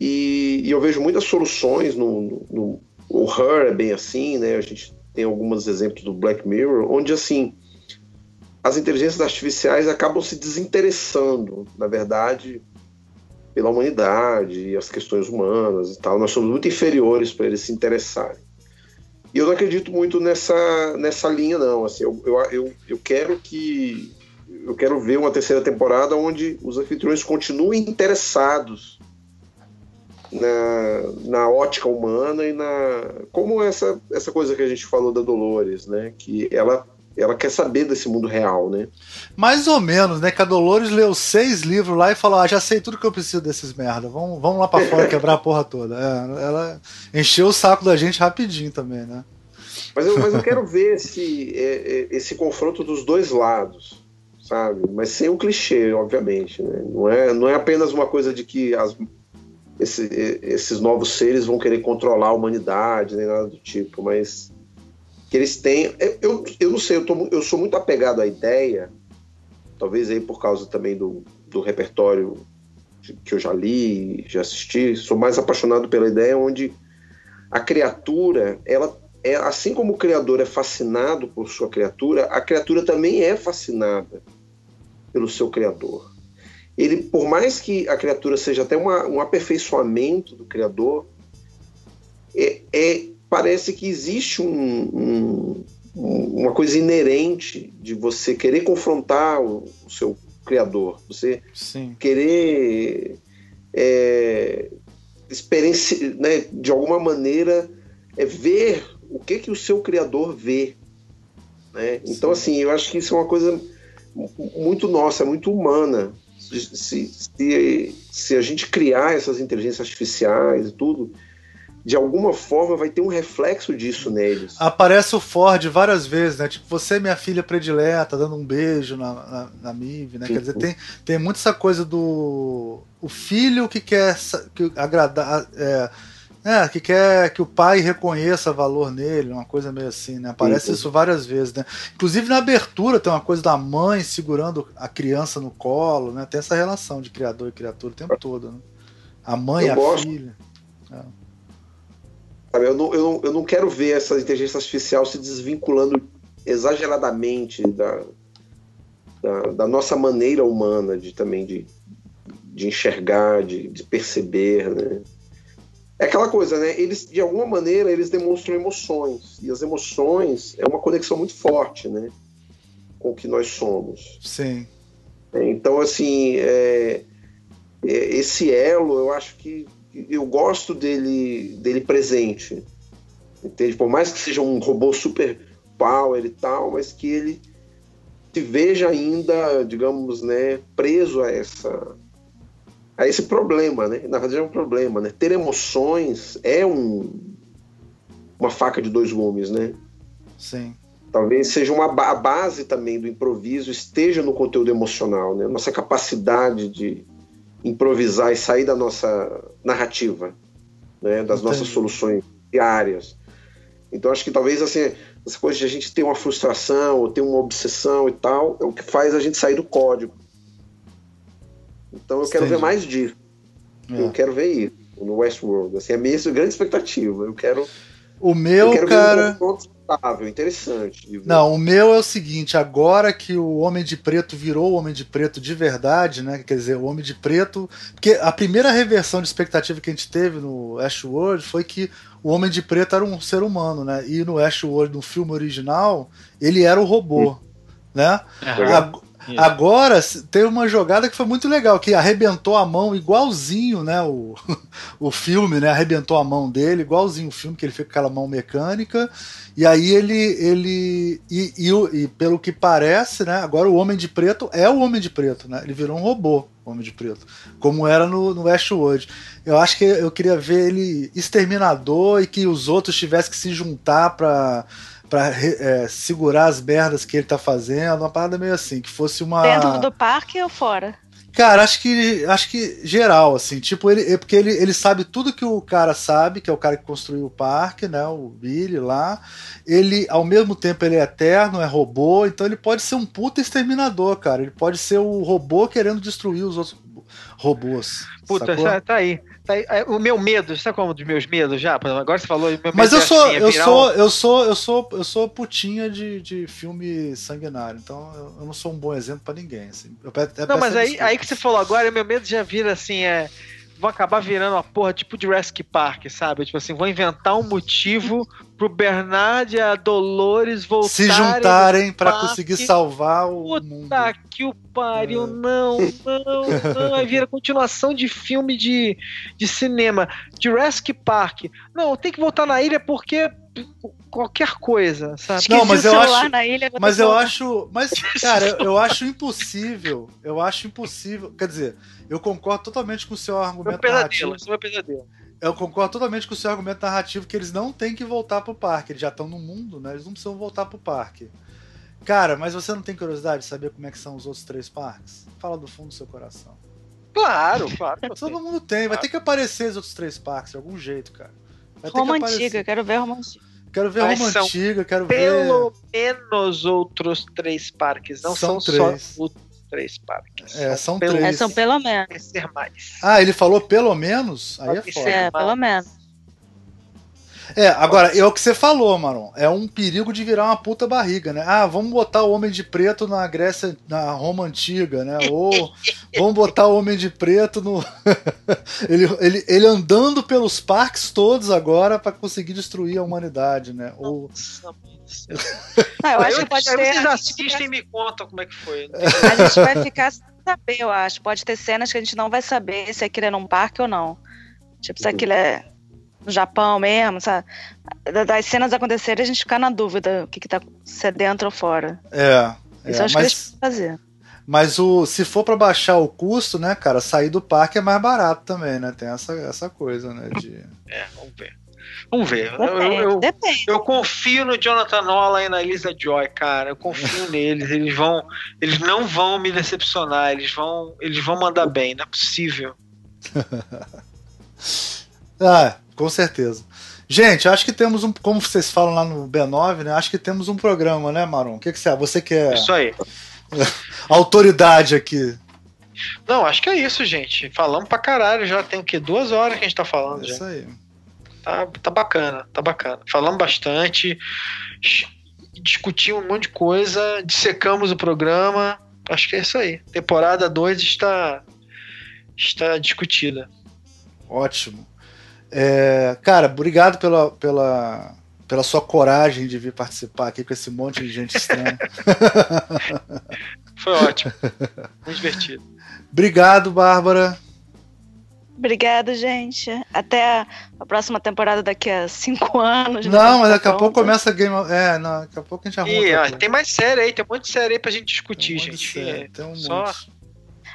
E, e eu vejo muitas soluções no, no, no, o Her é bem assim, né? A gente tem alguns exemplos do Black Mirror, onde assim as inteligências artificiais acabam se desinteressando, na verdade, pela humanidade e as questões humanas e tal. Nós somos muito inferiores para eles se interessarem. E eu não acredito muito nessa, nessa linha, não. Assim, eu, eu, eu, eu quero que. Eu quero ver uma terceira temporada onde os anfitriões continuem interessados na, na ótica humana e na. Como essa, essa coisa que a gente falou da Dolores, né? Que ela ela quer saber desse mundo real, né? Mais ou menos, né? Que a Dolores leu seis livros lá e falou: Ah, já sei tudo que eu preciso desses merda. Vamos, vamos lá para fora quebrar a porra toda. É, ela encheu o saco da gente rapidinho também, né? Mas eu, mas eu quero ver esse, é, é, esse confronto dos dois lados, sabe? Mas sem o clichê, obviamente. Né? Não, é, não é apenas uma coisa de que as, esse, esses novos seres vão querer controlar a humanidade, nem nada do tipo, mas que eles têm. Eu, eu não sei, eu, tô, eu sou muito apegado à ideia, talvez aí por causa também do, do repertório que eu já li, já assisti, sou mais apaixonado pela ideia onde a criatura, ela é assim como o criador é fascinado por sua criatura, a criatura também é fascinada pelo seu criador. Ele, por mais que a criatura seja até uma, um aperfeiçoamento do criador, é, é parece que existe um, um, uma coisa inerente de você querer confrontar o, o seu criador, você Sim. querer é, experiência, né, de alguma maneira é ver o que que o seu criador vê, né? Então assim, eu acho que isso é uma coisa muito nossa, muito humana. Se, se, se a gente criar essas inteligências artificiais e tudo, de alguma forma vai ter um reflexo disso neles. Aparece o Ford várias vezes, né? Tipo, você é minha filha predileta, dando um beijo na, na, na Mive, né? Sim. Quer dizer, tem, tem muito essa coisa do. O filho que quer que agradar. É, é, que quer que o pai reconheça valor nele, uma coisa meio assim, né? Aparece Sim. isso várias vezes, né? Inclusive na abertura tem uma coisa da mãe segurando a criança no colo, né? Tem essa relação de criador e criatura o tempo todo, né? A mãe e a gosto. filha. É. Eu não, eu, não, eu não quero ver essa inteligência artificial se desvinculando exageradamente da, da, da nossa maneira humana de também de, de enxergar, de, de perceber, né? É aquela coisa, né? Eles, de alguma maneira, eles demonstram emoções. E as emoções é uma conexão muito forte, né? Com o que nós somos. Sim. Então, assim, é, é, esse elo, eu acho que eu gosto dele, dele presente. Entende? Por mais que seja um robô super power e tal, mas que ele se veja ainda, digamos, né, preso a essa a esse problema, né? Na verdade é um problema, né? Ter emoções é um uma faca de dois gumes, né? Sim. Talvez seja uma a base também do improviso esteja no conteúdo emocional, né? Nossa capacidade de improvisar e sair da nossa narrativa, né? Das Entendi. nossas soluções diárias. Então acho que talvez assim essa coisa de a gente ter uma frustração ou ter uma obsessão e tal é o que faz a gente sair do código. Então eu quero ver mais disso. É. Eu quero ver isso no Westworld. Assim, é a minha grande expectativa. Eu quero. O meu, eu quero cara. Um interessante. Não, o meu é o seguinte: agora que o Homem de Preto virou o Homem de Preto de verdade, né? Quer dizer, o Homem de Preto. Porque a primeira reversão de expectativa que a gente teve no Ashworld foi que o Homem de Preto era um ser humano, né? E no Ashworld, no filme original, ele era o robô. Hum. Né? Uhum. Agora, teve uma jogada que foi muito legal, que arrebentou a mão igualzinho, né? O, o filme, né? Arrebentou a mão dele, igualzinho o filme, que ele fica com aquela mão mecânica. E aí ele. ele e, e, e, pelo que parece, né? Agora o Homem de Preto é o Homem de Preto, né? Ele virou um robô, Homem de Preto. Como era no, no Westworld. Eu acho que eu queria ver ele exterminador e que os outros tivessem que se juntar para para é, segurar as merdas que ele tá fazendo, uma parada meio assim, que fosse uma. Dentro do parque ou fora? Cara, acho que acho que geral, assim, tipo, ele, é porque ele, ele sabe tudo que o cara sabe, que é o cara que construiu o parque, né? O Billy lá. Ele, ao mesmo tempo, ele é eterno, é robô, então ele pode ser um puta exterminador, cara. Ele pode ser o robô querendo destruir os outros robôs. Puta, sacou? tá aí. Tá é, o meu medo, sabe como dos meus medos já? Agora você falou. Mas eu sou, eu sou, eu sou, eu sou, eu sou putinha de, de filme sanguinário, então eu, não sou um bom exemplo para ninguém. Assim. Não, mas aí, aí que você falou agora, meu medo já vira assim, é vão acabar virando uma porra tipo de Jurassic Park, sabe? Tipo assim, vão inventar um motivo pro Bernard e a Dolores voltarem. Se juntarem para conseguir salvar o Puta mundo. que o pariu, é. não, não, não. Aí vira continuação de filme de, de cinema. Jurassic Park. Não, tem que voltar na ilha porque qualquer coisa, sabe? Não, mas eu acho, ilha, mas eu acho, mas cara, eu acho impossível, eu acho impossível, quer dizer, eu concordo totalmente com o seu argumento meu pesadelo, narrativo. Isso é meu pesadelo. Eu concordo totalmente com o seu argumento narrativo que eles não têm que voltar pro parque, eles já estão no mundo, né? Eles não precisam voltar pro parque. Cara, mas você não tem curiosidade de saber como é que são os outros três parques? Fala do fundo do seu coração. Claro, claro. Todo mundo tem, claro. vai ter que aparecer os outros três parques de algum jeito, cara. Vai Roma Antiga, quero ver Roma Antiga. Quero ver Mas Roma Antiga, quero pelo ver. Pelo menos outros três parques, não são, são três. só os três parques. É, são, são três. É, são pelo menos. Ser mais. Ah, ele falou pelo menos? Aí Pode é foda. É, pelo menos. É, agora, é o que você falou, Maron. É um perigo de virar uma puta barriga, né? Ah, vamos botar o Homem de Preto na Grécia, na Roma Antiga, né? Ou vamos botar o Homem de Preto no. ele, ele, ele andando pelos parques todos agora para conseguir destruir a humanidade, né? Ou. Ah, eu acho que pode ter. Vocês assistem e me contam como é que foi. A gente vai ficar sem saber, eu acho. Pode ter cenas que a gente não vai saber se aquilo é num parque ou não. Tipo, se aquilo é no Japão mesmo, sabe? Das cenas acontecerem, a gente ficar na dúvida o que, que tá se é dentro ou fora. É. Isso é, acho mas, que eles fazer. Mas o, se for para baixar o custo, né, cara, sair do parque é mais barato também, né? Tem essa, essa coisa, né? De... É, vamos ver. Vamos ver. Depende, eu, eu, depende. eu, confio no Jonathan Nolan e na Lisa Joy, cara. Eu confio neles. Eles vão, eles não vão me decepcionar. Eles vão, eles vão mandar bem. Não é possível. ah, com certeza. Gente, acho que temos um, como vocês falam lá no B9, né? Acho que temos um programa, né, Maron? O que, que você Você que é. Isso aí. autoridade aqui. Não, acho que é isso, gente. Falamos pra caralho, já tem o quê? Duas horas que a gente tá falando. É isso já. aí. Tá, tá bacana, tá bacana. Falamos bastante, discutimos um monte de coisa, dissecamos o programa. Acho que é isso aí. Temporada 2 está, está discutida. Ótimo. É, cara, obrigado pela, pela, pela sua coragem de vir participar aqui com esse monte de gente estranha. Foi ótimo. Muito divertido. Obrigado, Bárbara. Obrigada, gente. Até a, próxima temporada daqui a cinco anos. Não, mas daqui a pouco começa a Game of... É, não, daqui a pouco a gente arruma. E, ó, tem mais série aí, tem um monte de série aí pra gente discutir, tem gente. Série, tem um Só... monte.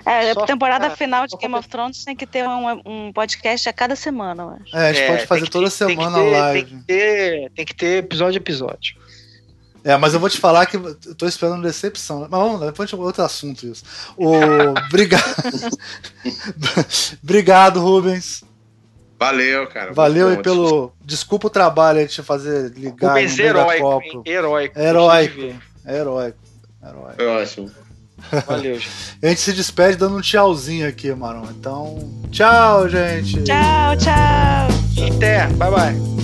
É, a temporada final de Game of Thrones tem que ter um, um podcast a cada semana, eu acho. É, a gente é, pode fazer toda ter, semana ter, live. Tem que, ter, tem que ter episódio a episódio. É, mas eu vou te falar que eu tô esperando decepção. Mas vamos, depois outro assunto isso. O... Obrigado. Obrigado, Rubens. Valeu, cara. Valeu aí pelo. Desculpa o trabalho de te fazer ligar. Rubens heróico. Heróico. Heróico. Heróico. Heróico. Foi ótimo. Valeu, gente. A gente se despede dando um tchauzinho aqui, Marão. Então, tchau, gente. Tchau, tchau. Até. Bye, bye.